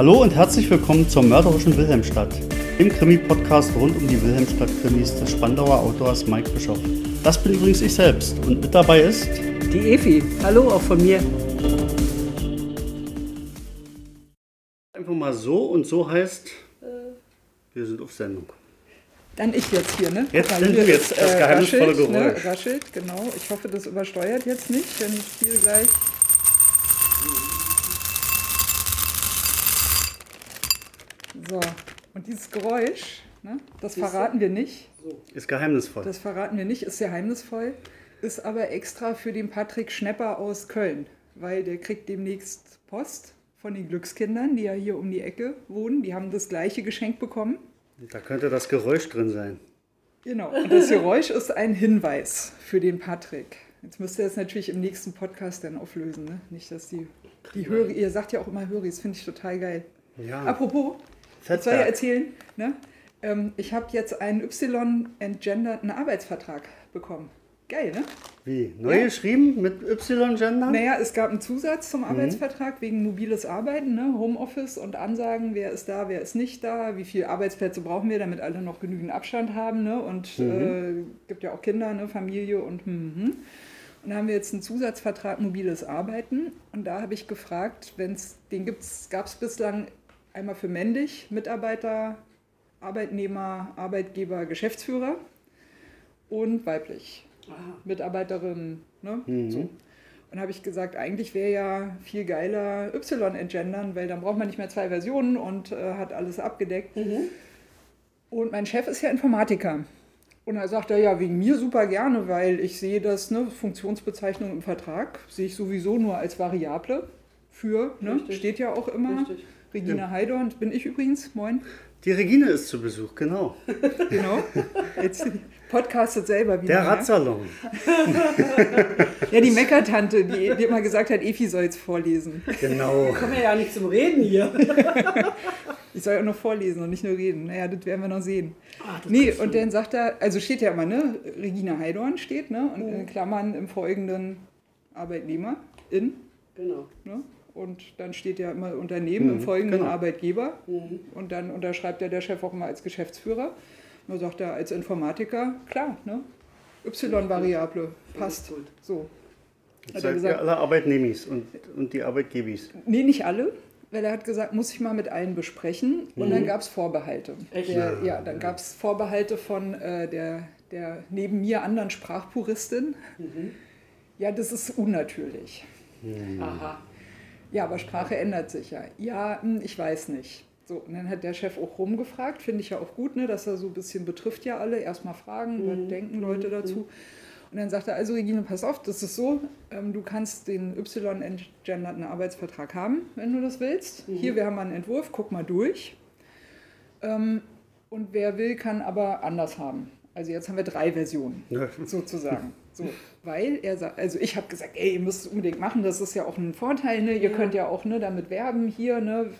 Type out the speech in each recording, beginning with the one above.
Hallo und herzlich willkommen zur mörderischen Wilhelmstadt, dem Krimi-Podcast rund um die Wilhelmstadt-Krimis des Spandauer Autors Mike Bischoff. Das bin übrigens ich selbst und mit dabei ist die Efi. Hallo auch von mir. Einfach mal so und so heißt, wir sind auf Sendung. Dann ich jetzt hier, ne? Jetzt sind hier wir jetzt das geheimnisvolle raschelt, ne? Geräusch. Raschelt, genau. Ich hoffe, das übersteuert jetzt nicht, wenn ich spiele gleich. So, und dieses Geräusch, ne, das verraten wir nicht. Ist geheimnisvoll. Das verraten wir nicht, ist geheimnisvoll, ist aber extra für den Patrick Schnepper aus Köln, weil der kriegt demnächst Post von den Glückskindern, die ja hier um die Ecke wohnen. Die haben das gleiche Geschenk bekommen. Da könnte das Geräusch drin sein. Genau, und das Geräusch ist ein Hinweis für den Patrick. Jetzt müsst ihr es natürlich im nächsten Podcast dann auflösen, ne? Nicht, dass die, die Hörer, ihr sagt ja auch immer Höris, finde ich total geil. Ja. Apropos, ich soll ja erzählen, ne? ähm, ich habe jetzt einen Y-entgenderten Arbeitsvertrag bekommen. Geil, ne? Wie? Neu Ja. geschrieben mit Y-Gender? Naja, es gab einen Zusatz zum Arbeitsvertrag wegen mobiles Arbeiten, ne? Homeoffice und Ansagen, wer ist da, wer ist nicht da, wie viele Arbeitsplätze brauchen wir, damit alle noch genügend Abstand haben. Ne? Und äh, gibt ja auch Kinder, ne? Familie und hm, hm. Und da haben wir jetzt einen Zusatzvertrag mobiles Arbeiten. Und da habe ich gefragt, wenn es den gab es bislang einmal für männlich, Mitarbeiter, Arbeitnehmer, Arbeitgeber, Geschäftsführer und weiblich. Mitarbeiterin. Ne? Mhm. So. Und habe ich gesagt, eigentlich wäre ja viel geiler Y entgendern, weil dann braucht man nicht mehr zwei Versionen und äh, hat alles abgedeckt. Und mein Chef ist ja Informatiker. Und er sagt er, ja, wegen mir super gerne, weil ich sehe das, ne, Funktionsbezeichnung im Vertrag, sehe ich sowieso nur als Variable für, ne, Richtig. steht ja auch immer. Richtig. Regina Heidorn, bin ich übrigens, moin. Die Regine ist zu Besuch, genau. Genau. Jetzt podcastet selber wieder. Der? Radsalon. Ja, die Meckertante, die, die immer gesagt hat, Efi soll jetzt vorlesen. Genau. Kommen wir ja nicht zum Reden hier. Ich soll ja auch noch vorlesen und nicht nur reden. Naja, das werden wir noch sehen. Ah, das Nee, und dann sagt er, also steht ja immer, ne? Regina Heidorn steht, ne? Und in Klammern im folgenden Arbeitnehmer in, Genau. ne? Und dann steht ja immer Unternehmen im Mhm, folgenden genau. Arbeitgeber. Und dann unterschreibt ja der Chef auch immer als Geschäftsführer. Und dann sagt er als Informatiker, klar, ne? Y-Variable, passt. gut. So. Hat er Seid ihr gesagt, alle Arbeitnehmis und, und die Arbeitgebis. Nee, nicht alle, weil er hat gesagt, muss ich mal mit allen besprechen. Und dann gab es Vorbehalte. Echt? Der, ja, dann gab es Vorbehalte von äh, der, der neben mir anderen Sprachpuristin. Ja, das ist unnatürlich. Aha. Ja, aber Sprache ändert sich ja. Ja, hm, ich weiß nicht. So, und dann hat der Chef auch rumgefragt, finde ich ja auch gut, ne, dass er so ein bisschen betrifft ja alle. Erstmal fragen, was denken Leute dazu. Und dann sagt er, also Regine, pass auf, das ist so, ähm, du kannst den Y-entgenderten Arbeitsvertrag haben, wenn du das willst. Hier, wir haben mal einen Entwurf, guck mal durch. Ähm, und wer will, kann aber anders haben. Also jetzt haben wir drei Versionen Ja. sozusagen. So, weil er sagt, also ich habe gesagt, ey, ihr müsst es unbedingt machen, das ist ja auch ein Vorteil, ne? Ihr könnt ja auch ne, damit werben hier, ne?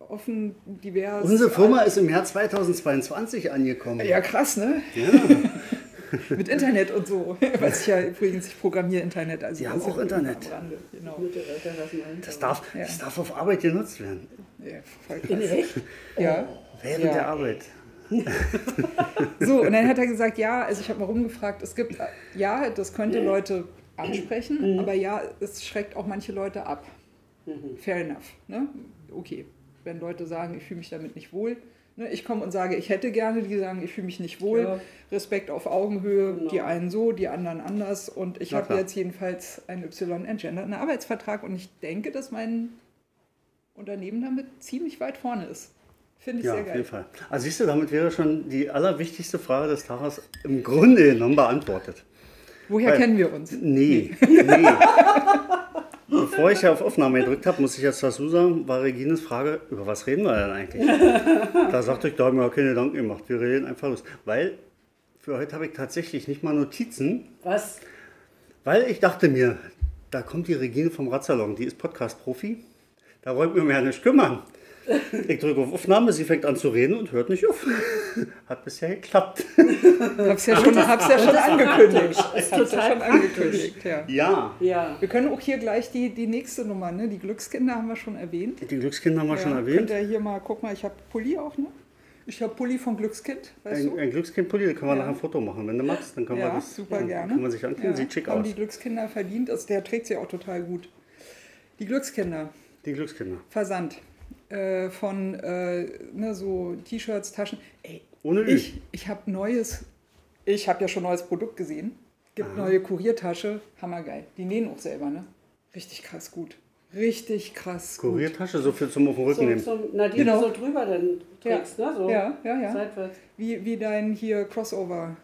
Offen, divers. Unsere Firma ist im Jahr 2022 angekommen. Ja, krass, ne? Mit Internet und so. Was ich ja übrigens, ich programmiere Internet. Also ist auch ja Internet. Rande, Genau. Das darf, Ja. das darf auf Arbeit genutzt werden. Ja, voll In krass. echt? Ja. Während Ja. der Arbeit. So, und dann hat er gesagt, ja, also ich habe mal rumgefragt, es gibt, ja, das könnte Leute ansprechen, aber ja, es schreckt auch manche Leute ab. Fair enough. Ne? Okay, wenn Leute sagen, ich fühle mich damit nicht wohl. Ne? Ich komme und sage, ich hätte gerne, die sagen, ich fühle mich nicht wohl. Ja. Respekt auf Augenhöhe, Genau. die einen so, die anderen anders. Und ich habe jetzt jedenfalls einen Y-entgenderten Arbeitsvertrag und ich denke, dass mein Unternehmen damit ziemlich weit vorne ist. Finde ich Ja, sehr auf geil. jeden Fall. Also siehst du, damit wäre schon die allerwichtigste Frage des Tages im Grunde genommen beantwortet. Woher Weil- kennen wir uns? Nee, nee. Bevor ich auf Aufnahme gedrückt habe, muss ich jetzt dazu sagen, war Regines Frage, über was reden wir denn eigentlich? Da sagte ich, da haben wir keine Gedanken gemacht, wir reden einfach los. Weil für heute habe ich tatsächlich nicht mal Notizen, Was? weil ich dachte mir, da kommt die Regine vom Radsalon, die ist Podcast-Profi, da wollte mir mehr nicht kümmern. Ich drücke auf Aufnahme, sie fängt an zu reden und hört nicht auf. Hat bisher geklappt. Hab's ja schon, hab's ja schon angekündigt. Ist Hab's ja total schon angekündigt, ja. Ja, Ja. Wir können auch hier gleich die, die nächste Nummer, ne? Die Glückskinder haben wir schon erwähnt. die Glückskinder haben wir schon Ja, erwähnt. Könnt ihr hier mal, guck mal, ich habe Pulli auch, ne? Ich habe Pulli von Glückskind, weißt Ein, du? ein Glückskind-Pulli, da können wir Ja. nachher ein Foto machen. Wenn du magst, dann können wir Ja, das super dann gerne. Kann man sich angucken, Ja, sieht schick haben aus. die Glückskinder verdient, ist, der trägt sie auch total gut. Die Glückskinder, Die Glückskinder. Versand äh, von äh, ne, so T-Shirts, Taschen. Ey, Ohne ich, ich habe neues, ich habe ja schon neues Produkt gesehen. Gibt neue Kuriertasche, hammergeil. Die nähen auch selber, ne? Richtig krass gut. Richtig krass gut. Kuriertasche, so viel zum auf den Rücken So, nehmen. so, na, die Genau. du so drüber dann trägst, ne? So Ja, ja, ja. seitwärts. Wie, wie dein hier Crossover.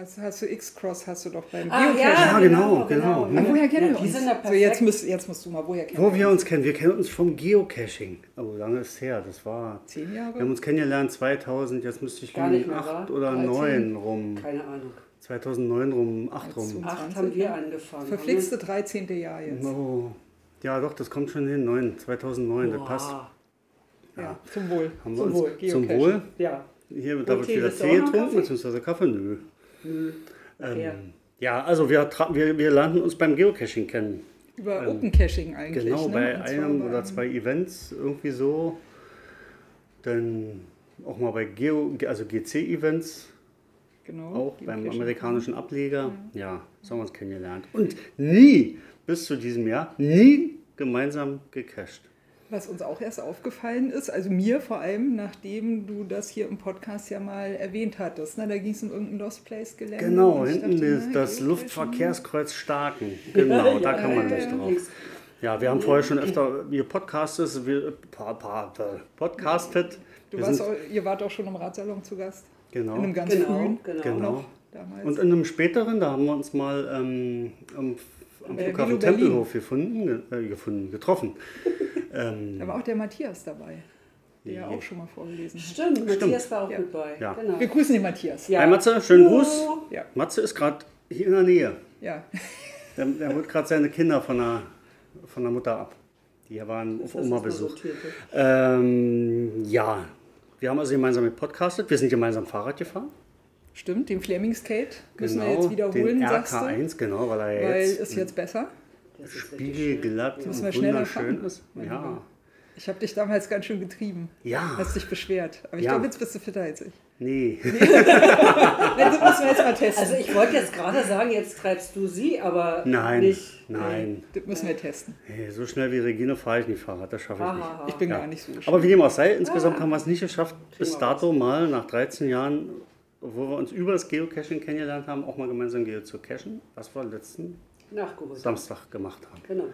Hast, hast du X-Cross, hast du doch beim Ah, Geocaching. Ja, genau, genau. Ah, woher kennen Ja, wir uns? sind ja so, jetzt, musst, jetzt musst du mal, woher kennen Wo wir uns kennen, wir kennen uns vom Geocaching. Oh, lange ist her, das war... Zehn Jahre? Wir haben uns kennengelernt 2000, jetzt müsste ich Gar nicht lügen, mehr, 8 wa? oder 13? 9 rum. Keine Ahnung. 2009 rum, 8 rum. 20. Acht haben wir angefangen. Verflixte 13. Jahr jetzt. Oh, ja doch, das kommt schon hin, 9, 2009, das Boah. passt. Ja, zum Wohl. Haben wir zum uns Wohl. zum Geocaching. Wohl. Ja. Hier, da wird wieder Tee getrunken, beziehungsweise Kaffee, nö. Nachher. Ähm, ja, also wir, wir, wir lernten uns beim Geocaching kennen. Über Open Caching eigentlich. Genau, ne? bei einem oder zwei Events irgendwie so. Dann auch mal bei Geo, also GC-Events, Genau. auch beim amerikanischen Ableger. Ja, so haben wir uns kennengelernt. Und nie, bis zu diesem Jahr, nie gemeinsam gecached. Was uns auch erst aufgefallen ist, also mir vor allem, nachdem du das hier im Podcast ja mal erwähnt hattest. Ne? Da ging es um irgendein Lost Place Gelände. Genau, hinten dachte, ist na, das. Luftverkehrskreuz Starken. Genau, da kann man ja, nicht ja. drauf. Ja, wir haben vorher schon öfter, wir podcastet, wir pa, pa, podcastet. Du Wir warst auch, ihr wart auch schon im Ratsalon zu Gast. genau. In einem ganz Genau, frühen. genau. Genau. Noch damals. Und in einem späteren, da haben wir uns mal ähm, am, Äh, Flughafen Berlin. Tempelhof gefunden, äh, gefunden getroffen. ähm, da war auch der Matthias dabei, der ja auch schon mal vorgelesen hat. Stimmt, Matthias war auch Ja. mit bei. Ja. Genau. Wir grüßen den Matthias. Ja. Hi Matze, schönen Gruß. Ja. Matze ist gerade hier in der Nähe. ja. Der, der holt gerade seine Kinder von der, von der Mutter ab. Die waren auf Oma-Besuch. Ähm, ja, wir haben also gemeinsam gepodcastet. Wir sind gemeinsam Fahrrad gefahren. Stimmt, den Flemingskate müssen Genau, wir jetzt wiederholen, den sagst du. RK1, genau, weil er Weil jetzt ist jetzt besser. Das ist spiegelglatt Müssen und wir schneller wunderschön fahren, ist. Ja. Ich habe dich damals ganz schön getrieben. ja, Hast dich beschwert. Aber ich Ja. glaube, jetzt bist du fitter als ich. nee. Nee, das müssen wir jetzt mal testen. Also ich wollte jetzt gerade sagen, jetzt treibst du sie, aber Nein, nicht. nein. das müssen wir testen. Hey, so schnell wie Regine fahre ich nicht Fahrrad, das schaffe ich nicht. Ich bin Ja. gar nicht so Aber wie dem auch sei, insgesamt Ah. haben wir es nicht geschafft, bis dato mal nach 13 Jahren, wo wir uns über das Geocaching kennengelernt haben, auch mal gemeinsam Geo zu cachen, was wir letzten Nachgeholt. Samstag gemacht haben. Genau.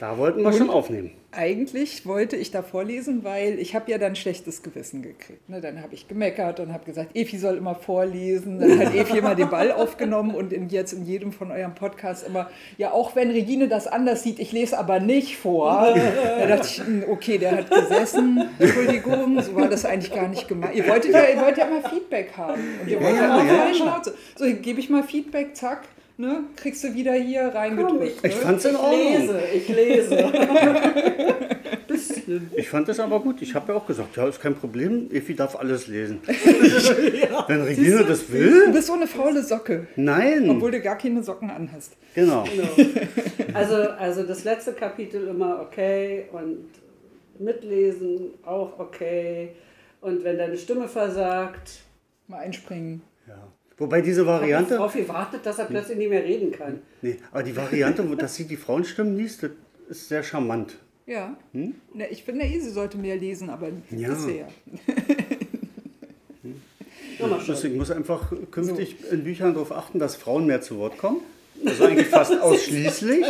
Da wollten wir schon aufnehmen. Eigentlich wollte ich da vorlesen, weil ich habe ja dann schlechtes Gewissen gekriegt. Ne, dann habe ich gemeckert und habe gesagt, Efi soll immer vorlesen. Dann hat Efi immer den Ball aufgenommen und in, jetzt in jedem von eurem Podcast immer, ja, auch wenn Regine das anders sieht, ich lese aber nicht vor. Da dachte ich, hm, okay, der hat gesessen. Entschuldigung, so war das eigentlich gar nicht gemeint. Ihr wolltet ja, ihr wollt ja immer Feedback haben. Und ihr wollt ja, ja, ja, ja. So, gebe ich mal Feedback, zack. Ne, kriegst du wieder hier reingedrückt. Ich ne? fand es in Ich Ordnung. lese, ich lese. Bisschen. Ich fand das aber gut. Ich habe ja auch gesagt, ja, ist kein Problem, Efi darf alles lesen. Wenn Regine das Du will, bist so eine faule Socke, nein. obwohl du gar keine Socken anhast. Genau. Genau. Also, also das letzte Kapitel immer okay und mitlesen auch okay. Und wenn deine Stimme versagt, Mal einspringen. Ja. Wobei diese Variante, Frau gewartet, dass er plötzlich nicht mehr reden kann. nee, aber die Variante, wo- dass sie die Frauenstimmen liest, das ist sehr charmant. Ja. Na, ich finde, sie sollte mehr lesen, aber Ja. ja. Nochmal Also schon. ich muss einfach künftig in Büchern darauf achten, dass Frauen mehr zu Wort kommen. Also eigentlich fast ausschließlich.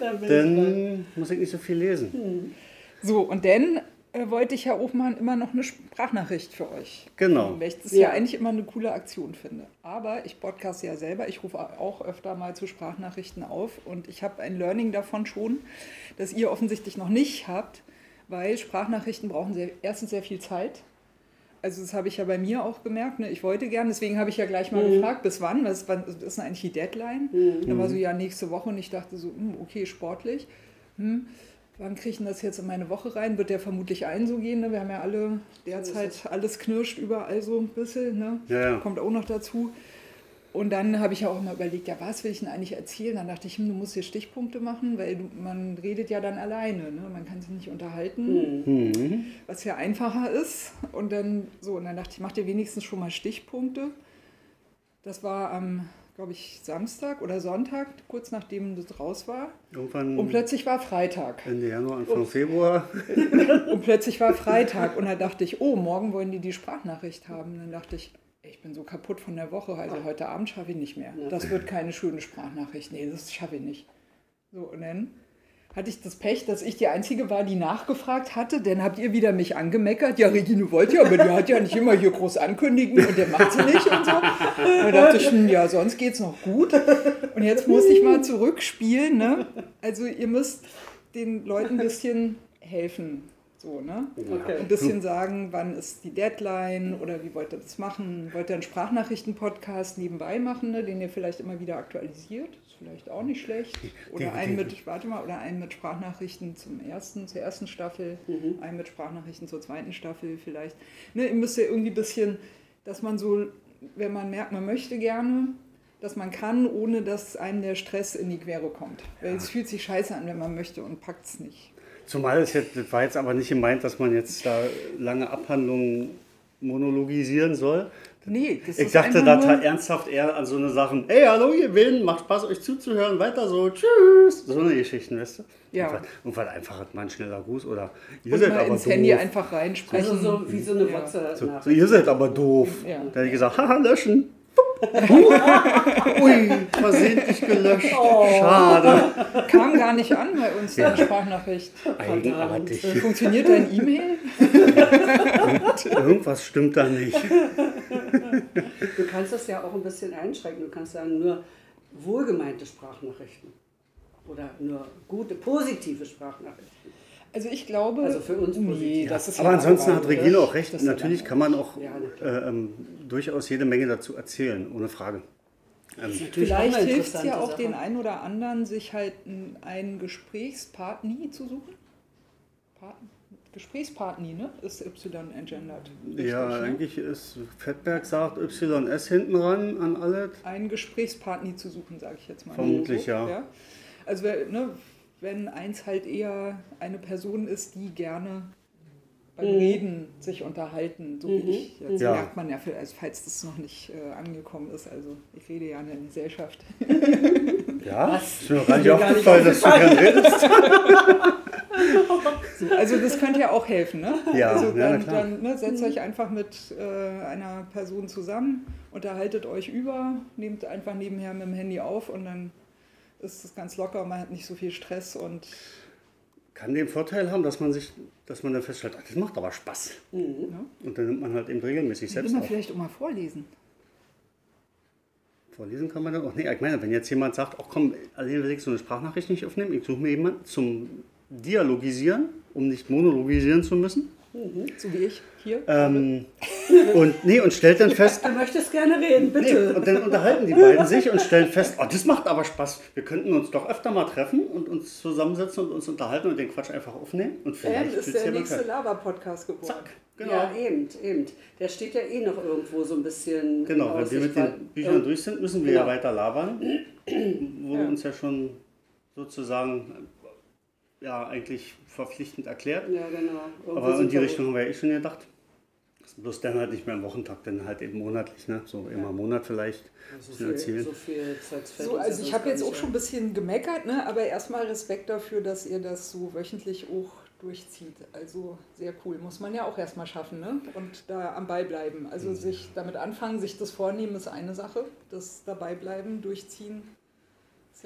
Dann ich. Dann muss ich nicht so viel lesen. So, und dann äh, wollte ich, Herr Ofmann, immer noch eine Sprachnachricht für euch. Genau. Weil ich das ja. Ja. eigentlich immer eine coole Aktion finde. Aber ich podcast ja selber, ich rufe auch öfter mal zu Sprachnachrichten auf und ich habe ein Learning davon schon, das ihr offensichtlich noch nicht habt, weil Sprachnachrichten brauchen sehr, erstens sehr viel Zeit. Also das habe ich ja bei mir auch gemerkt. Ne? Ich wollte gern, deswegen habe ich ja gleich mal gefragt, bis wann? Was, wann ist denn eigentlich die Deadline? Dann war so, ja, nächste Woche und ich dachte so, hm, okay, sportlich. Hm. Wann kriege ich denn das jetzt in meine Woche rein? Wird der vermutlich allen so gehen. Ne? Wir haben ja alle derzeit, alles knirscht überall so ein bisschen. Ne? Ja, ja. Kommt auch noch dazu. Und dann habe ich ja auch mal überlegt, ja, was will ich denn eigentlich erzählen? Dann dachte ich, hm, du musst hier Stichpunkte machen, weil du, man redet ja dann alleine. Ne? Man kann sich nicht unterhalten, Mhm. was ja einfacher ist. Und dann so, und dann dachte ich, mach dir wenigstens schon mal Stichpunkte. Das war am, glaube ich, Samstag oder Sonntag, kurz nachdem das raus war. Irgendwann Und plötzlich war Freitag. Ende Januar, Anfang Februar. Und plötzlich war Freitag und da dachte ich, oh, morgen wollen die die Sprachnachricht haben. Und dann dachte ich, ich bin so kaputt von der Woche, also heute Abend schaffe ich nicht mehr. Das wird keine schöne Sprachnachricht. Nee, das schaffe ich nicht. So, und dann hatte ich das Pech, dass ich die Einzige war, die nachgefragt hatte. Dann habt ihr wieder mich angemeckert. Ja, Regine wollte ja, aber die hat ja nicht immer hier groß ankündigen und der macht sie nicht und so. Und da dachte ich, hm, ja, sonst geht's noch gut. Und jetzt muss ich mal zurückspielen. Ne? Also ihr müsst den Leuten ein bisschen helfen. So, ne? Okay. Ein bisschen sagen, wann ist die Deadline oder wie wollt ihr das machen? Wollt ihr einen Sprachnachrichten-Podcast nebenbei machen, ne, den ihr vielleicht immer wieder aktualisiert? Vielleicht auch nicht schlecht. Oder einen mit, warte mal, oder einen mit Sprachnachrichten zum ersten, zur ersten Staffel, einen mit Sprachnachrichten zur zweiten Staffel vielleicht. Ne, ihr müsst ja irgendwie ein bisschen, dass man so, wenn man merkt, man möchte gerne, dass man kann, ohne dass einem der Stress in die Quere kommt. Weil es fühlt sich scheiße an, wenn man möchte und packt es nicht. Zumal es jetzt, war jetzt aber nicht gemeint, dass man jetzt da lange Abhandlungen monologisieren soll. Nee, das Ich ist dachte da nur- ernsthaft eher an so eine Sachen, hey, hallo ihr Willen, macht Spaß euch zuzuhören, weiter so, tschüss. So eine Geschichten, weißt du? Ja. Und weil, und weil einfach hat man ein schneller Gruß oder ihr und seid mal aber ins doof. Handy einfach reinsprechen. Also so wie so eine Ja. WhatsApp. so, so, ihr seid aber doof. Ja. Da hätte ich gesagt, haha, löschen. Ui, versehentlich gelöscht. Oh. Schade. Kam gar nicht an bei uns, deine Sprachnachricht. Eigenartig. Funktioniert dein E-Mail? Irgendwas stimmt da nicht. Du kannst das ja auch ein bisschen einschränken. Du kannst sagen, nur wohlgemeinte Sprachnachrichten. Oder nur gute, positive Sprachnachrichten. Also ich glaube, Also für uns nee, positiv. das ist Aber ja ansonsten hat. Regine auch recht. Ja Natürlich kann man auch Ja, äh, ähm, durchaus jede Menge dazu erzählen, ohne Frage. Ähm, Vielleicht hilft es ja auch Sache. den einen oder anderen, sich halt einen- Gesprächspartner zu suchen. Part Gesprächspartner, ne? Ist Y engendert. Richtig, ja, ne? eigentlich ist Fettberg sagt YS hinten ran an alles. einen Gesprächspartner zu suchen, sage ich jetzt mal. Vermutlich, ja. Also wer- ne, wenn eins halt eher eine Person ist, die gerne beim Reden sich unterhalten, so wie ich. Jetzt Ja. merkt man ja, also falls das noch nicht äh, angekommen ist, also ich rede ja in der Gesellschaft. Ja, Was? ist mir gar nicht Mir gar nicht aufgefallen, dass du gern redest. So, also das könnte ja auch helfen, ne? Ja, also ja, dann, klar. dann ne, setzt euch einfach mit äh, einer Person zusammen, unterhaltet euch über, nehmt einfach nebenher mit dem Handy auf und dann ist es ganz locker, man hat nicht so viel Stress und Kann den Vorteil haben, dass man sich, dass man dann feststellt, ach, das macht aber Spaß. ne? Und dann nimmt man halt eben regelmäßig selbst immer auf. vielleicht auch mal vorlesen. Vorlesen kann man dann auch. Nee, ich meine, wenn jetzt jemand sagt, ach komm, alleine will ich so eine Sprachnachricht nicht aufnehmen, ich suche mir jemanden zum Dialogisieren, um nicht monologisieren zu müssen. So wie ich hier. Ähm, und, nee, und stellt dann fest, Du möchtest gerne reden, Nee, bitte. und dann unterhalten die beiden sich und stellen fest, oh, das macht aber Spaß. Wir könnten uns doch öfter mal treffen und uns zusammensetzen und uns unterhalten und den Quatsch einfach aufnehmen. Und Ähm, vielleicht ist will's der ja nächste. Laber-Podcast geworden. Zack, genau. Ja, eben, eben. Der steht ja eh noch irgendwo so ein bisschen. Genau, wenn wir mit den Büchern durch sind, müssen wir ja Genau. weiter labern. Wurde Ja. uns ja schon sozusagen ja, eigentlich verpflichtend erklärt. Ja, genau. Irgendwo Aber in die Richtung haben wir ja eh schon gedacht. Bloß dann halt nicht mehr im Wochentakt, dann halt eben monatlich, ne? So immer im Monat vielleicht. So bisschen viel, erzählen. so viel Zeit fällt So, also ich habe jetzt auch schon ein bisschen gemeckert, ne? aber erstmal Respekt dafür, dass ihr das so wöchentlich auch durchzieht. Also sehr cool. Muss man ja auch erstmal schaffen ne? und da am Ball bleiben. Also sich damit anfangen, sich das vornehmen ist eine Sache. Das dabei bleiben, durchziehen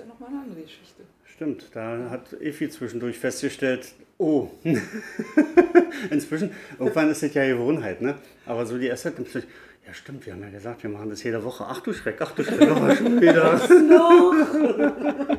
ja nochmal eine andere Geschichte. Stimmt, da hat Efi zwischendurch festgestellt, oh, inzwischen, irgendwann ist es ja Gewohnheit, ne? Aber so die erste plötzlich, ja stimmt, wir haben ja gesagt, wir machen das jede Woche. Ach du Schreck, ach du Schreck, oh, schon wieder.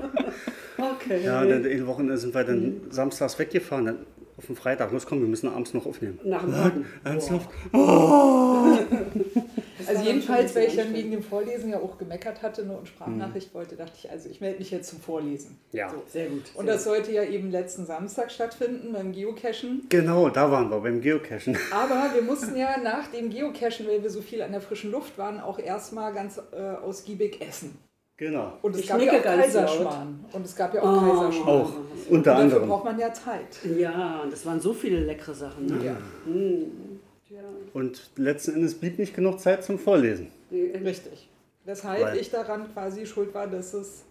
Okay. Ja, dann in Wochen sind wir dann samstags weggefahren, dann auf den Freitag, los komm, wir müssen abends noch aufnehmen. Nach dem. Ernsthaft? Also jedenfalls, weil ich dann wegen dem Vorlesen ja auch gemeckert hatte ne, und Sprachnachricht wollte, dachte ich, also ich melde mich jetzt zum Vorlesen. Ja. So. Sehr gut. Und sehr das sollte ja eben letzten Samstag stattfinden beim Geocachen. Genau, da waren wir beim Geocachen. Aber wir mussten ja nach dem Geocachen, weil wir so viel an der frischen Luft waren, auch erstmal ganz äh, ausgiebig essen. Genau. Und es Ich gab ja auch Kaiserschmarrn. Und es gab ja auch Oh. Kaiserschmarrn. Auch unter Und dafür anderem. braucht man ja Zeit. Ja, das waren so viele leckere Sachen. Ne? Ja, Ja. Und letzten Endes blieb nicht genug Zeit zum Vorlesen. richtig. Weshalb Weil- ich daran quasi schuld war, dass es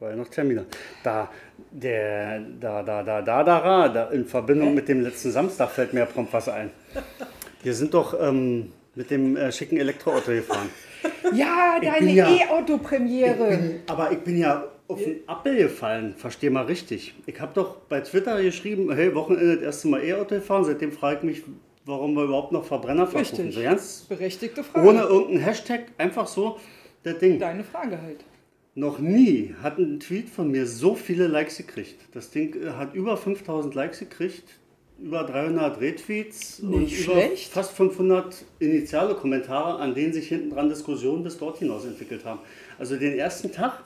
Weil noch Termine. Da, der, da, da, da, da, da, da, da, in Verbindung mit dem letzten Samstag fällt mir prompt was ein. Wir sind doch ähm, mit dem äh, schicken Elektroauto gefahren. Ja, bin deine ja- E-Auto-Premiere. Aber ich bin ja auf den Appel gefallen, versteh mal richtig. Ich habe doch bei Twitter geschrieben, hey, Wochenende das erste Mal E-Auto gefahren. Seitdem frage ich mich, warum wir überhaupt noch Verbrenner verkaufen. Richtig. So ganz Berechtigte Frage. ohne irgendeinen Hashtag, einfach so das Ding. Deine Frage halt. Noch nie hat ein Tweet von mir so viele Likes gekriegt. Das Ding äh, hat über 5000 Likes gekriegt, über 300 Retweets und Nicht über schlecht. fast 500 initiale Kommentare, an denen sich hinten dran Diskussionen bis dort hinaus entwickelt haben. Also den ersten Tag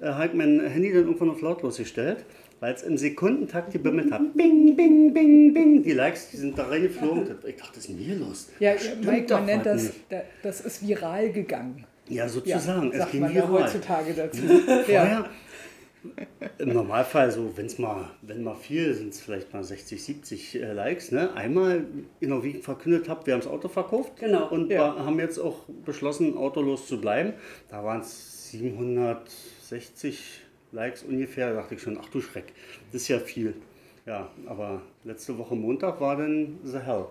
äh, habe ich mein Handy dann irgendwann auf lautlos gestellt, weil es im Sekundentakt gebimmelt hat. Bing, bing, bing, bing. Die Likes, die sind da reingeflogen. Ich dachte, was ist hier los? Ja, Mike, man nennt was das, das ist viral gegangen. Ja, Ja, sozusagen. es sagt ging man ja heutzutage dazu. Vorher, ja. im Normalfall, so, wenn's mal, wenn mal viel, sind es vielleicht mal 60, 70 äh, Likes. Ne? Einmal, genau wie ich verkündet habe, wir haben das Auto verkauft. Genau. Und Ja. haben jetzt auch beschlossen, autolos zu bleiben. Da waren es 760 Likes ungefähr. Da dachte ich schon, ach du Schreck, das ist ja viel. Ja, aber letzte Woche Montag war dann The Hell.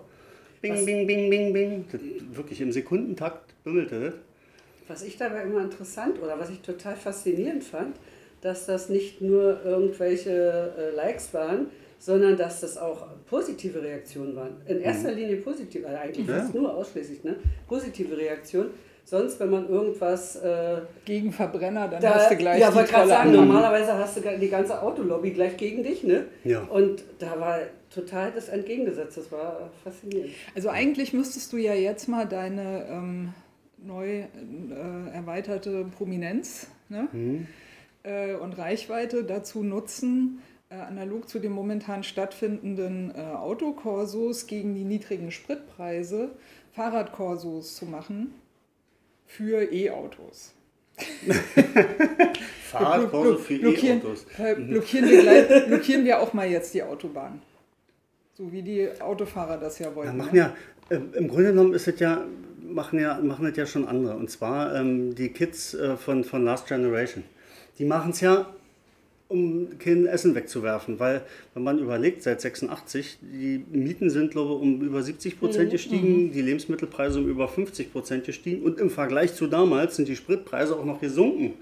Bing, Was- bing, bing, bing, bing. Das, wirklich im Sekundentakt bimmelte das. Was ich dabei immer interessant oder was ich total faszinierend fand, dass das nicht nur irgendwelche äh, Likes waren, sondern dass das auch positive Reaktionen waren. In erster Linie positive, also eigentlich Ja. fast nur ausschließlich, ne? Positive Reaktionen. Sonst, wenn man irgendwas äh, Gegen Verbrenner, dann da, hast du gleich ja, die wollte gerade sagen, normalerweise hast du die ganze Autolobby gleich gegen dich, ne? Ja. Und da war total das Entgegengesetzt. Das war faszinierend. Also eigentlich müsstest du ja jetzt mal deine ähm, neu äh, erweiterte Prominenz ne? äh, und Reichweite dazu nutzen, äh, analog zu den momentan stattfindenden äh, Autokorsos gegen die niedrigen Spritpreise Fahrradkorsos zu machen für E-Autos. Fahrradkurse Blo- für blockieren, E-Autos. äh, blockieren, wir gleich, blockieren wir auch mal jetzt die Autobahn. So wie die Autofahrer das ja wollten. Ja, ne? machen ja, äh, im Grunde genommen ist es ja, machen ja, machen das ja schon andere. Und zwar ähm, die Kids äh, von, von Last Generation. Die machen es ja, um kein Essen wegzuwerfen. Weil, wenn man überlegt, seit 86, die Mieten sind, glaube ich, um über 70 Prozent gestiegen, die Lebensmittelpreise um über 50 Prozent gestiegen. Und im Vergleich zu damals sind die Spritpreise auch noch gesunken.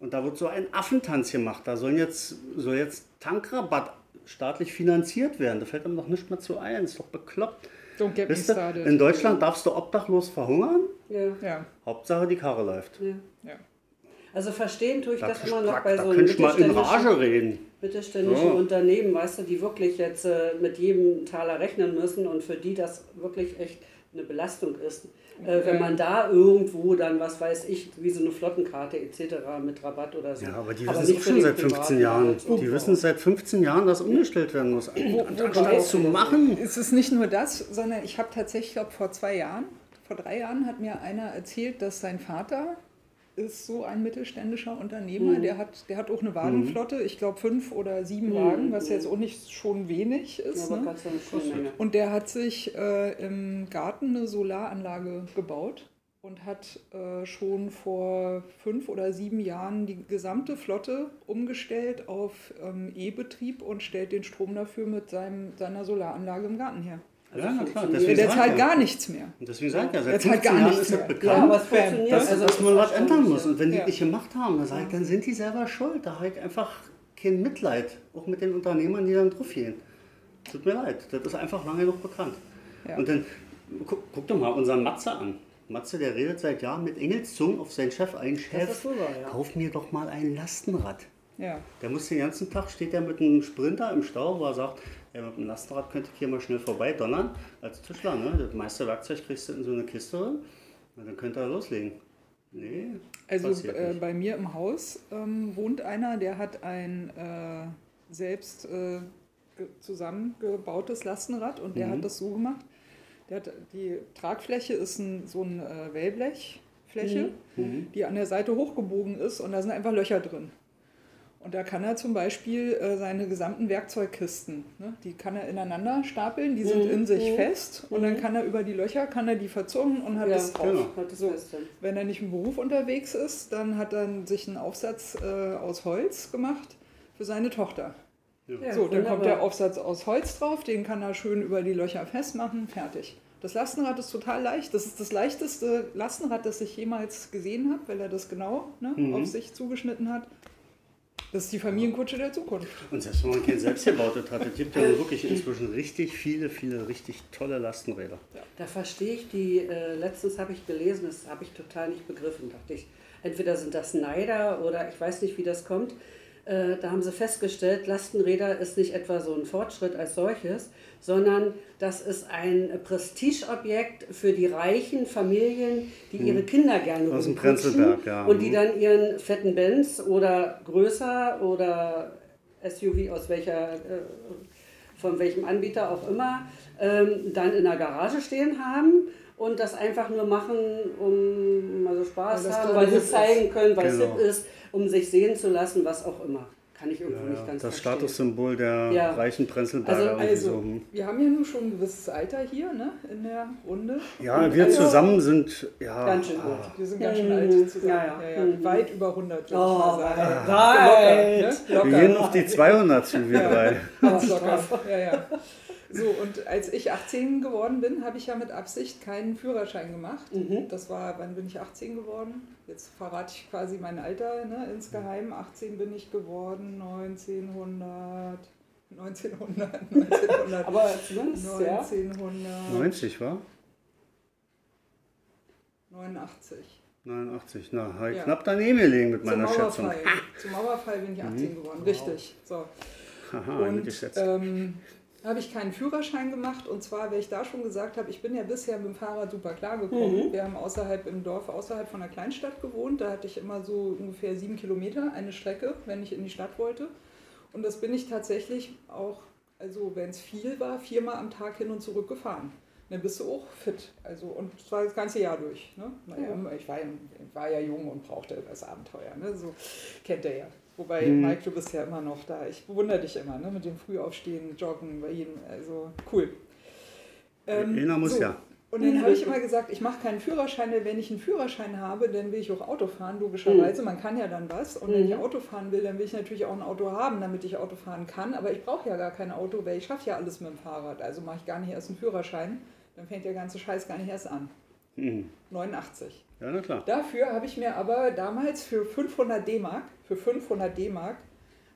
Und da wird so ein Affentanz gemacht. Da sollen jetzt, soll jetzt Tankrabatt staatlich finanziert werden. Da fällt einem doch nicht mehr zu ein. Ist doch bekloppt. Ihr, started. in Deutschland darfst du obdachlos verhungern. Ja. Ja, Hauptsache die Karre läuft. ja. Also verstehen tue ich Da, das immer noch bei da so könntest du mal in mittelständischen- Rage reden. mittelständischen Ja. Unternehmen, weißt du, die wirklich jetzt äh, mit jedem Taler rechnen müssen und für die das wirklich echt eine Belastung ist. Äh, wenn man da irgendwo dann, was weiß ich, wie so eine Flottenkarte etc. mit Rabatt oder so. Ja, aber die Aber wissen es auch schon seit 15 Privaten Jahren. Die wissen es seit 15 Jahren, dass umgestellt werden muss. Anstatt es zu machen. Es ist nicht nur das, sondern ich habe tatsächlich, ich glaube vor zwei Jahren, vor drei Jahren hat mir einer erzählt, dass sein Vater ist so ein mittelständischer Unternehmer, Mhm. der, hat, der hat auch eine Wagenflotte, ich glaube fünf oder sieben Mhm. Wagen, was jetzt auch nicht schon wenig Ja, ist. aber ne? Und der hat sich äh, im Garten eine Solaranlage gebaut und hat äh, schon vor fünf oder sieben Jahren die gesamte Flotte umgestellt auf ähm, E-Betrieb und stellt den Strom dafür mit seinem, seiner Solaranlage im Garten her. Ja, na klar. Deswegen Der sag zahlt ich ja. gar nichts mehr. Und deswegen sage ich ja, seit Jetzt halt 15 gar Jahren nichts ist mehr. bekannt. Ja, aber es Bam. funktioniert. dass, also dass man was ändern muss. Und wenn die Ja. nicht gemacht haben, dann, sag ich, dann sind die selber schuld. Da habe ich einfach kein Mitleid. Auch mit den Unternehmern, die dann drauf gehen. Tut mir leid. Das ist einfach lange genug bekannt. Ja. Und dann guck, guck doch mal unseren Matze an. Matze, der redet seit Jahren mit Engelszungen auf seinen Chef ein. Das Chef, ist super, ja. kauf mir doch mal ein Lastenrad. Ja. Der muss den ganzen Tag, steht er mit einem Sprinter im Stau, wo er sagt, ja, mit dem Lastenrad könnte ich hier mal schnell vorbei donnern, als Tischler. Ne? Das meiste Werkzeug kriegst du in so eine Kiste drin. Na, dann könnt ihr loslegen. Nee. Also äh, bei mir im Haus ähm, wohnt einer, der hat ein äh, selbst äh, ge- zusammengebautes Lastenrad und der Mhm. hat das so gemacht. Der hat, die Tragfläche ist ein, so eine äh, Wellblechfläche, Mhm. die an der Seite hochgebogen ist und da sind einfach Löcher drin. Und da kann er zum Beispiel äh, seine gesamten Werkzeugkisten, ne, die kann er ineinander stapeln, die sind Mhm. in sich Mhm. fest und dann kann er über die Löcher, kann er die verzurren und hat ja, das drauf. Genau. So. Wenn er nicht im Beruf unterwegs ist, dann hat er sich einen Aufsatz äh, aus Holz gemacht für seine Tochter. Ja, so, dann kommt der Aufsatz aus Holz drauf, den kann er schön über die Löcher festmachen, fertig. Das Lastenrad ist total leicht. Das ist das leichteste Lastenrad, das ich jemals gesehen habe, weil er das genau ne, Mhm. auf sich zugeschnitten hat. Das ist die Familienkutsche der Zukunft. Und selbst wenn man kein selbstgebautes hat, es gibt ja wirklich inzwischen richtig viele, viele richtig tolle Lastenräder. Da verstehe ich die, äh, letztens habe ich gelesen, das habe ich total nicht begriffen, dachte ich. Entweder sind das Neider oder ich weiß nicht, wie das kommt. Äh, da haben sie festgestellt, Lastenräder ist nicht etwa so ein Fortschritt als solches, sondern das ist ein Prestigeobjekt für die reichen Familien, die ihre Kinder gerne Hm. Aus dem Prenzlberg, ja. Und die Mhm. dann ihren fetten Benz oder größer oder SUV aus welcher, äh, von welchem Anbieter auch immer, ähm, dann in der Garage stehen haben und das einfach nur machen, um also Spaß Weil das haben, weil sie zeigen können, weil Genau. es hip ist, um sich sehen zu lassen, was auch immer. Kann ich irgendwo nicht ganz das verstehen. Statussymbol der Ja. reichen Prenzlberger. Also- Also, so, hm. wir haben ja nun schon ein gewisses Alter hier ne, in der Runde. Ja, wir Also- zusammen sind ja, Ganz schön ah, gut. Wir sind ganz schön Mhm. alt zusammen. Ja, ja. Mhm. Weit über 100, würde Oh, ich mal sagen. weit. Locker, ne? Locker. Wir gehen auf die 200 zu, wir drei. Ganz locker. Ja, ja. So, und als ich 18 geworden bin, habe ich ja mit Absicht keinen Führerschein gemacht. Mhm. Das war, wann bin ich 18 geworden? Jetzt verrate ich quasi mein Alter ne, insgeheim. 18 bin ich geworden, 1900, 1900, 1900, Aber zumindest, ja. 1989. 90, war? 89. 89. Na, habe ich Ja. knapp daneben gelegen mit Zum meiner Schätzung. Mauerfall. Zum Mauerfall bin ich 18 geworden, richtig. So. Haha, Und ähm, habe ich keinen Führerschein gemacht und zwar, weil ich da schon gesagt habe, ich bin ja bisher mit dem Fahrrad super klar gekommen. Mhm. Wir haben außerhalb im Dorf, außerhalb von der Kleinstadt gewohnt. Da hatte ich immer so ungefähr sieben Kilometer eine Strecke, wenn ich in die Stadt wollte. Und das bin ich tatsächlich auch, also wenn es viel war, viermal am Tag hin und zurück gefahren. Dann bist du auch fit. Also, und zwar das ganze Jahr durch. Ne? Naja, ich, war, war ja jung und brauchte das Abenteuer. Ne? So kennt er ja. Wobei, Mhm. Mike, du bist ja immer noch da. Ich bewundere dich immer, ne? Mit dem Frühaufstehen, Joggen, bei jedem. Also cool. Ähm, Einer muss ja. Und dann habe ich immer gesagt, ich mache keinen Führerschein, weil wenn ich einen Führerschein habe, dann will ich auch Auto fahren, logischerweise. Man kann ja dann was. Und wenn ich Mhm. Auto fahren will, dann will ich natürlich auch ein Auto haben, damit ich Auto fahren kann. Aber ich brauche ja gar kein Auto, weil ich schaffe ja alles mit dem Fahrrad. Also mache ich gar nicht erst einen Führerschein. Dann fängt der ganze Scheiß gar nicht erst an. Hm. 89. Ja, na klar. Dafür habe ich mir aber damals für 500 D-Mark, für 500 D-Mark,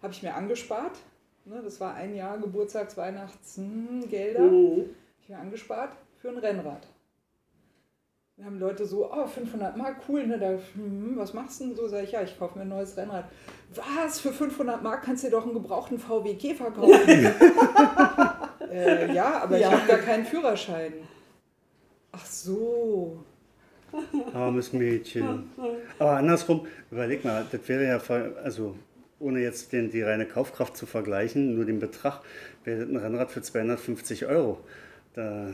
habe ich mir angespart. Ne, das war ein Jahr Geburtstags-, Weihnachtsgelder. Mhm. Hab ich mir angespart für ein Rennrad. Dann haben Leute so, oh, 500 Mark, cool, ne, da, hm, was machst du denn so? Sag ich, ja, ich kaufe mir ein neues Rennrad. Was, für 500 Mark kannst du dir doch einen gebrauchten VW Käfer kaufen? äh, ja, aber Ja. ich habe gar keinen Führerschein. Ach so. Armes Mädchen. Aber andersrum, überleg mal, das wäre ja, voll- also ohne jetzt den, die reine Kaufkraft zu vergleichen, nur den Betrag, wäre das ein Rennrad für 250 Euro. Da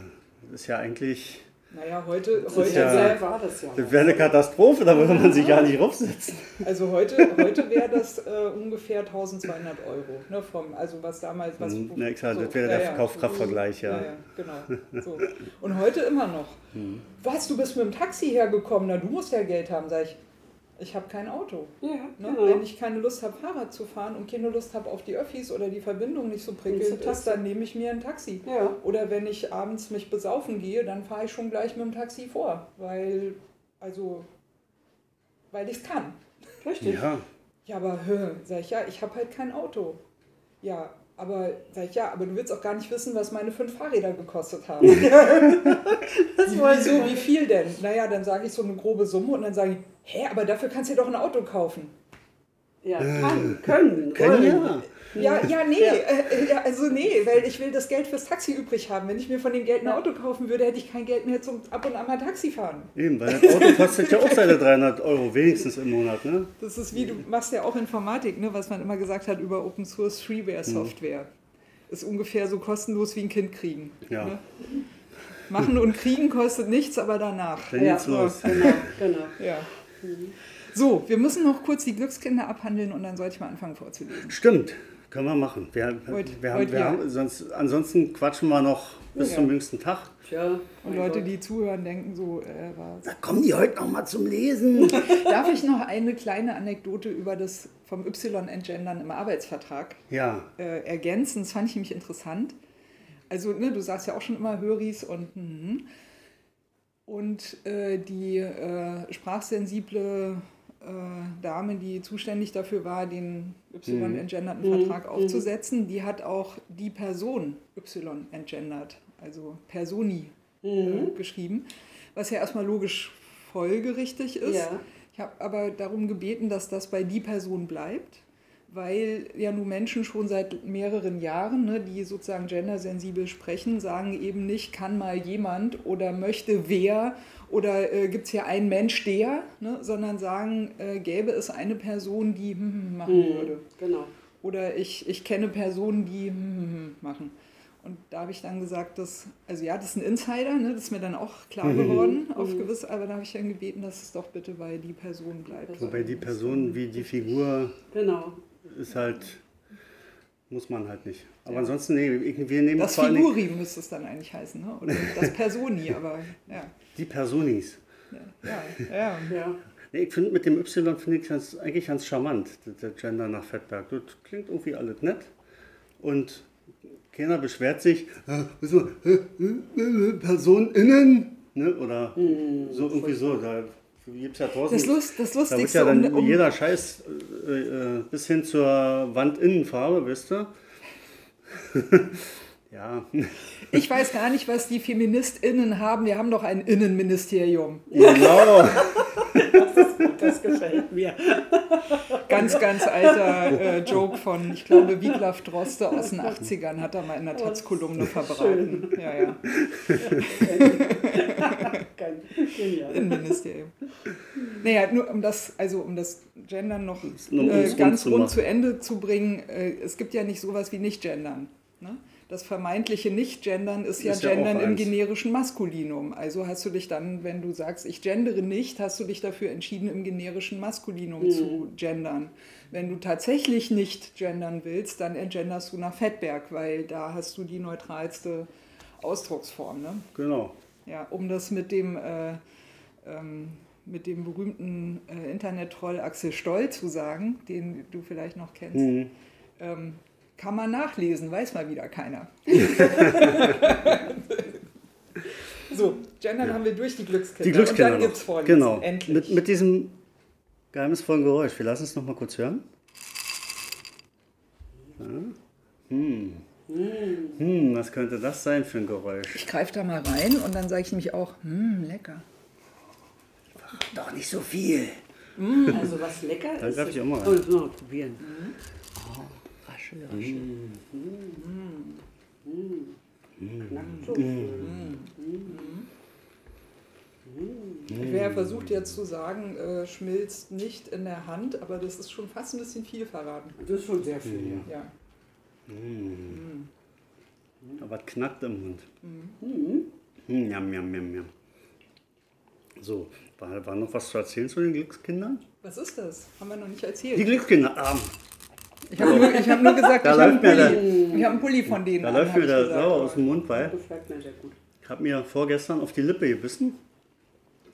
ist ja eigentlich, Naja, heute, heute, ja- war das ja. das wäre eine Katastrophe, da würde man sich ja nicht raufsetzen. also heute, heute wäre das äh, ungefähr 1200 Euro. Ne, vom, also was damals, was Hm, na klar, das wäre der Kaufkraftvergleich, ja. ja, ja genau. So. Und heute immer noch. Hm. Was, du bist mit dem Taxi hergekommen, na du musst ja Geld haben, sag ich. Ich habe kein Auto. Ja, Ne? genau. Wenn ich keine Lust habe, Fahrrad zu fahren und keine Lust habe auf die Öffis oder die Verbindung nicht so du ist, dann nehme ich mir ein Taxi. Ja. Oder wenn ich abends mich besaufen gehe, dann fahre ich schon gleich mit dem Taxi vor, weil, also, weil ich es kann. Richtig. Ja, Ja, aber hö, sag ich, ja, ich habe halt kein Auto. Ja, aber sag ich, ja, aber du willst auch gar nicht wissen, was meine fünf Fahrräder gekostet haben. Das Wieso, wie viel denn? Naja, dann sage ich so eine grobe Summe und dann sage ich, hä, aber dafür kannst du dir doch ein Auto kaufen. Ja, kann, können, können ja. Ja, ja, nee, äh, äh, also nee, weil ich will das Geld fürs Taxi übrig haben. Wenn ich mir von dem Geld ein Auto kaufen würde, hätte ich kein Geld mehr zum ab und an mal Taxi fahren. Eben, weil das Auto kostet ja auch seine 300 Euro, wenigstens im Monat, ne? Das ist wie, du machst ja auch Informatik, ne, was man immer gesagt hat über Open Source Freeware Software. Ist ungefähr so kostenlos wie ein Kind kriegen. Ja. Ne? Machen und kriegen kostet nichts, aber danach. Dann geht's los. Genau, genau. Ja. So, wir müssen noch kurz die Glückskinder abhandeln und dann sollte ich mal anfangen vorzulesen. Stimmt, können wir machen. Wir, Heute- wir haben, heute wir ja. haben, sonst, ansonsten quatschen wir noch bis Ja. zum jüngsten Tag. Tja, Und Leute, die zuhören, denken so, äh, was? Da kommen die heute noch mal zum Lesen. Darf ich noch eine kleine Anekdote über das vom Y-Entgendern im Arbeitsvertrag ja, äh, ergänzen? Das fand ich nämlich interessant. Also, ne, du sagst ja auch schon immer Höris und mhm. Und äh, die äh, sprachsensible äh, Dame, die zuständig dafür war, den Y-entgenderten Vertrag aufzusetzen, die hat auch die Person Y entgendert, also Personi äh, geschrieben, was ja erstmal logisch folgerichtig ist. Ja. Ich habe aber darum gebeten, dass das bei die Person bleibt, weil ja nun Menschen schon seit mehreren Jahren, ne, die sozusagen gendersensibel sprechen, sagen eben nicht, kann mal jemand oder möchte wer oder äh, gibt es hier einen Mensch, der, ne, sondern sagen, äh, gäbe es eine Person, die hm, hm, machen würde. Genau. Oder ich, ich kenne Personen, die hm, hm, hm machen. Und da habe ich dann gesagt, dass, also ja, das ist ein Insider, ne, das ist mir dann auch klar geworden, auf gewiss, aber da habe ich dann gebeten, dass es doch bitte bei die Person bleibt. wobei die Person wie die Figur Genau. Ist halt, muss man halt nicht. Aber ansonsten, nee, irgendwie nehmen Das Figuri müsste es dann eigentlich heißen, ne? oder das Personi, aber ja. die Personis. Ja, ja. Ja. Nee, ich finde mit dem Y finde ich das eigentlich ganz charmant, der- der Gender nach Fettberg. Das klingt irgendwie alles nett. Und keiner beschwert sich, äh, äh, äh, äh, PersonInnen, ne? oder so irgendwie so. Da gibt es ja draußen. Das, Lust, das da wird Lustigste, ja dann um, um, jeder Scheiß äh, äh, bis hin zur Wandinnenfarbe, wisst ihr? ja, ich weiß gar nicht, was die FeministInnen haben. Wir haben doch ein Innenministerium. genau. Das gefällt mir. Ganz, ganz alter äh, Joke von, ich glaube, Wiglaf Droste aus den 80ern hat er mal in der Taz-Kolumne verbraten. Ja, ja. Innenministerium. Naja, nur um das, also um das Gendern noch äh, ganz rund zu Ende zu bringen, äh, es gibt ja nicht sowas wie Nicht-Gendern. Ne? Das vermeintliche Nicht-Gendern ist ja Ist ja auch Gendern im generischen Maskulinum. Also hast du dich dann, wenn du sagst, ich gendere nicht, hast du dich dafür entschieden, im generischen Maskulinum zu gendern. Wenn du tatsächlich nicht gendern willst, dann entgenderst du nach Fettberg, weil da hast du die neutralste Ausdrucksform. Ne? genau. Ja, um das mit dem, äh, ähm, mit dem berühmten äh, Internet-Troll Axel Stoll zu sagen, den du vielleicht noch kennst, Mhm. ähm, kann man nachlesen, weiß mal wieder keiner. so, Gendern haben wir durch die Glückskinder. Die Glückskinder. Und dann gibt's Vorlesen. Genau. Endlich. Mit, mit diesem geheimnisvollen Geräusch. Wir lassen es noch mal kurz hören. Ja. Hm. Hm, was könnte das sein für ein Geräusch? ich greife da mal rein und dann sage ich nämlich auch, hm, lecker. Doch nicht so viel. Also was lecker Dann ist. darf ich auch mal rein. Oh, probieren. Rasche, rasche. Knackt so. Ich wäre versucht jetzt zu sagen, äh, schmilzt nicht in der Hand, aber das ist schon fast ein bisschen viel verraten. Das ist schon sehr viel, ja. Ja. Aber es knackt im Mund. Mhm. Hm, jam, jam, jam, jam. So, war, war noch was zu erzählen zu den Glückskindern? Was ist das? Haben wir noch nicht Die erzählt. Glückskinder, ah, Ich habe nur, ich hab nur gesagt, Da ich habe einen, Pulli- ich hab einen Pulli von denen. da an, läuft mir ich der sauer aus dem Mund, weil ich habe mir vorgestern auf die Lippe gebissen.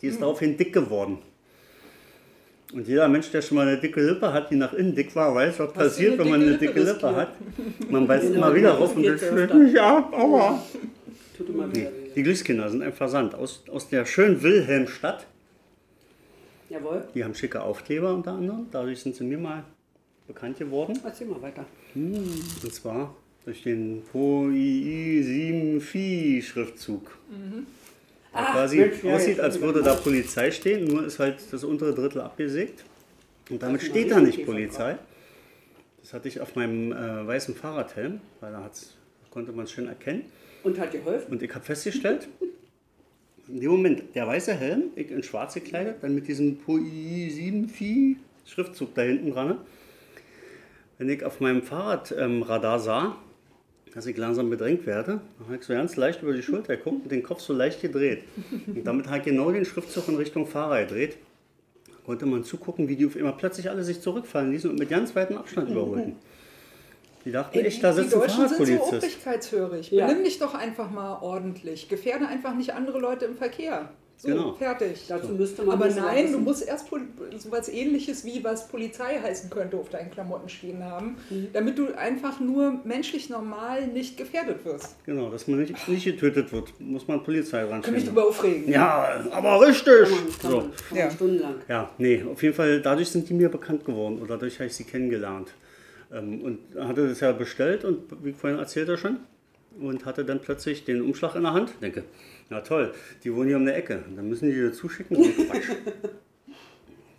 Die ist daraufhin dick geworden. Und jeder Mensch, der schon mal eine dicke Lippe hat, die nach innen dick war, weiß, was passiert, eine wenn man eine dicke Lippe Lippe hat. Man beißt Genau, immer wieder das rauf und das schlägt mich ab. Aua. Tut immer wieder Nee, weh. die Glückskinder sind ein Versand aus, aus der schönen Wilhelmstadt. Jawohl. Die haben schicke Aufkleber unter anderem. Dadurch sind sie mir mal bekannt geworden. Erzähl mal weiter. Und zwar durch den POII 7 Phi Schriftzug. Der Ah, quasi Mensch, aussieht, als würde da Polizei stehen, nur ist halt das untere Drittel abgesägt. Und damit steht da nicht Polizei. Das hatte ich auf meinem äh, weißen Fahrradhelm, weil da konnte man es schön erkennen. Und hat geholfen? Und ich habe festgestellt, in dem Moment, der weiße Helm, ich in schwarz gekleidet, dann mit diesem POI 7 Vieh Schriftzug da hinten dran. Wenn ich auf meinem Fahrradradar sah, dass ich langsam bedrängt werde, dann habe ich so ganz leicht über die Schulter geguckt und den Kopf so leicht gedreht. Und damit habe ich genau den Schriftzug in Richtung Fahrer gedreht. Da konnte man zugucken, wie die auf immer plötzlich alle sich zurückfallen ließen und mit ganz weitem Abstand überholten. Die dachten echt, da die sitzt ein Deutschen sind so obrigkeitshörig. Ja. Benimm dich doch einfach mal ordentlich. Gefährde einfach nicht andere Leute im Verkehr. So, Genau. fertig. Dazu müsste man Aber nein, du musst erst so was ähnliches wie was Polizei heißen könnte auf deinen Klamotten stehen haben, Mhm. damit du einfach nur menschlich normal nicht gefährdet wirst. Genau, dass man nicht, nicht getötet wird, muss man Polizei Ich kann mich ranstellen. drüber aufregen. Ja, aber richtig! Kann man, kann So. Ja. stundenlang. Ja, nee, auf jeden Fall, dadurch sind die mir bekannt geworden oder dadurch habe ich sie kennengelernt. Ähm, und hatte das ja bestellt und wie vorhin erzählt er schon und hatte dann plötzlich den Umschlag in der Hand. Denke, na toll, die wohnen hier um der Ecke. Dann müssen die dir zuschicken. So ein Quatsch.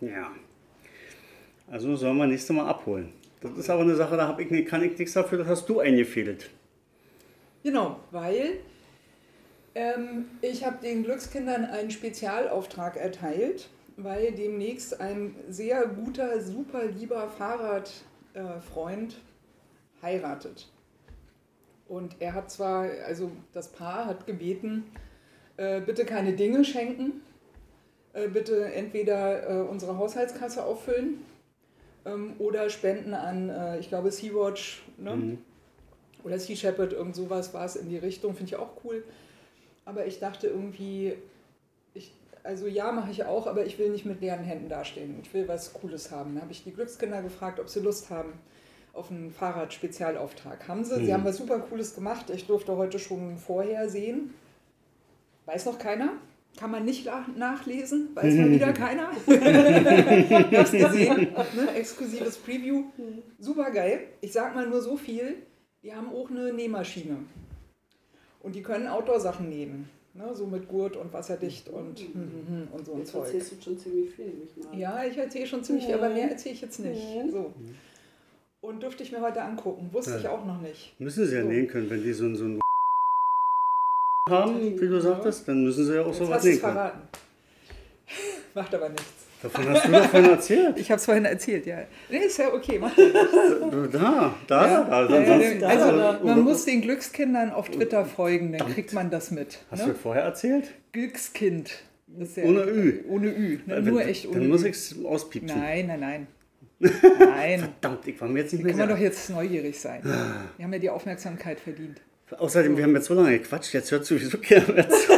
ja. Also sollen wir nächstes Mal abholen. Das ist aber eine Sache, da hab ich, kann ich nichts dafür, das hast du eingefädelt. Genau, weil ähm, ich habe den Glückskindern einen Spezialauftrag erteilt, weil demnächst ein sehr guter, super lieber Fahrradfreund äh, heiratet. Und er hat zwar, also das Paar hat gebeten, äh, bitte keine Dinge schenken, äh, bitte entweder äh, unsere Haushaltskasse auffüllen ähm, oder spenden an, äh, ich glaube, Sea-Watch, ne? Oder Sea Shepherd, irgend sowas war es in die Richtung, finde ich auch cool. Aber ich dachte irgendwie, ich, also ja, mache ich auch, aber ich will nicht mit leeren Händen dastehen. Ich will was Cooles haben. Da habe ich die Glückskinder gefragt, ob sie Lust haben auf einen Fahrrad-Spezialauftrag. Haben sie? Sie haben was super Cooles gemacht. Ich durfte heute schon vorher sehen. Weiß noch keiner? Kann man nicht nachlesen? Weiß mal wieder keiner? ich hab's gesehen. Ne? Exklusives Preview. Super geil. Ich sag mal nur so viel. Die haben auch eine Nähmaschine. Und die können Outdoor-Sachen nähen. Ne? So mit Gurt und wasserdicht und, hm, hm, hm und so ein Jetzt Zeug. erzählst du schon ziemlich viel, nicht mal. Ja, ich erzähle schon ziemlich viel, aber mehr erzähle ich jetzt nicht. Mhm. So. Und dürfte ich mir heute angucken. Wusste ich auch noch nicht. Müssen sie ja So. nähen können, wenn die so, ein- so ein haben, wie du sagtest, dann müssen sie ja auch Jetzt so was du können. verraten. Macht aber nichts. Davon hast du davon erzählt. Ich habe es vorhin erzählt, ja. Nee, ist ja okay, macht ja nichts. Da, da, Ja. da. Ja, ansonsten- ja, also man muss den Glückskindern auf Twitter folgen, dann kriegt man das mit. Hast du Ne? das vorher erzählt? Glückskind. Ja- Ohne Ü. Ohne Ü. Ne? Nur echt ohne Dann muss ich es auspiepsen. Nein, nein, nein. Nein. Verdammt, ich war mir jetzt nicht Kann mehr man doch jetzt neugierig sein. Wir haben ja die Aufmerksamkeit verdient. Außerdem, wir haben jetzt so lange gequatscht, jetzt hört sowieso keiner mehr zu.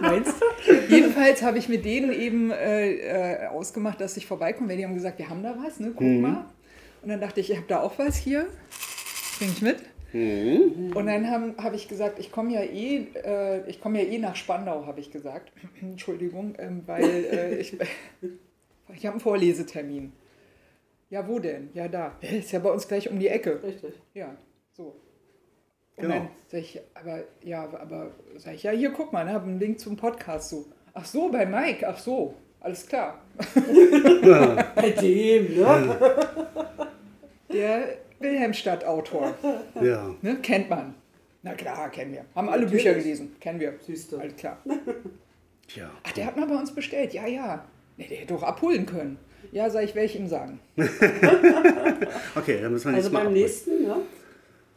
Meinst du? Jedenfalls habe ich mit denen eben äh, äh, ausgemacht, dass ich vorbeikomme, weil die haben gesagt, wir haben da was, ne? guck mal. Und dann dachte ich, ich habe da auch was hier, bring ich mit. Und dann habe hab ich gesagt, ich komme ja eh, äh, ich komme ja eh nach Spandau, habe ich gesagt. Entschuldigung, ähm, weil äh, ich, ich habe einen Vorlesetermin. Ja, wo denn? Ja, da. Ist ja bei uns gleich um die Ecke. Richtig. Ja, so. Und Genau. dann sag ich, aber, ja, aber, sag ich, ja, hier, guck mal, ne, habe einen Link zum Podcast so. Ach so, bei Mike, ach so, alles klar. Bei dem, ne? Der Wilhelmstadt-Autor, Ja. ne, kennt man. Na klar, kennen wir. Haben alle Bücher gelesen, kennen wir. Siehst du. Alles klar. Tja. Ach, der hat mal bei uns bestellt, ja, ja. Nee, der hätte doch abholen können. Ja, sag ich, werde ich ihm sagen. Okay, dann müssen wir Also beim abholen. nächsten, ne?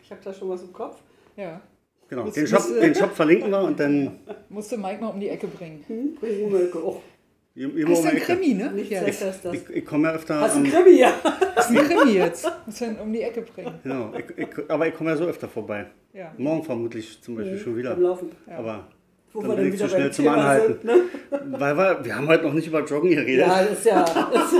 Ich habe da schon was im Kopf. Ja. Genau, den Shop, den Shop verlinken wir und dann Musste Mike mal um die Ecke bringen. Hm? Bring Rumelke auch. immer Das ist um die ein Ecke. Krimi, ne? Nicht Ja, das. Ich, ich komme ja öfter Hast du am, einen Krimi, ja? das ist ein Krimi jetzt. Muss dann um die Ecke bringen. genau, ich, ich, aber ich komme ja so öfter vorbei. Ja. Morgen vermutlich zum Beispiel schon wieder. Beim Laufen. Aber Wo dann wir bin dann ich zu schnell zum Thema Anhalten. sind, ne? Weil wir, wir haben heute noch nicht über Joggen geredet. Ja, das ist ja. Das ist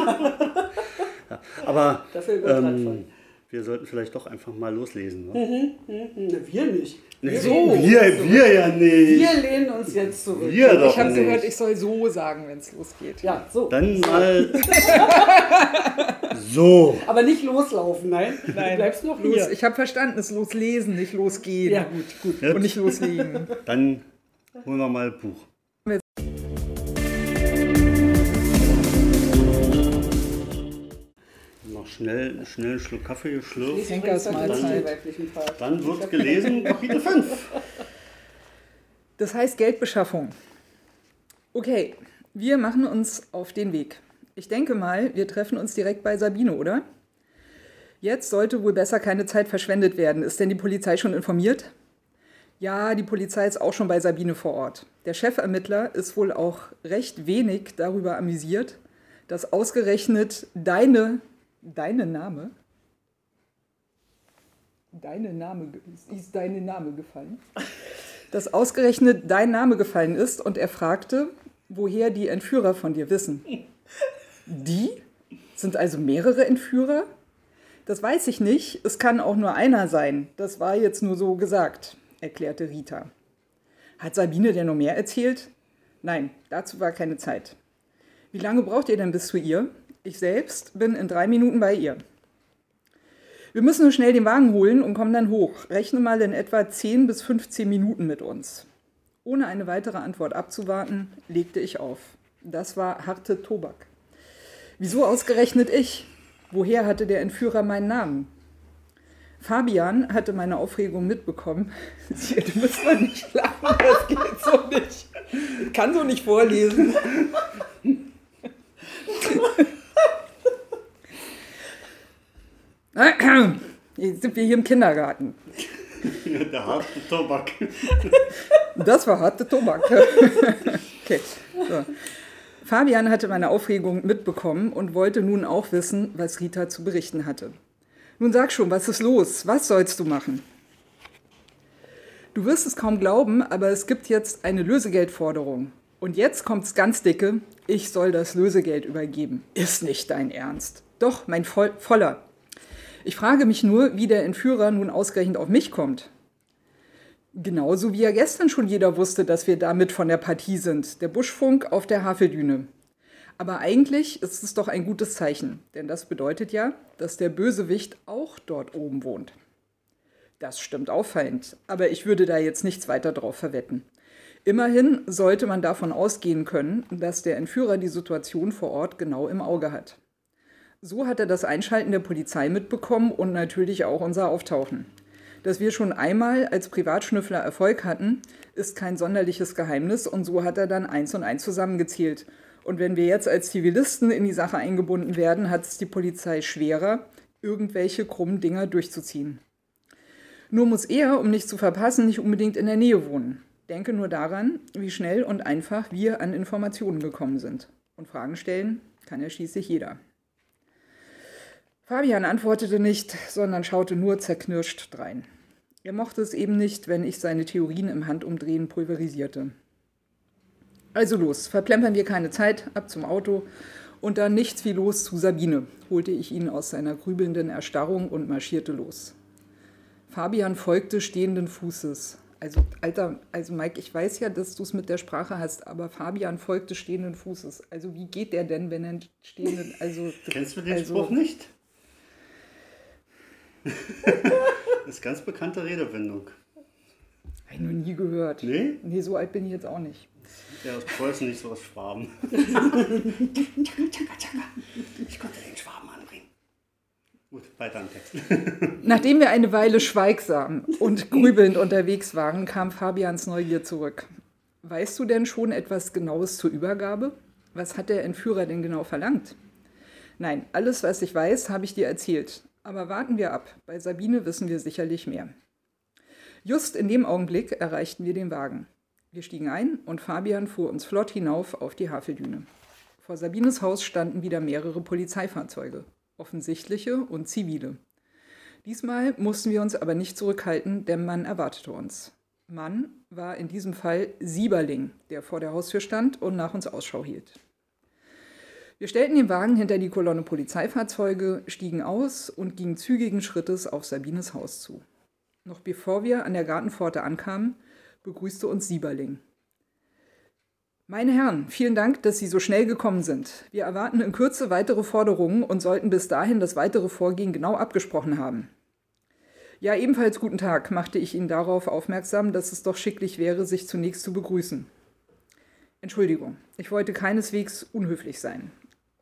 ja Aber dafür über ähm. Wir sollten vielleicht doch einfach mal loslesen. Ne? Ne, wir nicht. Nee, So. wir, wir ja nicht. Wir lehnen uns jetzt zurück. Wir doch Ich habe gehört, ich soll so sagen, wenn es losgeht. Ja, so. Dann mal so. Aber nicht loslaufen, nein. Nein, Du bleibst noch los, hier. Ich habe verstanden, es loslesen, nicht losgehen. Ja, gut, gut. Und nicht loslegen. Dann holen wir mal ein Buch. Schnell, schnell einen Schluck Kaffee geschlürft. Henkersmahlzeit. Dann wird gelesen, Kapitel 5. Das heißt Geldbeschaffung. Okay, wir machen uns auf den Weg. Ich denke mal, wir treffen uns direkt bei Sabine, oder? Jetzt sollte wohl besser keine Zeit verschwendet werden. Ist denn die Polizei schon informiert? Ja, die Polizei ist auch schon bei Sabine vor Ort. Der Chefermittler ist wohl auch recht wenig darüber amüsiert, dass ausgerechnet deine, deine Name, deine Name, ist deine Name gefallen, dass ausgerechnet dein Name gefallen ist und er fragte, woher die Entführer von dir wissen. Die? Sind also mehrere Entführer? Das weiß ich nicht. Es kann auch nur einer sein. Das war jetzt nur so gesagt, erklärte Rita. Hat Sabine denn noch mehr erzählt? Nein, dazu war keine Zeit. Wie lange braucht ihr denn bis zu ihr? Ich selbst bin in drei Minuten bei ihr. Wir müssen nur schnell den Wagen holen und kommen dann hoch. Rechne mal in etwa 10 bis 15 Minuten mit uns. Ohne eine weitere Antwort abzuwarten, legte ich auf. Das war harte Tobak. Wieso ausgerechnet ich? Woher hatte der Entführer meinen Namen? Fabian hatte meine Aufregung mitbekommen. Du musst mal nicht lachen, das geht so nicht. Ich kann so nicht vorlesen. Jetzt sind wir hier im Kindergarten. Der harte Tobak. Das war harte Tobak. Okay. So. Fabian hatte meine Aufregung mitbekommen und wollte nun auch wissen, was Rita zu berichten hatte. Nun sag schon, was ist los? Was sollst du machen? Du wirst es kaum glauben, aber es gibt jetzt eine Lösegeldforderung. Und jetzt kommt's ganz dicke, ich soll das Lösegeld übergeben. Ist nicht dein Ernst. Doch, mein Voll voller. Ich frage mich nur, wie der Entführer nun ausgerechnet auf mich kommt. Genauso wie ja gestern schon jeder wusste, dass wir damit von der Partie sind. Der Buschfunk auf der Haveldüne. Aber eigentlich ist es doch ein gutes Zeichen, denn das bedeutet ja, dass der Bösewicht auch dort oben wohnt. Das stimmt auffallend, aber ich würde da jetzt nichts weiter drauf verwetten. Immerhin sollte man davon ausgehen können, dass der Entführer die Situation vor Ort genau im Auge hat. So hat er das Einschalten der Polizei mitbekommen und natürlich auch unser Auftauchen. Dass wir schon einmal als Privatschnüffler Erfolg hatten, ist kein sonderliches Geheimnis und so hat er dann eins und eins zusammengezählt. Und wenn wir jetzt als Zivilisten in die Sache eingebunden werden, hat es die Polizei schwerer, irgendwelche krummen Dinger durchzuziehen. Nur muss er, um nicht zu verpassen, nicht unbedingt in der Nähe wohnen. Denke nur daran, wie schnell und einfach wir an Informationen gekommen sind. Und Fragen stellen kann ja schließlich jeder. Fabian antwortete nicht, sondern schaute nur zerknirscht drein. Er mochte es eben nicht, wenn ich seine Theorien im Handumdrehen pulverisierte. Also los, verplempern wir keine Zeit, ab zum Auto und dann nichts wie los zu Sabine, holte ich ihn aus seiner grübelnden Erstarrung und marschierte los. Fabian folgte stehenden Fußes. Also, Alter, also Mike, ich weiß ja, dass du es mit der Sprache hast, aber Fabian folgte stehenden Fußes. Also, wie geht der denn, wenn er stehenden, also. Kennst du den also, Spruch nicht? Das ist ganz bekannte Redewendung. Habe ich noch nie gehört. Nee? Nee, so alt bin ich jetzt auch nicht. Ja, aus Preußen, nicht so aus Schwaben. Ich konnte den Schwaben anbringen. Gut, weiter am Text. Nachdem wir eine Weile schweigsam und grübelnd unterwegs waren, kam Fabians Neugier zurück. Weißt du denn schon etwas Genaues zur Übergabe? Was hat der Entführer denn genau verlangt? Nein, alles, was ich weiß, habe ich dir erzählt. Aber warten wir ab. Bei Sabine wissen wir sicherlich mehr. Just in dem Augenblick erreichten wir den Wagen. Wir stiegen ein und Fabian fuhr uns flott hinauf auf die Haveldüne. Vor Sabines Haus standen wieder mehrere Polizeifahrzeuge, offensichtliche und zivile. Diesmal mussten wir uns aber nicht zurückhalten, denn Mann erwartete uns. Mann war in diesem Fall Sieberling, der vor der Haustür stand und nach uns Ausschau hielt. Wir stellten den Wagen hinter die Kolonne Polizeifahrzeuge, stiegen aus und gingen zügigen Schrittes auf Sabines Haus zu. Noch bevor wir an der Gartenpforte ankamen, begrüßte uns Sieberling. Meine Herren, vielen Dank, dass Sie so schnell gekommen sind. Wir erwarten in Kürze weitere Forderungen und sollten bis dahin das weitere Vorgehen genau abgesprochen haben. Ja, ebenfalls guten Tag, machte ich ihn darauf aufmerksam, dass es doch schicklich wäre, sich zunächst zu begrüßen. Entschuldigung, ich wollte keineswegs unhöflich sein.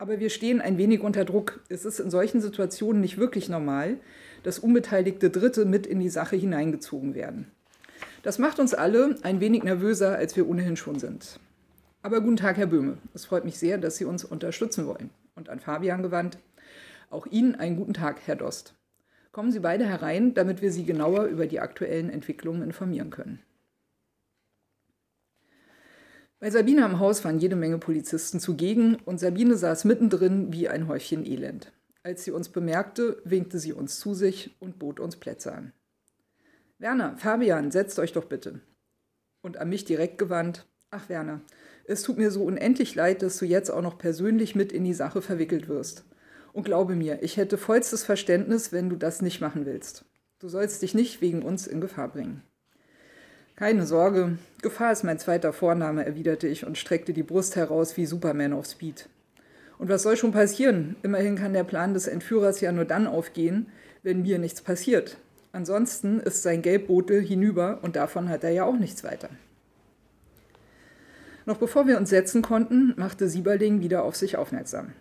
Aber wir stehen ein wenig unter Druck. Es ist in solchen Situationen nicht wirklich normal, dass unbeteiligte Dritte mit in die Sache hineingezogen werden. Das macht uns alle ein wenig nervöser, als wir ohnehin schon sind. Aber guten Tag, Herr Böhme. Es freut mich sehr, dass Sie uns unterstützen wollen. Und an Fabian gewandt, auch Ihnen einen guten Tag, Herr Dost. Kommen Sie beide herein, damit wir Sie genauer über die aktuellen Entwicklungen informieren können. Bei Sabine am Haus waren jede Menge Polizisten zugegen und Sabine saß mittendrin wie ein Häufchen Elend. Als sie uns bemerkte, winkte sie uns zu sich und bot uns Plätze an. Werner, Fabian, setzt euch doch bitte. Und an mich direkt gewandt, ach Werner, es tut mir so unendlich leid, dass du jetzt auch noch persönlich mit in die Sache verwickelt wirst. Und glaube mir, ich hätte vollstes Verständnis, wenn du das nicht machen willst. Du sollst dich nicht wegen uns in Gefahr bringen. Keine Sorge, Gefahr ist mein zweiter Vorname, erwiderte ich und streckte die Brust heraus wie Superman auf Speed. Und was soll schon passieren? Immerhin kann der Plan des Entführers ja nur dann aufgehen, wenn mir nichts passiert. Ansonsten ist sein Gelbbote hinüber und davon hat er ja auch nichts weiter. Noch bevor wir uns setzen konnten, machte Sieberling wieder auf sich aufmerksam.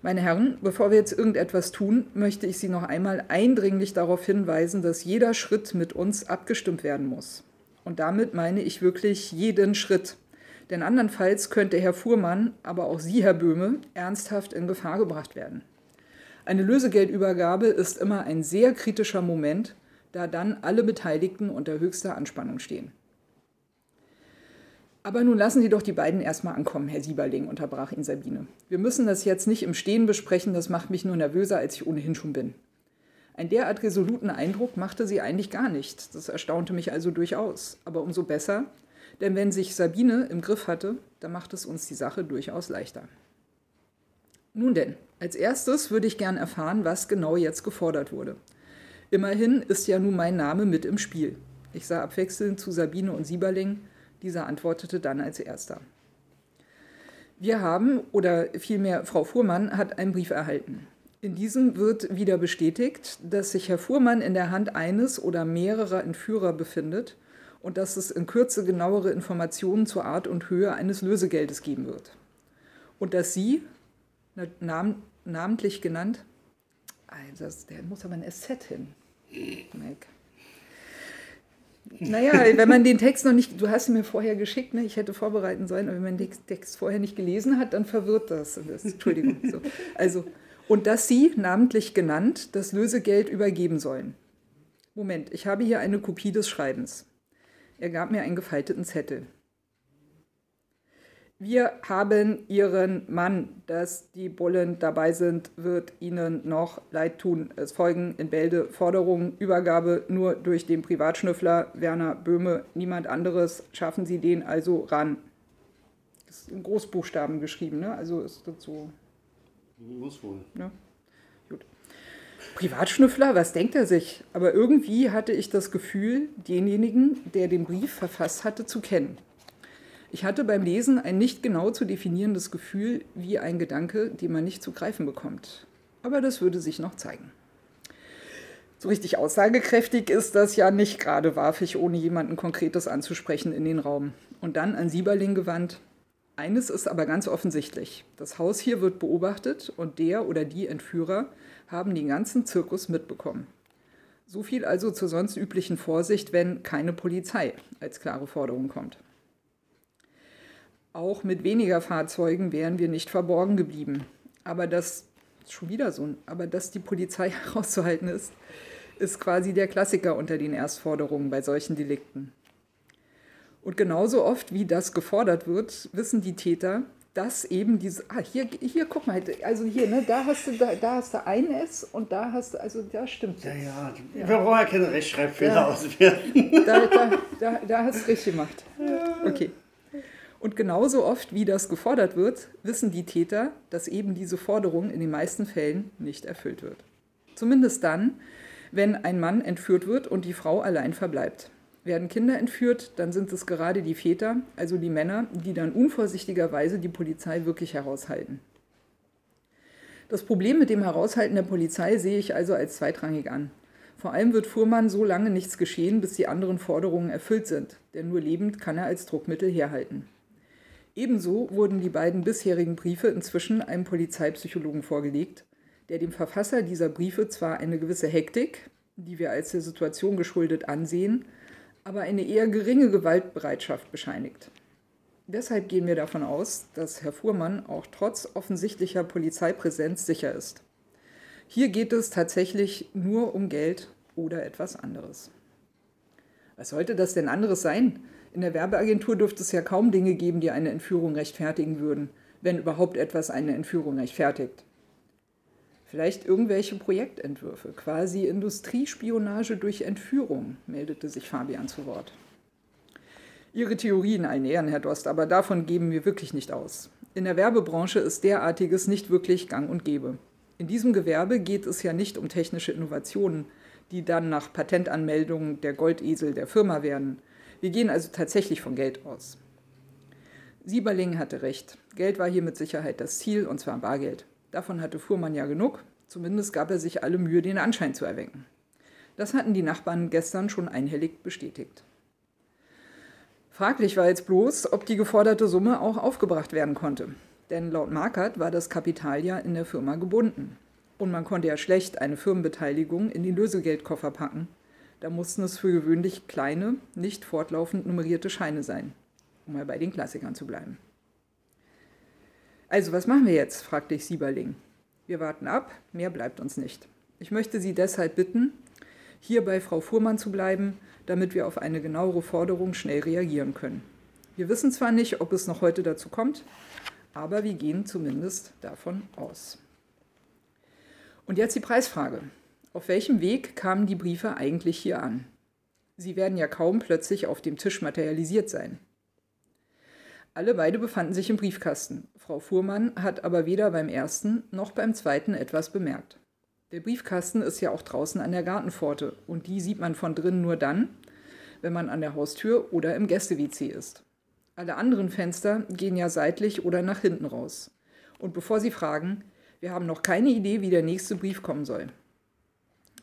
Meine Herren, bevor wir jetzt irgendetwas tun, möchte ich Sie noch einmal eindringlich darauf hinweisen, dass jeder Schritt mit uns abgestimmt werden muss. Und damit meine ich wirklich jeden Schritt. Denn andernfalls könnte Herr Fuhrmann, aber auch Sie, Herr Böhme, ernsthaft in Gefahr gebracht werden. Eine Lösegeldübergabe ist immer ein sehr kritischer Moment, da dann alle Beteiligten unter höchster Anspannung stehen. Aber nun lassen Sie doch die beiden erstmal ankommen, Herr Sieberling, unterbrach ihn Sabine. Wir müssen das jetzt nicht im Stehen besprechen, das macht mich nur nervöser, als ich ohnehin schon bin. Ein derart resoluten Eindruck machte sie eigentlich gar nicht. Das erstaunte mich also durchaus. Aber umso besser, denn wenn sich Sabine im Griff hatte, dann macht es uns die Sache durchaus leichter. Nun denn, als erstes würde ich gern erfahren, was genau jetzt gefordert wurde. Immerhin ist ja nun mein Name mit im Spiel. Ich sah abwechselnd zu Sabine und Sieberling. Dieser antwortete dann als erster. Wir haben, oder vielmehr Frau Fuhrmann, hat einen Brief erhalten. In diesem wird wieder bestätigt, dass sich Herr Fuhrmann in der Hand eines oder mehrerer Entführer befindet und dass es in Kürze genauere Informationen zur Art und Höhe eines Lösegeldes geben wird. Und dass Sie, nam namentlich genannt, also der muss aber ein SZ hin. Mike. Naja, wenn man den Text noch nicht, du hast ihn mir vorher geschickt, ne? ich hätte vorbereiten sollen, aber wenn man den Text vorher nicht gelesen hat, dann verwirrt das. das Entschuldigung. So. Also, und dass sie, namentlich genannt, das Lösegeld übergeben sollen. Moment, ich habe hier eine Kopie des Schreibens. Er gab mir einen gefalteten Zettel. Wir haben Ihren Mann, dass die Bullen dabei sind, wird Ihnen noch leid tun. Es folgen in Bälde Forderungen, Übergabe nur durch den Privatschnüffler Werner Böhme, niemand anderes. Schaffen Sie den also ran. Das ist in Großbuchstaben geschrieben, ne? also ist das so muss wohl. Ja. Gut. Privatschnüffler, was denkt er sich? Aber irgendwie hatte ich das Gefühl, denjenigen, der den Brief verfasst hatte, zu kennen. Ich hatte beim Lesen ein nicht genau zu definierendes Gefühl wie ein Gedanke, den man nicht zu greifen bekommt. Aber das würde sich noch zeigen. So richtig aussagekräftig ist das ja nicht gerade, warf ich, ohne jemanden Konkretes anzusprechen, in den Raum. Und dann an Sieberling gewandt. Eines ist aber ganz offensichtlich. Das Haus hier wird beobachtet und der oder die Entführer haben den ganzen Zirkus mitbekommen. So viel also zur sonst üblichen Vorsicht, wenn keine Polizei als klare Forderung kommt. Auch mit weniger Fahrzeugen wären wir nicht verborgen geblieben. Aber das schon wieder so, aber dass die Polizei herauszuhalten ist, ist quasi der Klassiker unter den Erstforderungen bei solchen Delikten. Und genauso oft, wie das gefordert wird, wissen die Täter, dass eben diese, ah, hier, hier, guck mal, also hier, ne, da hast du, da, da hast du ein S und da hast du, also da stimmt Ja, ja, ja. wir brauchen ja keine Rechtschreibfehler ja. auswerten. Da, da, da, da hast du richtig gemacht. Okay. Und genauso oft, wie das gefordert wird, wissen die Täter, dass eben diese Forderung in den meisten Fällen nicht erfüllt wird. Zumindest dann, wenn ein Mann entführt wird und die Frau allein verbleibt. Werden Kinder entführt, dann sind es gerade die Väter, also die Männer, die dann unvorsichtigerweise die Polizei wirklich heraushalten. Das Problem mit dem Heraushalten der Polizei sehe ich also als zweitrangig an. Vor allem wird Fuhrmann so lange nichts geschehen, bis die anderen Forderungen erfüllt sind, denn nur lebend kann er als Druckmittel herhalten. Ebenso wurden die beiden bisherigen Briefe inzwischen einem Polizeipsychologen vorgelegt, der dem Verfasser dieser Briefe zwar eine gewisse Hektik, die wir als der Situation geschuldet ansehen, aber eine eher geringe Gewaltbereitschaft bescheinigt. Deshalb gehen wir davon aus, dass Herr Fuhrmann auch trotz offensichtlicher Polizeipräsenz sicher ist. Hier geht es tatsächlich nur um Geld oder etwas anderes. Was sollte das denn anderes sein? In der Werbeagentur dürfte es ja kaum Dinge geben, die eine Entführung rechtfertigen würden, wenn überhaupt etwas eine Entführung rechtfertigt. Vielleicht irgendwelche Projektentwürfe, quasi Industriespionage durch Entführung, meldete sich Fabian zu Wort. Ihre Theorien allen Ehren, Herr Dost, aber davon geben wir wirklich nicht aus. In der Werbebranche ist derartiges nicht wirklich gang und gäbe. In diesem Gewerbe geht es ja nicht um technische Innovationen, die dann nach Patentanmeldung der Goldesel der Firma werden. Wir gehen also tatsächlich von Geld aus. Sieberling hatte recht. Geld war hier mit Sicherheit das Ziel, und zwar Bargeld. Davon hatte Fuhrmann ja genug. Zumindest gab er sich alle Mühe, den Anschein zu erwecken. Das hatten die Nachbarn gestern schon einhellig bestätigt. Fraglich war jetzt bloß, ob die geforderte Summe auch aufgebracht werden konnte. Denn laut Markert war das Kapital ja in der Firma gebunden. Und man konnte ja schlecht eine Firmenbeteiligung in den Lösegeldkoffer packen. Da mussten es für gewöhnlich kleine, nicht fortlaufend nummerierte Scheine sein, um mal bei den Klassikern zu bleiben. Also, was machen wir jetzt? fragte ich Sieberling. Wir warten ab, mehr bleibt uns nicht. Ich möchte Sie deshalb bitten, hier bei Frau Fuhrmann zu bleiben, damit wir auf eine genauere Forderung schnell reagieren können. Wir wissen zwar nicht, ob es noch heute dazu kommt, aber wir gehen zumindest davon aus. Und jetzt die Preisfrage. Auf welchem Weg kamen die Briefe eigentlich hier an? Sie werden ja kaum plötzlich auf dem Tisch materialisiert sein. Alle beide befanden sich im Briefkasten. Frau Fuhrmann hat aber weder beim ersten noch beim zweiten etwas bemerkt. Der Briefkasten ist ja auch draußen an der Gartenpforte und die sieht man von drinnen nur dann, wenn man an der Haustür oder im Gäste-WC ist. Alle anderen Fenster gehen ja seitlich oder nach hinten raus. Und bevor Sie fragen, wir haben noch keine Idee, wie der nächste Brief kommen soll.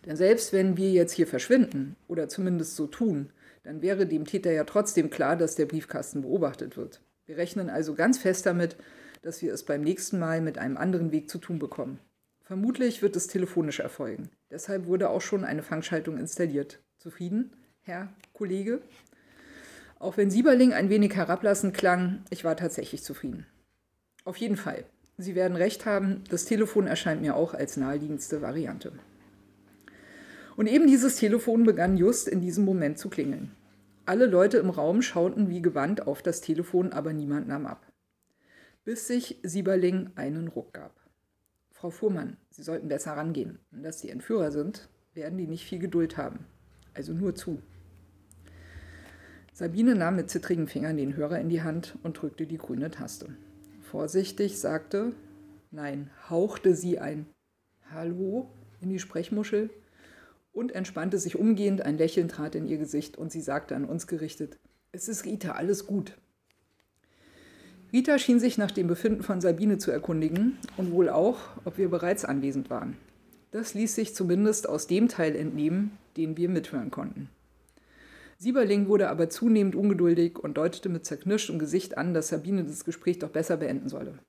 Denn selbst wenn wir jetzt hier verschwinden oder zumindest so tun, dann wäre dem Täter ja trotzdem klar, dass der Briefkasten beobachtet wird. Wir rechnen also ganz fest damit, dass wir es beim nächsten Mal mit einem anderen Weg zu tun bekommen. Vermutlich wird es telefonisch erfolgen. Deshalb wurde auch schon eine Fangschaltung installiert. Zufrieden, Herr Kollege? Auch wenn Sieberling ein wenig herablassend klang, ich war tatsächlich zufrieden. Auf jeden Fall. Sie werden recht haben, das Telefon erscheint mir auch als naheliegendste Variante. Und eben dieses Telefon begann just in diesem Moment zu klingeln. Alle Leute im Raum schauten wie gewandt auf das Telefon, aber niemand nahm ab. Bis sich Sieberling einen Ruck gab. Frau Fuhrmann, Sie sollten besser rangehen. Wenn das die Entführer sind, werden die nicht viel Geduld haben. Also nur zu. Sabine nahm mit zittrigen Fingern den Hörer in die Hand und drückte die grüne Taste. Vorsichtig sagte, nein, hauchte sie ein Hallo in die Sprechmuschel und entspannte sich umgehend. Ein Lächeln trat in ihr Gesicht und sie sagte an uns gerichtet: Es ist Rita, alles gut. Rita schien sich nach dem Befinden von Sabine zu erkundigen und wohl auch, ob wir bereits anwesend waren. Das ließ sich zumindest aus dem Teil entnehmen, den wir mithören konnten. Sieberling wurde aber zunehmend ungeduldig und deutete mit zerknirschtem Gesicht an, dass Sabine das Gespräch doch besser beenden solle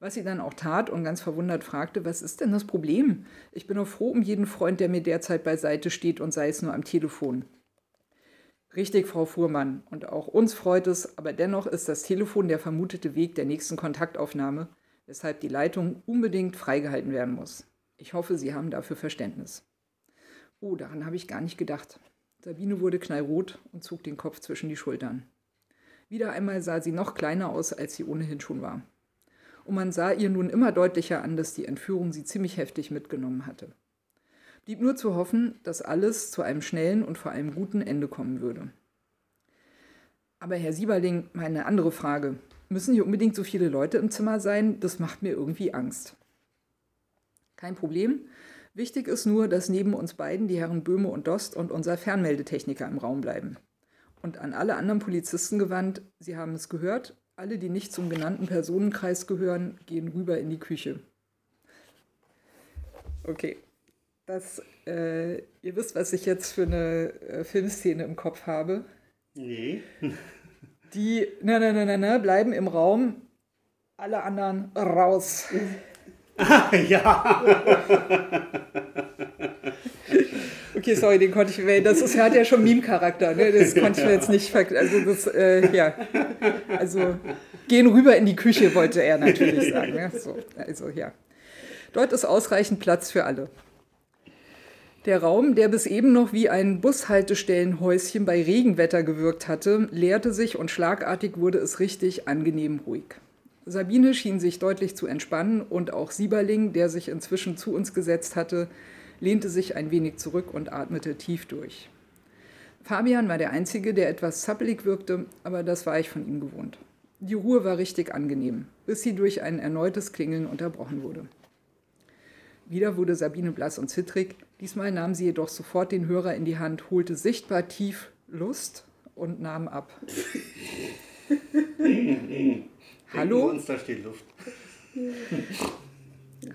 was sie dann auch tat und ganz verwundert fragte, was ist denn das Problem? Ich bin auch froh um jeden Freund, der mir derzeit beiseite steht und sei es nur am Telefon. Richtig, Frau Fuhrmann, und auch uns freut es, aber dennoch ist das Telefon der vermutete Weg der nächsten Kontaktaufnahme, weshalb die Leitung unbedingt freigehalten werden muss. Ich hoffe, Sie haben dafür Verständnis. Oh, daran habe ich gar nicht gedacht. Sabine wurde knallrot und zog den Kopf zwischen die Schultern. Wieder einmal sah sie noch kleiner aus, als sie ohnehin schon war und man sah ihr nun immer deutlicher an, dass die Entführung sie ziemlich heftig mitgenommen hatte. Blieb nur zu hoffen, dass alles zu einem schnellen und vor allem guten Ende kommen würde. Aber Herr Sieberling, meine andere Frage. Müssen hier unbedingt so viele Leute im Zimmer sein? Das macht mir irgendwie Angst. Kein Problem. Wichtig ist nur, dass neben uns beiden die Herren Böhme und Dost und unser Fernmeldetechniker im Raum bleiben. Und an alle anderen Polizisten gewandt, Sie haben es gehört, alle, die nicht zum genannten Personenkreis gehören, gehen rüber in die Küche. Okay. Das, äh, ihr wisst, was ich jetzt für eine äh, Filmszene im Kopf habe. Nee. Die ne, ne, ne, ne, ne, bleiben im Raum, alle anderen raus. ja. Okay, sorry, den konnte ich, das ist, hat ja schon Meme-Charakter, ne? das konnte ich mir jetzt nicht, also das, äh, ja, also gehen rüber in die Küche, wollte er natürlich sagen, ne? so, also ja. Dort ist ausreichend Platz für alle. Der Raum, der bis eben noch wie ein Bushaltestellenhäuschen bei Regenwetter gewirkt hatte, leerte sich und schlagartig wurde es richtig angenehm ruhig. Sabine schien sich deutlich zu entspannen und auch Sieberling, der sich inzwischen zu uns gesetzt hatte, lehnte sich ein wenig zurück und atmete tief durch. Fabian war der Einzige, der etwas zappelig wirkte, aber das war ich von ihm gewohnt. Die Ruhe war richtig angenehm, bis sie durch ein erneutes Klingeln unterbrochen wurde. Wieder wurde Sabine blass und zittrig, diesmal nahm sie jedoch sofort den Hörer in die Hand, holte sichtbar tief Lust und nahm ab. Hallo? Uns, da steht Luft.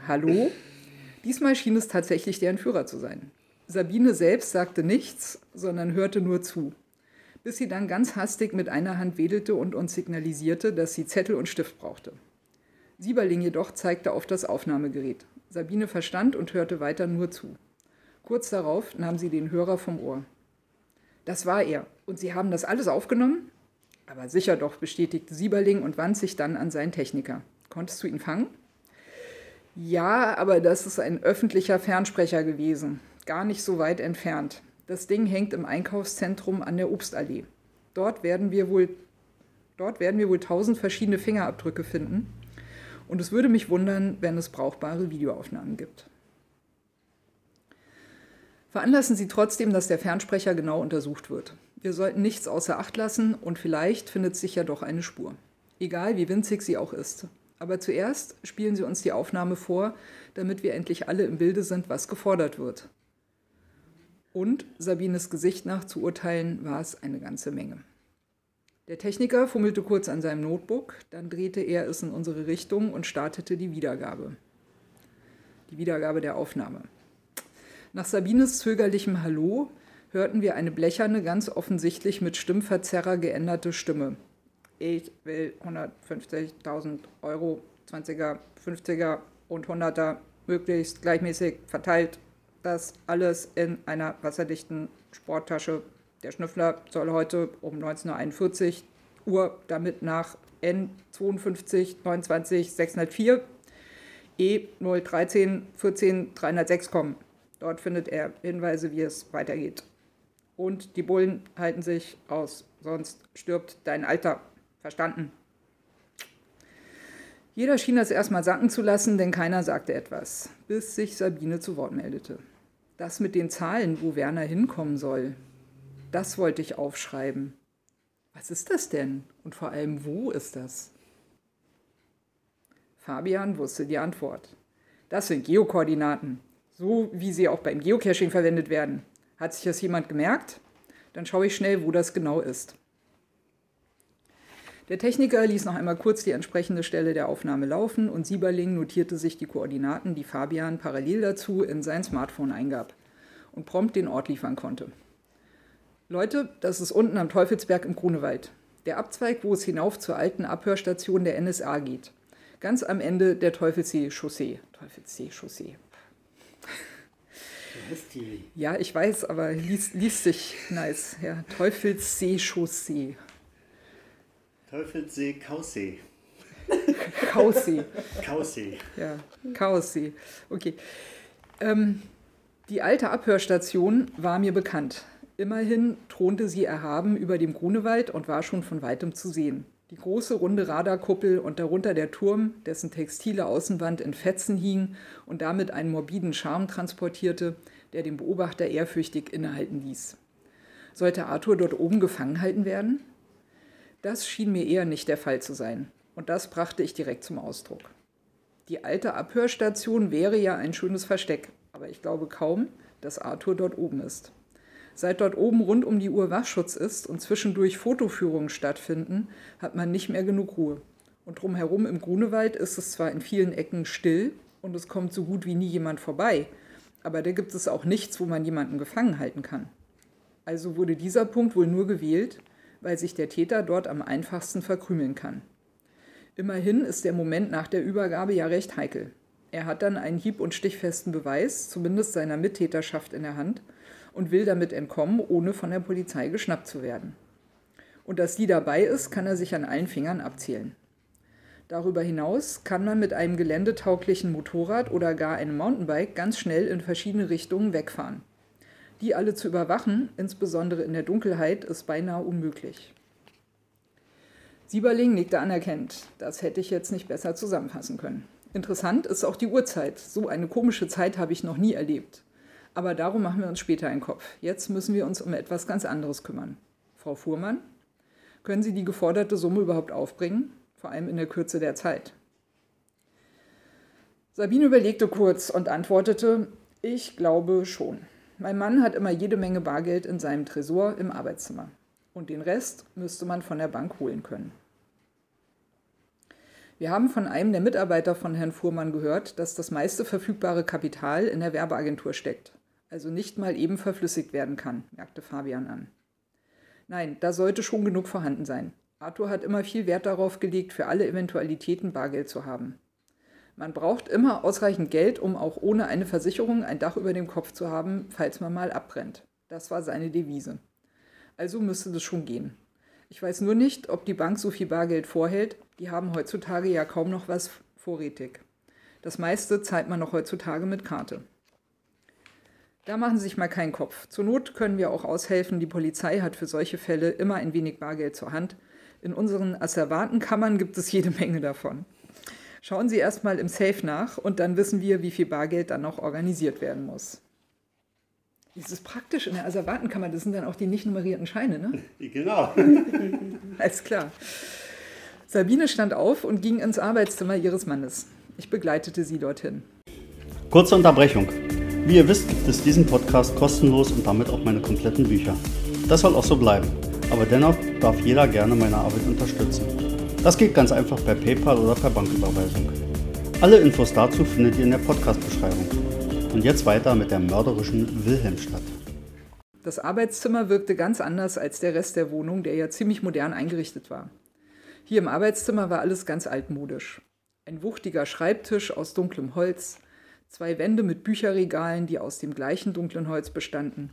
Hallo? Diesmal schien es tatsächlich der Entführer zu sein. Sabine selbst sagte nichts, sondern hörte nur zu, bis sie dann ganz hastig mit einer Hand wedelte und uns signalisierte, dass sie Zettel und Stift brauchte. Sieberling jedoch zeigte auf das Aufnahmegerät. Sabine verstand und hörte weiter nur zu. Kurz darauf nahm sie den Hörer vom Ohr. Das war er. Und Sie haben das alles aufgenommen? Aber sicher doch, bestätigte Sieberling und wandte sich dann an seinen Techniker. Konntest du ihn fangen? Ja, aber das ist ein öffentlicher Fernsprecher gewesen. Gar nicht so weit entfernt. Das Ding hängt im Einkaufszentrum an der Obstallee. Dort werden wir wohl, dort werden wir wohl tausend verschiedene Fingerabdrücke finden. Und es würde mich wundern, wenn es brauchbare Videoaufnahmen gibt. Veranlassen Sie trotzdem, dass der Fernsprecher genau untersucht wird. Wir sollten nichts außer Acht lassen und vielleicht findet sich ja doch eine Spur. Egal wie winzig sie auch ist. Aber zuerst spielen Sie uns die Aufnahme vor, damit wir endlich alle im Bilde sind, was gefordert wird. Und Sabines Gesicht nach zu urteilen, war es eine ganze Menge. Der Techniker fummelte kurz an seinem Notebook, dann drehte er es in unsere Richtung und startete die Wiedergabe. Die Wiedergabe der Aufnahme. Nach Sabines zögerlichem Hallo hörten wir eine blecherne, ganz offensichtlich mit Stimmverzerrer geänderte Stimme. Ich will 150.000 Euro, 20er, 50er und 100er möglichst gleichmäßig verteilt. Das alles in einer wasserdichten Sporttasche. Der Schnüffler soll heute um 19.41 Uhr damit nach N52 29 604 E 013 14 306 kommen. Dort findet er Hinweise, wie es weitergeht. Und die Bullen halten sich aus, sonst stirbt dein Alter. Verstanden? Jeder schien das erstmal sacken zu lassen, denn keiner sagte etwas, bis sich Sabine zu Wort meldete. Das mit den Zahlen, wo Werner hinkommen soll, das wollte ich aufschreiben. Was ist das denn? Und vor allem, wo ist das? Fabian wusste die Antwort. Das sind Geokoordinaten, so wie sie auch beim Geocaching verwendet werden. Hat sich das jemand gemerkt? Dann schaue ich schnell, wo das genau ist. Der Techniker ließ noch einmal kurz die entsprechende Stelle der Aufnahme laufen und Sieberling notierte sich die Koordinaten, die Fabian parallel dazu in sein Smartphone eingab und prompt den Ort liefern konnte. Leute, das ist unten am Teufelsberg im Grunewald. Der Abzweig, wo es hinauf zur alten Abhörstation der NSA geht. Ganz am Ende der Teufelssee-Chaussee. Teufelssee-Chaussee. Ja, ich weiß, aber liest, liest sich nice. Ja, Teufelssee-Chaussee. Teufelssee, Kaussee. Kaussee. Kaussee. Ja, Chaossee. Okay. Ähm, die alte Abhörstation war mir bekannt. Immerhin thronte sie erhaben über dem Grunewald und war schon von weitem zu sehen. Die große runde Radarkuppel und darunter der Turm, dessen textile Außenwand in Fetzen hing und damit einen morbiden Charme transportierte, der den Beobachter ehrfürchtig innehalten ließ. Sollte Arthur dort oben gefangen halten werden? Das schien mir eher nicht der Fall zu sein, und das brachte ich direkt zum Ausdruck. Die alte Abhörstation wäre ja ein schönes Versteck, aber ich glaube kaum, dass Arthur dort oben ist. Seit dort oben rund um die Uhr Wachschutz ist und zwischendurch Fotoführungen stattfinden, hat man nicht mehr genug Ruhe. Und drumherum im Grunewald ist es zwar in vielen Ecken still und es kommt so gut wie nie jemand vorbei, aber da gibt es auch nichts, wo man jemanden gefangen halten kann. Also wurde dieser Punkt wohl nur gewählt, weil sich der Täter dort am einfachsten verkrümeln kann. Immerhin ist der Moment nach der Übergabe ja recht heikel. Er hat dann einen hieb- und stichfesten Beweis, zumindest seiner Mittäterschaft in der Hand, und will damit entkommen, ohne von der Polizei geschnappt zu werden. Und dass die dabei ist, kann er sich an allen Fingern abzählen. Darüber hinaus kann man mit einem geländetauglichen Motorrad oder gar einem Mountainbike ganz schnell in verschiedene Richtungen wegfahren. Die alle zu überwachen, insbesondere in der Dunkelheit, ist beinahe unmöglich. Sieberling nickte anerkennend. Das hätte ich jetzt nicht besser zusammenfassen können. Interessant ist auch die Uhrzeit. So eine komische Zeit habe ich noch nie erlebt. Aber darum machen wir uns später einen Kopf. Jetzt müssen wir uns um etwas ganz anderes kümmern. Frau Fuhrmann, können Sie die geforderte Summe überhaupt aufbringen? vor allem in der Kürze der Zeit. Sabine überlegte kurz und antwortete, ich glaube schon. Mein Mann hat immer jede Menge Bargeld in seinem Tresor im Arbeitszimmer. Und den Rest müsste man von der Bank holen können. Wir haben von einem der Mitarbeiter von Herrn Fuhrmann gehört, dass das meiste verfügbare Kapital in der Werbeagentur steckt, also nicht mal eben verflüssigt werden kann, merkte Fabian an. Nein, da sollte schon genug vorhanden sein. Arthur hat immer viel Wert darauf gelegt, für alle Eventualitäten Bargeld zu haben. Man braucht immer ausreichend Geld, um auch ohne eine Versicherung ein Dach über dem Kopf zu haben, falls man mal abbrennt. Das war seine Devise. Also müsste das schon gehen. Ich weiß nur nicht, ob die Bank so viel Bargeld vorhält. Die haben heutzutage ja kaum noch was vorrätig. Das meiste zahlt man noch heutzutage mit Karte. Da machen Sie sich mal keinen Kopf. Zur Not können wir auch aushelfen. Die Polizei hat für solche Fälle immer ein wenig Bargeld zur Hand. In unseren Asservatenkammern gibt es jede Menge davon. Schauen Sie erstmal im Safe nach und dann wissen wir, wie viel Bargeld dann noch organisiert werden muss. Das ist praktisch in der Asservatenkammer, das sind dann auch die nicht nummerierten Scheine, ne? Genau. Alles klar. Sabine stand auf und ging ins Arbeitszimmer ihres Mannes. Ich begleitete sie dorthin. Kurze Unterbrechung. Wie ihr wisst, gibt es diesen Podcast kostenlos und damit auch meine kompletten Bücher. Das soll auch so bleiben aber dennoch darf jeder gerne meine Arbeit unterstützen. Das geht ganz einfach per PayPal oder per Banküberweisung. Alle Infos dazu findet ihr in der Podcast-Beschreibung. Und jetzt weiter mit der mörderischen Wilhelmstadt. Das Arbeitszimmer wirkte ganz anders als der Rest der Wohnung, der ja ziemlich modern eingerichtet war. Hier im Arbeitszimmer war alles ganz altmodisch. Ein wuchtiger Schreibtisch aus dunklem Holz, zwei Wände mit Bücherregalen, die aus dem gleichen dunklen Holz bestanden,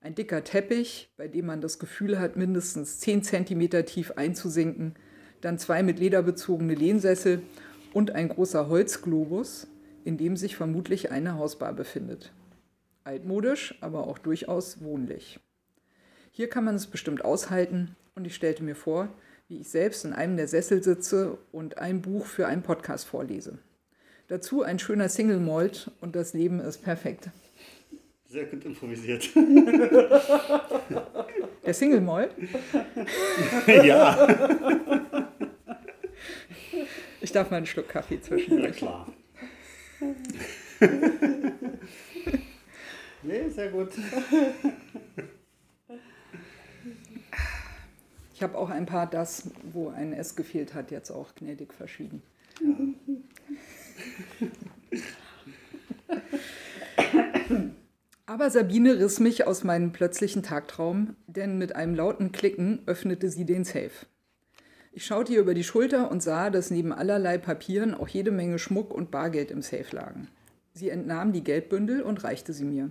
ein dicker Teppich, bei dem man das Gefühl hat, mindestens 10 cm tief einzusinken, dann zwei mit Leder bezogene Lehnsessel und ein großer Holzglobus, in dem sich vermutlich eine Hausbar befindet. Altmodisch, aber auch durchaus wohnlich. Hier kann man es bestimmt aushalten und ich stellte mir vor, wie ich selbst in einem der Sessel sitze und ein Buch für einen Podcast vorlese. Dazu ein schöner Single Malt und das Leben ist perfekt. Sehr gut improvisiert. Der Single Moll? ja. Ich darf mal einen Schluck Kaffee zwischendurch. Ja, klar. nee, sehr gut. Ich habe auch ein paar das, wo ein S gefehlt hat, jetzt auch gnädig verschwiegen. Ja. Aber Sabine riss mich aus meinem plötzlichen Tagtraum, denn mit einem lauten Klicken öffnete sie den Safe. Ich schaute ihr über die Schulter und sah, dass neben allerlei Papieren auch jede Menge Schmuck und Bargeld im Safe lagen. Sie entnahm die Geldbündel und reichte sie mir.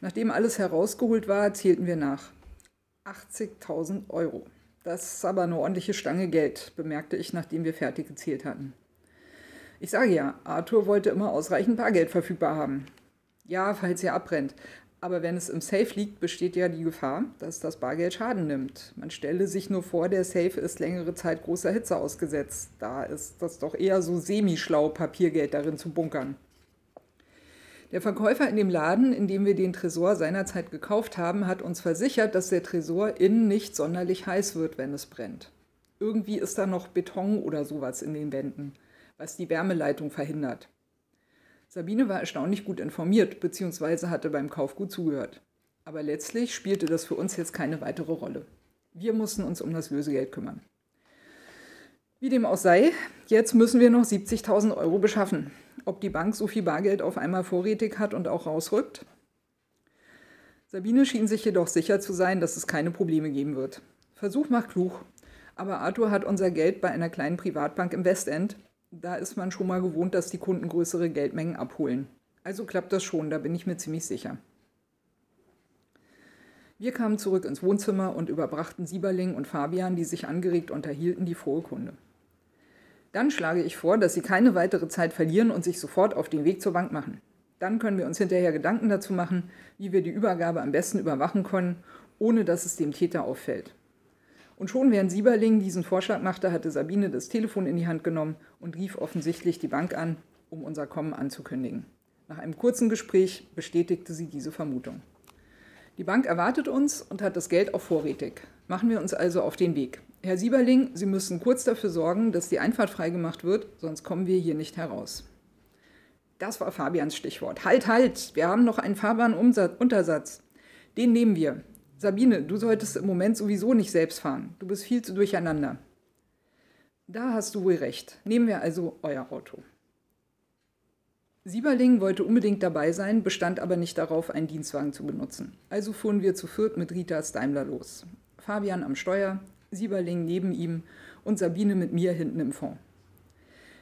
Nachdem alles herausgeholt war, zählten wir nach. 80.000 Euro. Das ist aber eine ordentliche Stange Geld, bemerkte ich, nachdem wir fertig gezählt hatten. Ich sage ja, Arthur wollte immer ausreichend Bargeld verfügbar haben. Ja, falls er abbrennt. Aber wenn es im Safe liegt, besteht ja die Gefahr, dass das Bargeld Schaden nimmt. Man stelle sich nur vor, der Safe ist längere Zeit großer Hitze ausgesetzt. Da ist das doch eher so semi-schlau, Papiergeld darin zu bunkern. Der Verkäufer in dem Laden, in dem wir den Tresor seinerzeit gekauft haben, hat uns versichert, dass der Tresor innen nicht sonderlich heiß wird, wenn es brennt. Irgendwie ist da noch Beton oder sowas in den Wänden, was die Wärmeleitung verhindert. Sabine war erstaunlich gut informiert bzw. hatte beim Kauf gut zugehört. Aber letztlich spielte das für uns jetzt keine weitere Rolle. Wir mussten uns um das Lösegeld kümmern. Wie dem auch sei, jetzt müssen wir noch 70.000 Euro beschaffen. Ob die Bank so viel Bargeld auf einmal vorrätig hat und auch rausrückt? Sabine schien sich jedoch sicher zu sein, dass es keine Probleme geben wird. Versuch macht klug. Aber Arthur hat unser Geld bei einer kleinen Privatbank im Westend. Da ist man schon mal gewohnt, dass die Kunden größere Geldmengen abholen. Also klappt das schon, da bin ich mir ziemlich sicher. Wir kamen zurück ins Wohnzimmer und überbrachten Sieberling und Fabian, die sich angeregt unterhielten, die frohe Kunde. Dann schlage ich vor, dass Sie keine weitere Zeit verlieren und sich sofort auf den Weg zur Bank machen. Dann können wir uns hinterher Gedanken dazu machen, wie wir die Übergabe am besten überwachen können, ohne dass es dem Täter auffällt. Und schon während Sieberling diesen Vorschlag machte, hatte Sabine das Telefon in die Hand genommen und rief offensichtlich die Bank an, um unser Kommen anzukündigen. Nach einem kurzen Gespräch bestätigte sie diese Vermutung. Die Bank erwartet uns und hat das Geld auch vorrätig. Machen wir uns also auf den Weg. Herr Sieberling, Sie müssen kurz dafür sorgen, dass die Einfahrt freigemacht wird, sonst kommen wir hier nicht heraus. Das war Fabians Stichwort. Halt, halt, wir haben noch einen fahrbaren Untersatz. Den nehmen wir. Sabine, du solltest im Moment sowieso nicht selbst fahren. Du bist viel zu durcheinander. Da hast du wohl recht. Nehmen wir also euer Auto. Sieberling wollte unbedingt dabei sein, bestand aber nicht darauf, einen Dienstwagen zu benutzen. Also fuhren wir zu viert mit Ritas Daimler los. Fabian am Steuer, Sieberling neben ihm und Sabine mit mir hinten im Fond.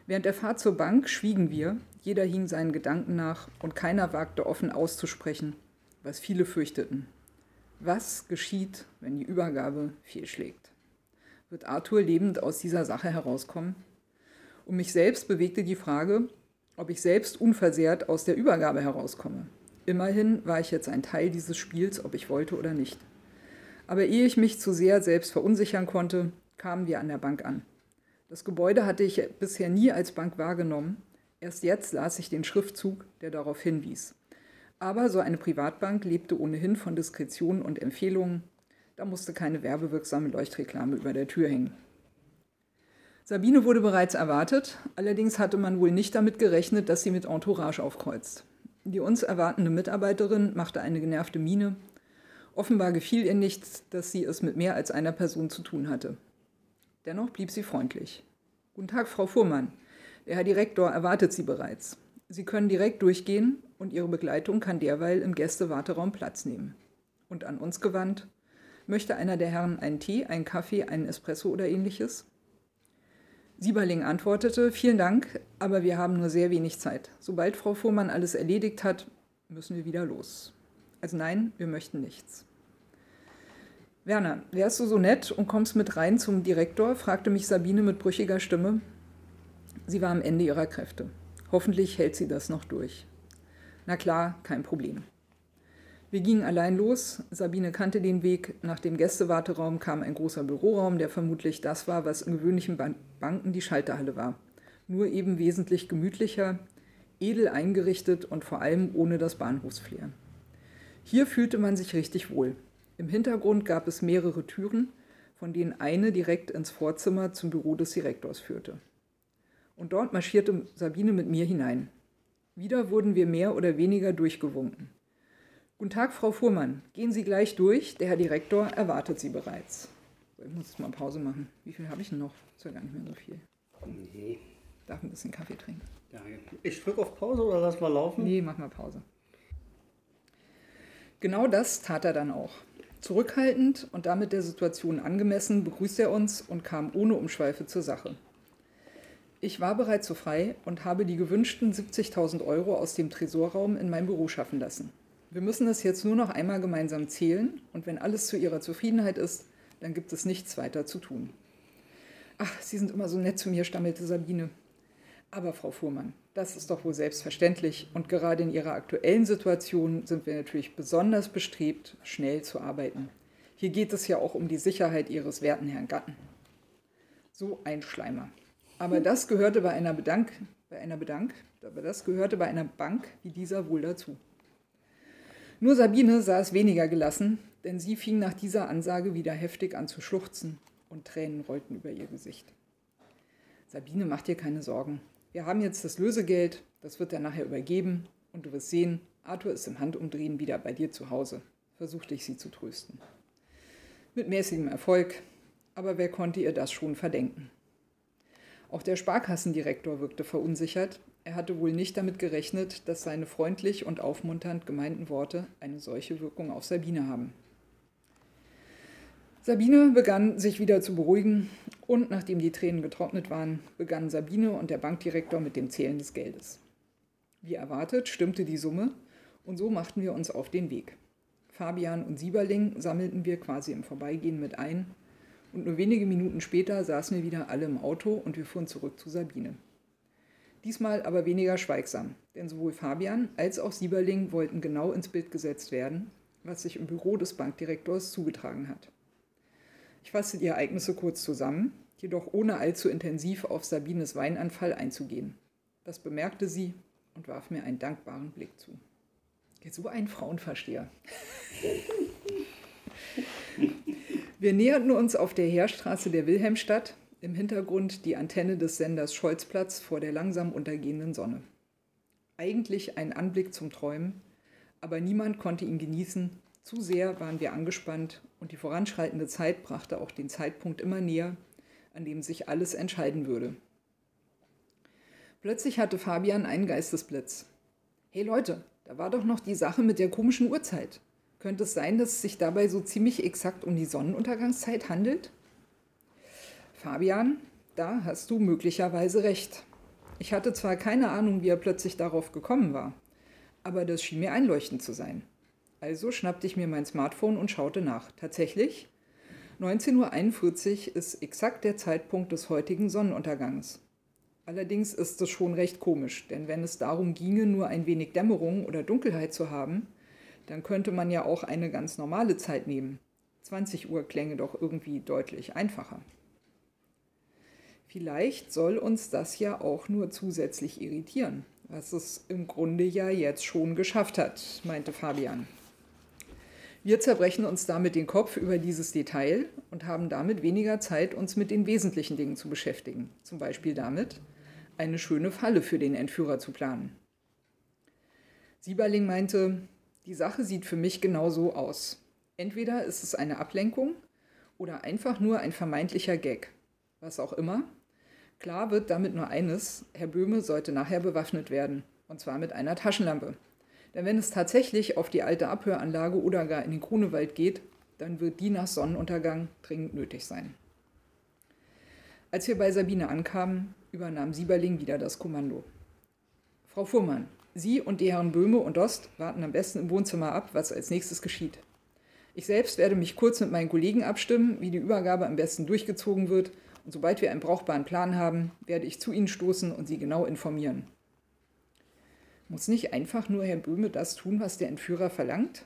Während der Fahrt zur Bank schwiegen wir, jeder hing seinen Gedanken nach und keiner wagte offen auszusprechen, was viele fürchteten. Was geschieht, wenn die Übergabe fehlschlägt? Wird Arthur lebend aus dieser Sache herauskommen? Um mich selbst bewegte die Frage, ob ich selbst unversehrt aus der Übergabe herauskomme. Immerhin war ich jetzt ein Teil dieses Spiels, ob ich wollte oder nicht. Aber ehe ich mich zu sehr selbst verunsichern konnte, kamen wir an der Bank an. Das Gebäude hatte ich bisher nie als Bank wahrgenommen. Erst jetzt las ich den Schriftzug, der darauf hinwies. Aber so eine Privatbank lebte ohnehin von Diskretion und Empfehlungen. Da musste keine werbewirksame Leuchtreklame über der Tür hängen. Sabine wurde bereits erwartet, allerdings hatte man wohl nicht damit gerechnet, dass sie mit Entourage aufkreuzt. Die uns erwartende Mitarbeiterin machte eine genervte Miene. Offenbar gefiel ihr nicht, dass sie es mit mehr als einer Person zu tun hatte. Dennoch blieb sie freundlich. Guten Tag, Frau Fuhrmann. Der Herr Direktor erwartet Sie bereits. Sie können direkt durchgehen und Ihre Begleitung kann derweil im Gästewarteraum Platz nehmen. Und an uns gewandt, möchte einer der Herren einen Tee, einen Kaffee, einen Espresso oder ähnliches? Sieberling antwortete, vielen Dank, aber wir haben nur sehr wenig Zeit. Sobald Frau Fuhrmann alles erledigt hat, müssen wir wieder los. Also nein, wir möchten nichts. Werner, wärst du so nett und kommst mit rein zum Direktor? fragte mich Sabine mit brüchiger Stimme. Sie war am Ende ihrer Kräfte. Hoffentlich hält sie das noch durch. Na klar, kein Problem. Wir gingen allein los. Sabine kannte den Weg. Nach dem Gästewarteraum kam ein großer Büroraum, der vermutlich das war, was in gewöhnlichen Banken die Schalterhalle war. Nur eben wesentlich gemütlicher, edel eingerichtet und vor allem ohne das Bahnhofsflair. Hier fühlte man sich richtig wohl. Im Hintergrund gab es mehrere Türen, von denen eine direkt ins Vorzimmer zum Büro des Direktors führte. Und dort marschierte Sabine mit mir hinein. Wieder wurden wir mehr oder weniger durchgewunken. Guten Tag, Frau Fuhrmann. Gehen Sie gleich durch. Der Herr Direktor erwartet Sie bereits. Ich muss jetzt mal Pause machen. Wie viel habe ich denn noch? Ist ja gar nicht mehr so viel. Nee. Darf ein bisschen Kaffee trinken. Ja, ich drücke auf Pause oder lass mal laufen? Nee, mach mal Pause. Genau das tat er dann auch. Zurückhaltend und damit der Situation angemessen begrüßte er uns und kam ohne Umschweife zur Sache. Ich war bereits so frei und habe die gewünschten 70.000 Euro aus dem Tresorraum in mein Büro schaffen lassen. Wir müssen das jetzt nur noch einmal gemeinsam zählen und wenn alles zu Ihrer Zufriedenheit ist, dann gibt es nichts weiter zu tun. Ach, Sie sind immer so nett zu mir, stammelte Sabine. Aber Frau Fuhrmann, das ist doch wohl selbstverständlich und gerade in Ihrer aktuellen Situation sind wir natürlich besonders bestrebt, schnell zu arbeiten. Hier geht es ja auch um die Sicherheit Ihres werten Herrn Gatten. So ein Schleimer. Aber das gehörte bei einer Bedank, bei einer Bedank, aber das gehörte bei einer Bank wie dieser wohl dazu. Nur Sabine saß weniger gelassen, denn sie fing nach dieser Ansage wieder heftig an zu schluchzen und Tränen rollten über ihr Gesicht. Sabine, mach dir keine Sorgen. Wir haben jetzt das Lösegeld, das wird er nachher übergeben und du wirst sehen, Arthur ist im Handumdrehen wieder bei dir zu Hause, versuchte ich sie zu trösten. Mit mäßigem Erfolg, aber wer konnte ihr das schon verdenken? Auch der Sparkassendirektor wirkte verunsichert, er hatte wohl nicht damit gerechnet, dass seine freundlich und aufmunternd gemeinten Worte eine solche Wirkung auf Sabine haben. Sabine begann sich wieder zu beruhigen und nachdem die Tränen getrocknet waren, begannen Sabine und der Bankdirektor mit dem Zählen des Geldes. Wie erwartet stimmte die Summe und so machten wir uns auf den Weg. Fabian und Sieberling sammelten wir quasi im Vorbeigehen mit ein und nur wenige Minuten später saßen wir wieder alle im Auto und wir fuhren zurück zu Sabine. Diesmal aber weniger schweigsam, denn sowohl Fabian als auch Sieberling wollten genau ins Bild gesetzt werden, was sich im Büro des Bankdirektors zugetragen hat. Ich fasse die Ereignisse kurz zusammen, jedoch ohne allzu intensiv auf Sabines Weinanfall einzugehen. Das bemerkte sie und warf mir einen dankbaren Blick zu. Jetzt so ein Frauenversteher. Wir näherten uns auf der Heerstraße der Wilhelmstadt, im Hintergrund die Antenne des Senders Scholzplatz vor der langsam untergehenden Sonne. Eigentlich ein Anblick zum Träumen, aber niemand konnte ihn genießen, zu sehr waren wir angespannt und die voranschreitende Zeit brachte auch den Zeitpunkt immer näher, an dem sich alles entscheiden würde. Plötzlich hatte Fabian einen Geistesblitz. Hey Leute, da war doch noch die Sache mit der komischen Uhrzeit. Könnte es sein, dass es sich dabei so ziemlich exakt um die Sonnenuntergangszeit handelt? Fabian, da hast du möglicherweise recht. Ich hatte zwar keine Ahnung, wie er plötzlich darauf gekommen war, aber das schien mir einleuchtend zu sein. Also schnappte ich mir mein Smartphone und schaute nach. Tatsächlich, 19.41 Uhr ist exakt der Zeitpunkt des heutigen Sonnenuntergangs. Allerdings ist es schon recht komisch, denn wenn es darum ginge, nur ein wenig Dämmerung oder Dunkelheit zu haben, dann könnte man ja auch eine ganz normale Zeit nehmen. 20 Uhr klänge doch irgendwie deutlich einfacher. Vielleicht soll uns das ja auch nur zusätzlich irritieren, was es im Grunde ja jetzt schon geschafft hat, meinte Fabian. Wir zerbrechen uns damit den Kopf über dieses Detail und haben damit weniger Zeit, uns mit den wesentlichen Dingen zu beschäftigen. Zum Beispiel damit, eine schöne Falle für den Entführer zu planen. Sieberling meinte, die Sache sieht für mich genau so aus. Entweder ist es eine Ablenkung oder einfach nur ein vermeintlicher Gag. Was auch immer. Klar wird damit nur eines, Herr Böhme sollte nachher bewaffnet werden, und zwar mit einer Taschenlampe. Denn wenn es tatsächlich auf die alte Abhöranlage oder gar in den Grunewald geht, dann wird die nach Sonnenuntergang dringend nötig sein. Als wir bei Sabine ankamen, übernahm Sieberling wieder das Kommando. Frau Fuhrmann, Sie und die Herren Böhme und Dost warten am besten im Wohnzimmer ab, was als nächstes geschieht. Ich selbst werde mich kurz mit meinen Kollegen abstimmen, wie die Übergabe am besten durchgezogen wird, und sobald wir einen brauchbaren Plan haben, werde ich zu Ihnen stoßen und Sie genau informieren. Muss nicht einfach nur Herr Böhme das tun, was der Entführer verlangt?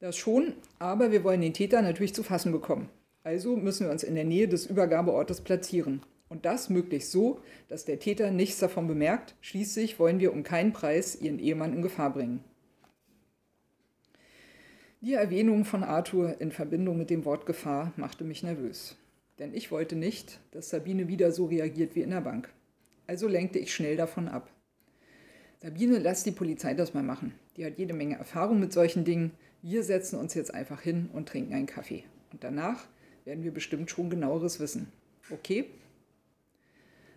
Das schon, aber wir wollen den Täter natürlich zu fassen bekommen. Also müssen wir uns in der Nähe des Übergabeortes platzieren. Und das möglichst so, dass der Täter nichts davon bemerkt. Schließlich wollen wir um keinen Preis ihren Ehemann in Gefahr bringen. Die Erwähnung von Arthur in Verbindung mit dem Wort Gefahr machte mich nervös. Denn ich wollte nicht, dass Sabine wieder so reagiert wie in der Bank. Also lenkte ich schnell davon ab. Sabine, lass die Polizei das mal machen. Die hat jede Menge Erfahrung mit solchen Dingen. Wir setzen uns jetzt einfach hin und trinken einen Kaffee. Und danach werden wir bestimmt schon genaueres wissen. Okay?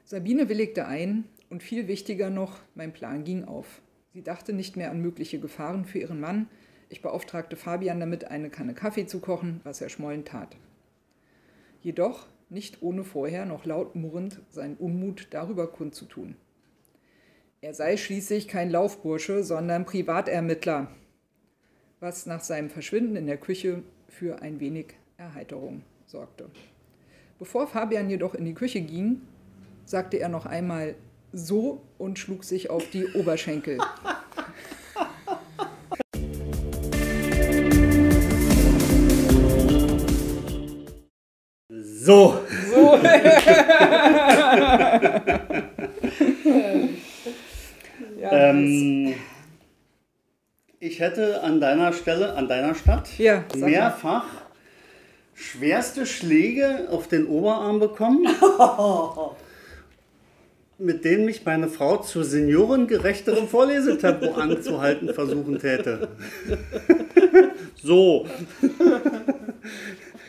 Sabine willigte ein und viel wichtiger noch, mein Plan ging auf. Sie dachte nicht mehr an mögliche Gefahren für ihren Mann. Ich beauftragte Fabian damit, eine Kanne Kaffee zu kochen, was er schmollend tat. Jedoch nicht ohne vorher noch laut murrend seinen Unmut darüber kundzutun. Er sei schließlich kein Laufbursche, sondern Privatermittler, was nach seinem Verschwinden in der Küche für ein wenig Erheiterung sorgte. Bevor Fabian jedoch in die Küche ging, sagte er noch einmal so und schlug sich auf die Oberschenkel. So. so. ja, ähm, ich hätte an deiner Stelle, an deiner Stadt, ja, mehrfach schwerste Schläge auf den Oberarm bekommen. mit denen mich meine Frau zu seniorengerechterem Vorlesetempo anzuhalten versuchen täte. so.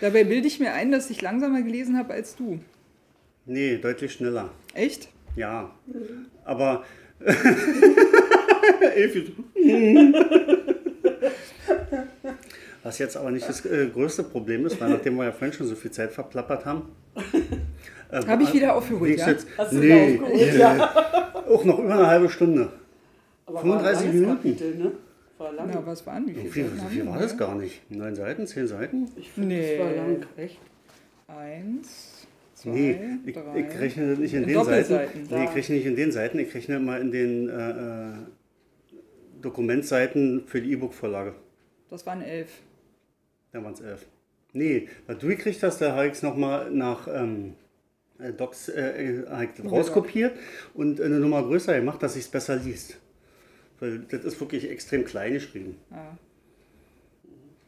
Dabei bilde ich mir ein, dass ich langsamer gelesen habe als du. Nee, deutlich schneller. Echt? Ja. Aber. Was jetzt aber nicht das äh, größte Problem ist, weil nachdem wir ja vorhin schon so viel Zeit verplappert haben. Äh, Habe ich wieder aufgeholt, ja? Jetzt, Hast du nee, wieder aufgeholt, ja. auch noch über eine halbe Stunde. Aber 35 war ein langes Minuten. Kapitel, ne? War lang. Ja, was waren wie So viele viel, so viel war das gar nicht. Neun Seiten, zehn Seiten? Ich finde, Nee. das war lang. Echt? Eins, zwei, Nee, ich, drei. ich rechne nicht in, In den Seiten. Nee, ich rechne nicht in den Seiten, ich rechne immer in den äh, äh, Dokumentseiten für die E-Book-Vorlage. Das waren elf. Da waren es elf. Nee, was du gekriegt hast, da habe ich es nochmal nach ähm, äh, Docs äh, äh, ich rauskopiert und eine Nummer größer gemacht, dass ich es besser liest. Weil das ist wirklich extrem klein geschrieben. Ja.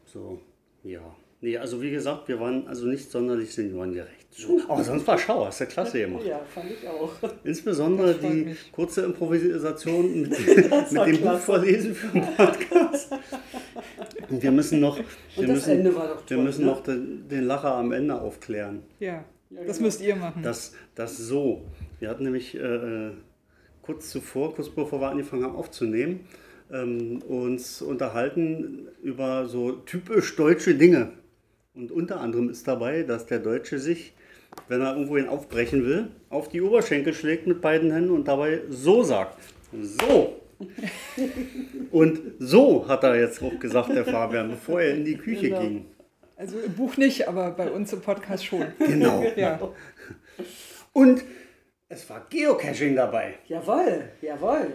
So, ja. Nee, also wie gesagt, wir waren also nicht sonderlich seniorengerecht. So. Aber sonst war Schau, hast du klasse gemacht. Ja, fand ich auch. Insbesondere die mich. kurze Improvisation mit, mit dem Buch vorlesen für den Podcast. Und wir müssen noch, wir müssen, doch wir toll, müssen ne? noch den, den Lacher am Ende aufklären. Ja, Ja, das genau. müsst ihr machen. Das, das so. Wir hatten nämlich äh, kurz zuvor, kurz bevor wir angefangen haben aufzunehmen, ähm, uns unterhalten über so typisch deutsche Dinge. Und unter anderem ist dabei, dass der Deutsche sich, wenn er irgendwohin aufbrechen will, auf die Oberschenkel schlägt mit beiden Händen und dabei so sagt. So. Und so hat er jetzt auch gesagt, der Fabian, bevor er in die Küche Genau. ging. Also im Buch nicht, aber bei uns im Podcast schon. Genau. Ja. Und es war Geocaching dabei. Jawohl, jawohl.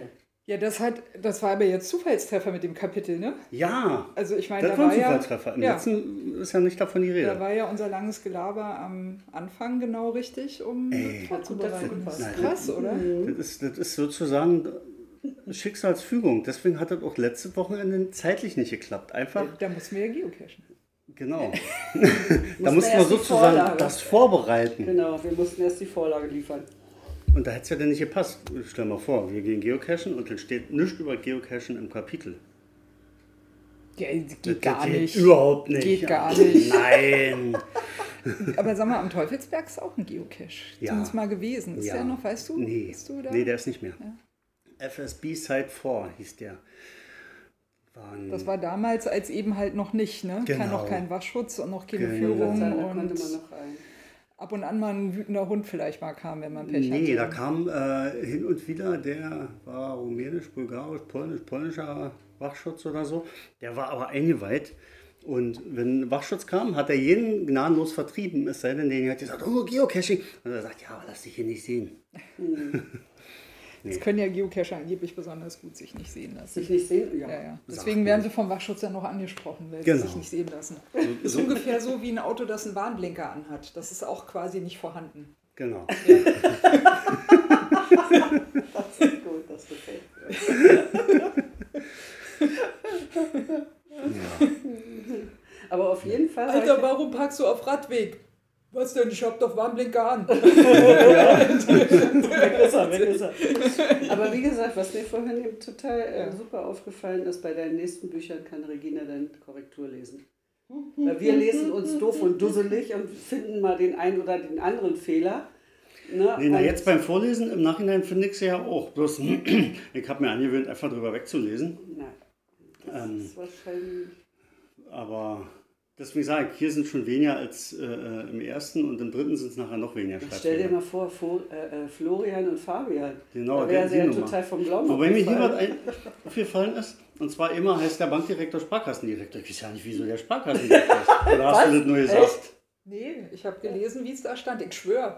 Ja, das hat, das war aber jetzt Zufallstreffer mit dem Kapitel, ne? Ja, Also ich meine, das da war ein ja, Zufallstreffer. Im ja, letzten ist ja nicht davon die da Rede. war ja unser langes Gelaber am Anfang genau richtig, um Ey. vorzubereiten. Das ist krass, oder? Das ist, das ist sozusagen Schicksalsfügung. Deswegen hat das auch letzte Wochenende zeitlich nicht geklappt. Einfach, Da mussten wir ja geocachen. Genau. da Mussten wir sozusagen Vorlage. das vorbereiten. Genau, wir mussten erst die Vorlage liefern. Und da hätte es ja dann nicht gepasst. Stell mal vor, wir gehen geocachen und dann steht nichts über Geocachen im Kapitel. Ja, Das geht gar geht nicht. Überhaupt nicht. Geht gar nicht. Nein. Aber sag mal, am Teufelsberg ist auch ein Geocache. Ja. Zumindest mal gewesen. Ist Ja. der noch, weißt du? Nee, du nee, der ist nicht mehr. FSB Site 4 hieß der. War ein, Das war damals als eben halt noch nicht, ne? Kein, Genau. noch kein Wachschutz und noch keine Genau. Führung. Da konnte Und man noch rein. ab und an mal ein wütender Hund vielleicht mal kam, wenn man Pech hatte. Nee, da kam äh, hin und wieder, der war rumänisch, bulgarisch, polnisch, polnischer Wachschutz oder so. Der war aber eingeweiht. Und wenn Wachschutz kam, hat er jeden gnadenlos vertrieben. Es sei denn, der hat gesagt, oh, Geocaching. Und er sagt, ja, aber lass dich hier nicht sehen. Das können ja Geocacher angeblich besonders gut sich nicht sehen lassen. Sich nicht sehen? Ja. Ja, ja. Deswegen werden sie vom Wachschutz ja noch angesprochen, weil Genau. sie sich nicht sehen lassen. ist ungefähr so wie ein Auto, das einen Warnblinker anhat. Das ist auch quasi nicht vorhanden. Genau. Das ist gut, das gefällt mir. Aber auf jeden Fall. Alter, warum parkst du auf Radweg? Was denn? Ich hab doch Warnblinker an. Weg ist er, weg ist er. Aber wie gesagt, was mir vorhin eben total äh, super aufgefallen ist, bei deinen nächsten Büchern kann Regina dann Korrektur lesen. Weil wir lesen uns doof und dusselig und finden mal den einen oder den anderen Fehler. Ne? Nee, na, jetzt beim Vorlesen, im Nachhinein finde ich sie ja auch. Bloß, ich habe mir angewöhnt, einfach drüber wegzulesen. Nein, das Ähm. ist wahrscheinlich. Aber deswegen sage ich, hier sind schon weniger als äh, im ersten und im dritten sind es nachher noch weniger Stell dir mal vor, Fo- äh, äh, Florian und Fabian. Genau, da wäre sie ja total vom Glauben Wobei mir hier was aufgefallen ist, und zwar immer heißt der Bankdirektor Sparkassendirektor. Ich weiß ja nicht, wieso der Sparkassendirektor ist. Oder hast du das nur gesagt? Echt? Nee, ich habe gelesen, wie es da stand. Ich schwöre.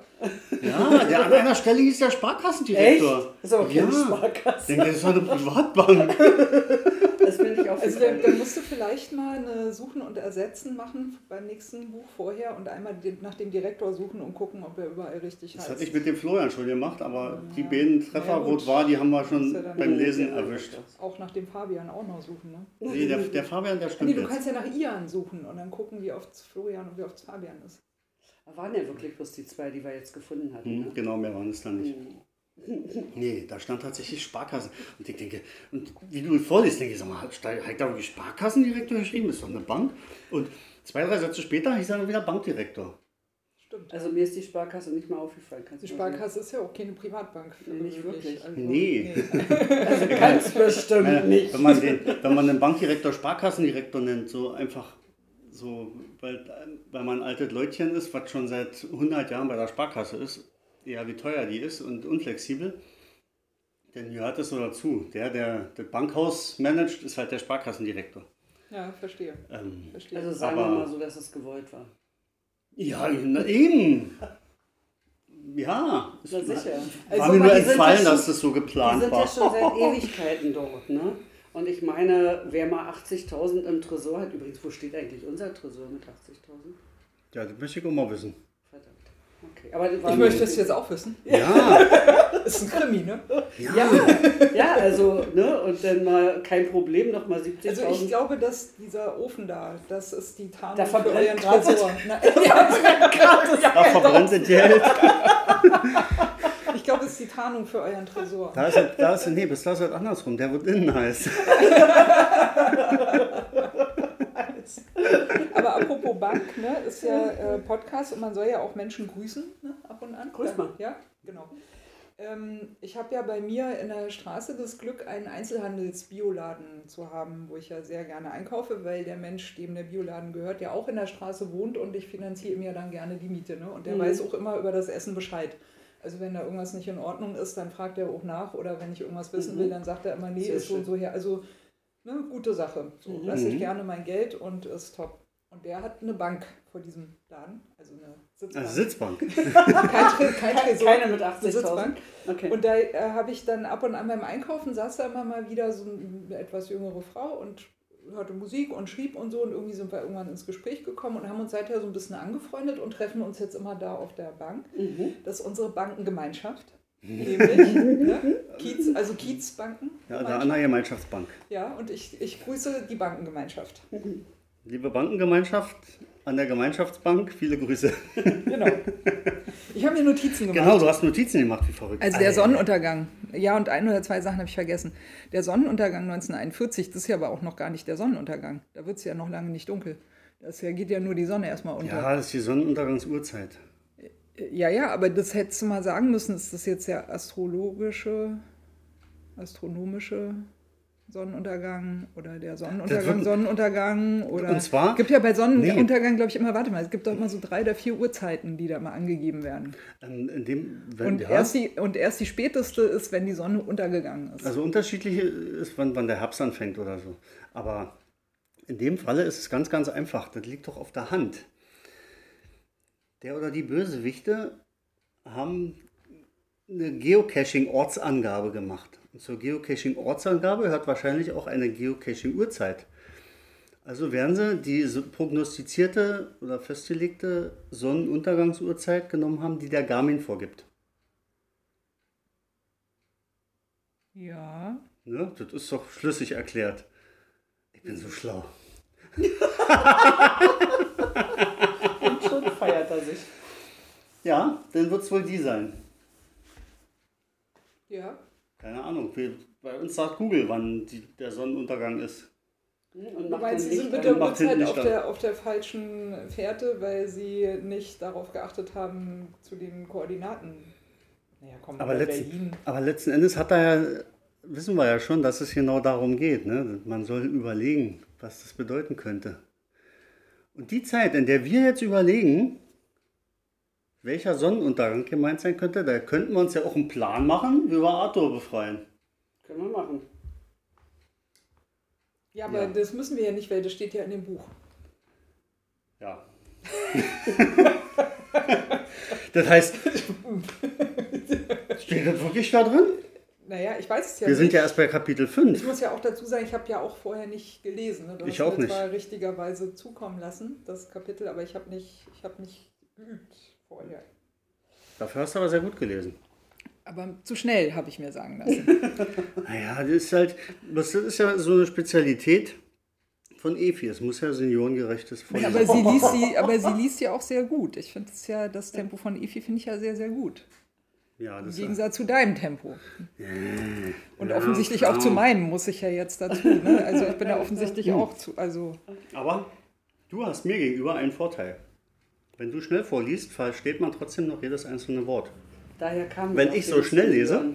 Ja, der an einer Stelle hieß der Echt? Sparkassendirektor. Das ist aber keine ja. Ich Sparkasse. denke, das ist doch eine Privatbank. Das bin ich auch Also dann, dann musst du vielleicht mal eine Suchen und Ersetzen machen beim nächsten Buch vorher und einmal nach dem Direktor suchen und gucken, ob er überall richtig Das heißt. hatte ich mit dem Florian schon gemacht, aber die beiden Treffer, Ja, wo es war, die haben wir schon ja beim Lesen erwischt. Auch nach dem Fabian auch noch suchen, ne? Nee, der, der Fabian, der Nee, stimmt du jetzt. kannst ja nach Ian suchen und dann gucken, wie oft Florian und wie oft Fabian ist. Da waren ja wirklich bloß die zwei, die wir jetzt gefunden hatten. Hm, Ne? genau, mehr waren es dann nicht. Nee, da stand tatsächlich Sparkassen. Und ich denke, und wie du vorliest, denke ich, sag mal, hat da wirklich Sparkassendirektor geschrieben? Ist doch eine Bank. Und zwei, drei Sätze später hieß er dann wieder Bankdirektor. Stimmt. Also mir ist die Sparkasse nicht mal aufgefallen. Kannst Die Sparkasse ist ja auch keine Privatbank. für Nee, nicht gewöhnlich. wirklich. Also, Nee. sagen? Also ganz bestimmt nicht. wenn, man den, wenn man den Bankdirektor Sparkassendirektor nennt, so einfach so, weil, weil man ein altes Leutchen ist, was schon seit 100 Jahren bei der Sparkasse ist, ja, wie teuer die ist und unflexibel. Denn gehört es so dazu. Der, der das Bankhaus managt, ist halt der Sparkassendirektor. Ja, verstehe. Ähm, verstehe. Also sagen Aber- wir mal so, dass es gewollt war. ja, na, eben. Ja, Na sicher. war Also, mir nur die entfallen, dass das so Die geplant sind ja war. schon seit Ewigkeiten dort, ne? Und ich meine, wer mal 80.000 im Tresor hat, übrigens, wo steht eigentlich unser Tresor mit 80.000? Ja, das möchte ich auch mal wissen. Verdammt. Okay, aber Ich möchte es jetzt auch wissen. Ja, Ist ein Krimi, ne? Ja, ja, also, ne? Und dann mal kein Problem, nochmal 70.000. Also ich glaube, dass dieser Ofen da, das ist die Tarnung Da für verbrennt euren gerade- Tresor. Na, ja, da verbrennt das Geld. Ist die Tarnung für euren Tresor. Da ist, da ist, nee, bis da ist das andersrum. Der wird innen heiß. Aber apropos Bank, ne, ist ja äh, Podcast und man soll ja auch Menschen grüßen, ne, ab und an. Grüß mal. Ja, genau. Ähm, ich habe ja bei mir in der Straße das Glück, einen Einzelhandels-Bioladen zu haben, wo ich ja sehr gerne einkaufe, weil der Mensch, dem der Bioladen gehört, ja auch in der Straße wohnt und ich finanziere ihm ja dann gerne die Miete. Ne? Und der Mhm. weiß auch immer über das Essen Bescheid. Also wenn da irgendwas nicht in Ordnung ist, dann fragt er auch nach oder wenn ich irgendwas wissen Mhm. will, dann sagt er immer, nee, Sehr ist so und schön. so her. Also ne, gute Sache. So Mhm. lasse ich Mhm. gerne mein Geld und ist top. Und der hat eine Bank vor diesem Laden, also eine Sitzbank. Also Sitzbank. kein, kein Tresor. Keine mit eine 80.000. Sitzbank. Okay. Und da äh, habe ich dann ab und an beim Einkaufen saß da immer mal wieder so eine etwas jüngere Frau und hörte Musik und schrieb und so und irgendwie sind wir irgendwann ins Gespräch gekommen und haben uns seither so ein bisschen angefreundet und treffen uns jetzt immer da auf der Bank. mhm. Das ist unsere Bankengemeinschaft. Nämlich, ne? Kiez, also Kiezbanken. Ja, der andere Gemeinschaftsbank. Ja, und ich, ich grüße die Bankengemeinschaft. Liebe Bankengemeinschaft, an der Gemeinschaftsbank, viele Grüße. Genau. Ich habe mir Notizen gemacht. Genau, du hast Notizen gemacht, wie verrückt. Also der. Sonnenuntergang. Ja, und ein oder zwei Sachen habe ich vergessen. Der Sonnenuntergang 1941, das ist ja aber auch noch gar nicht der Sonnenuntergang. Da wird es ja noch lange nicht dunkel. Das ja, geht ja nur die Sonne erstmal unter. Ja, das ist die Sonnenuntergangsuhrzeit. Ja, ja, aber das hättest du mal sagen müssen. Ist das jetzt der astrologische, astronomische Sonnenuntergang oder der Sonnenuntergang, Sonnenuntergang oder. Und zwar- Es gibt ja bei Sonnenuntergang, glaube ich, immer, warte mal, es gibt doch immer so drei oder vier Uhrzeiten, die da mal angegeben werden. In dem, wenn, Und, ja, erst die, und erst die späteste ist, wenn die Sonne untergegangen ist. also unterschiedlich ist, wann, wann der Herbst anfängt oder so. Aber in dem Falle ist es ganz, ganz einfach. Das liegt doch auf der Hand. Der oder die Bösewichte haben eine Geocaching-Ortsangabe gemacht. Und zur Geocaching-Ortsangabe gehört wahrscheinlich auch eine Geocaching-Uhrzeit. Also werden sie die prognostizierte oder festgelegte Sonnenuntergangsuhrzeit genommen haben, die der Garmin vorgibt. Ja. Ne? Das ist doch schlüssig erklärt. Ich bin so schlau. Und schon feiert er sich. Ja, dann wird es wohl die sein. Ja. Keine Ahnung. Bei uns sagt Google, wann die, der Sonnenuntergang ist. Und Du meinst, sie sind mit der Uhrzeit auf der, auf der falschen Fährte, weil sie nicht darauf geachtet haben zu den Koordinaten. Naja, komm, Aber, letzten, Berlin. aber letzten Endes hat er ja, wissen wir ja schon, dass es genau darum geht. Ne? Man soll überlegen, was das bedeuten könnte. Und die Zeit, in der wir jetzt überlegen, welcher Sonnenuntergang gemeint sein könnte, da könnten wir uns ja auch einen Plan machen, wie wir Arthur befreien. Können wir machen. Ja, aber Ja. das müssen wir ja nicht, weil das steht ja in dem Buch. Ja. das heißt, steht das wirklich da drin? Naja, ich weiß es ja Wir nicht. sind ja erst bei Kapitel ich 5. muss ja auch dazu sagen, ich habe ja auch vorher nicht gelesen. Ne? Du Ich auch mir nicht. zwar richtigerweise zukommen lassen, das Kapitel, aber ich habe nicht, ich habe nicht geübt vorher. Dafür hast du aber sehr gut gelesen. Aber zu schnell, habe ich mir sagen lassen. Naja, das ist halt, das ist ja so eine Spezialität von Efi. Es muss ja seniorengerechtes Ja, Vorlesen. aber, sie liest sie, aber sie liest ja auch sehr gut. Ich finde es ja, das Tempo von Efi finde ich ja sehr, sehr gut. Ja, Im Gegensatz zu deinem Tempo. Und Ja, offensichtlich auch klar. zu meinem, muss ich ja jetzt dazu. Ne? Also ich bin ja offensichtlich auch zu. Also aber du hast mir gegenüber einen Vorteil. Wenn du schnell vorliest, versteht man trotzdem noch jedes einzelne Wort. Daher kam Wenn ich so schnell lese-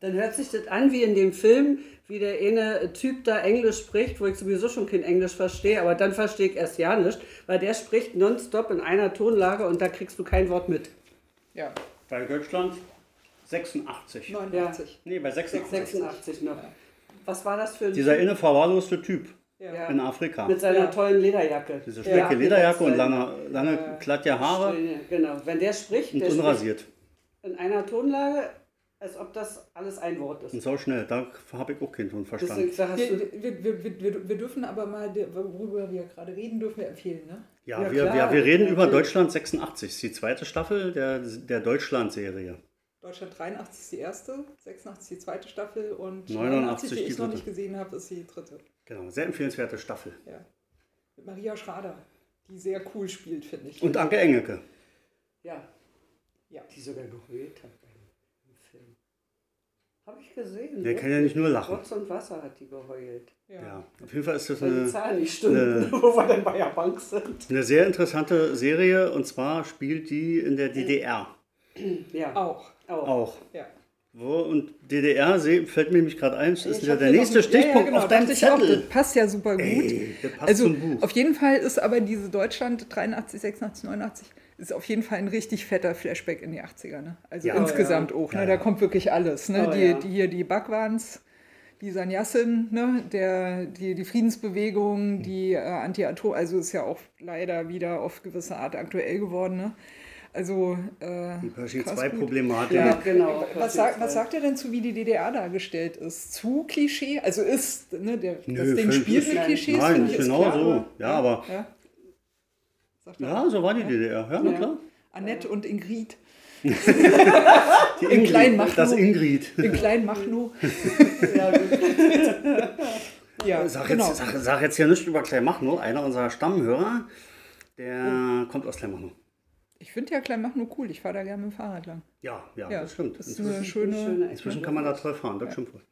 dann hört sich das an wie in dem Film, wie der eine Typ da Englisch spricht, wo ich sowieso schon kein Englisch verstehe, aber dann verstehe ich erst ja nicht, weil der spricht nonstop in einer Tonlage und da kriegst du kein Wort mit. Ja, Bei Deutschland 86. 89. Nee, bei 86. 86 noch. Was war das für ein Dieser Typ? inne verwahrloste Typ Ja. in Afrika. mit seiner Ja. tollen Lederjacke? Diese mit Lederjacke und lange, lange glatte Haare Genau, wenn der spricht, und der spricht unrasiert. in einer Tonlage, als ob das alles ein Wort ist. Und so schnell. Da habe ich auch keinen Ton verstanden. Deswegen sagst du, Wir, wir, wir, wir, dürfen aber mal, worüber wir gerade reden, dürfen wir empfehlen, ne? Ja, Ja, wir, klar. wir, wir reden über. Deutschland 86. Das ist die zweite Staffel der, der Deutschland-Serie. Deutschland 83 ist die erste, 86 die zweite Staffel und 89 89, die ich noch nicht gesehen habe, ist die dritte. Genau, sehr empfehlenswerte Staffel. Ja. Mit Maria Schrader, die sehr cool spielt, finde ich. Und Anke Engelke. ja, Ja. die sogar geheult hat im Film. Habe ich gesehen. Der kann ja nicht nur lachen. Rotz und Wasser hat die geheult. Ja. Ja, auf jeden Fall ist das Weil die eine, nicht stimmen, wo wir dann bei der Bank sind. eine sehr interessante Serie. Und zwar spielt die in der DDR Ja, Auch. auch. auch. Ja. Wo, und DDR fällt mir nämlich gerade ein, das ist hab der nächste noch- Stichpunkt ja, ja, genau, auf deinem auch, Zettel. das passt ja super gut. Ey, also auf jeden Fall ist aber diese Deutschland 83, 86, 89 ist auf jeden Fall ein richtig fetter Flashback in die 80er. Ne? Also Ja. insgesamt Ja. auch. Ne? Ja, Da ja. kommt wirklich alles. Ne? Oh, die, ja. die hier die Bhagwans, die Sanyassin, ne? Der, die, die Friedensbewegung, die äh, Anti-Atom, also ist ja auch leider wieder auf gewisse Art aktuell geworden. Ne? Also äh, Die Pershing krass 2 gut. Problematik. Ja, genau. Was, sagt, was sagt er denn zu, wie die DDR dargestellt ist? Zu Klischee? Also ist, ne, der, das Nö, Ding völlig spielt mit. Klischees, Nein, ist genau klar, so. aber- Ja, aber Ja. Sagt ja, so war die DDR. Ja, na Ja. klar. Annette und Ingrid. Die In Ingrid, klein Machnow. das Ingrid. In klein Machnow. Ja, gut. Ja, Sag genau. jetzt, sag, sag jetzt hier nicht über Kleinmachnow. Einer unserer Stammhörer, der kommt aus Kleinmachnow. Ich finde ja Kleinmachnow cool. Ich fahre da gerne mit dem Fahrrad lang. Ja, ja, Ja, das stimmt. Das ist Inzwischen, eine schöne. Inzwischen kann man da toll fahren, das stimmt wohl.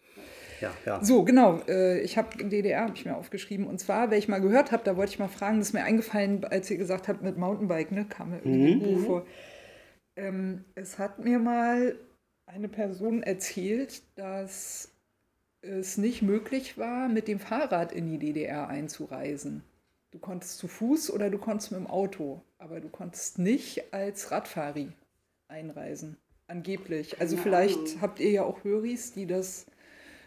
Ja, ja. So, genau. Äh, ich habe DDR habe ich mir aufgeschrieben. Und zwar, weil ich mal gehört habe, da wollte ich mal fragen, das ist mir eingefallen, als ihr gesagt habt mit Mountainbike, ne, kam mir irgendwie im Buch vor. Ähm, es hat mir mal eine Person erzählt, dass es nicht möglich war, mit dem Fahrrad in die DDR einzureisen. Du konntest zu Fuß oder du konntest mit dem Auto, aber du konntest nicht als Radfahri einreisen. Angeblich. Also Keine vielleicht Ahnung. habt ihr ja auch Höris, die das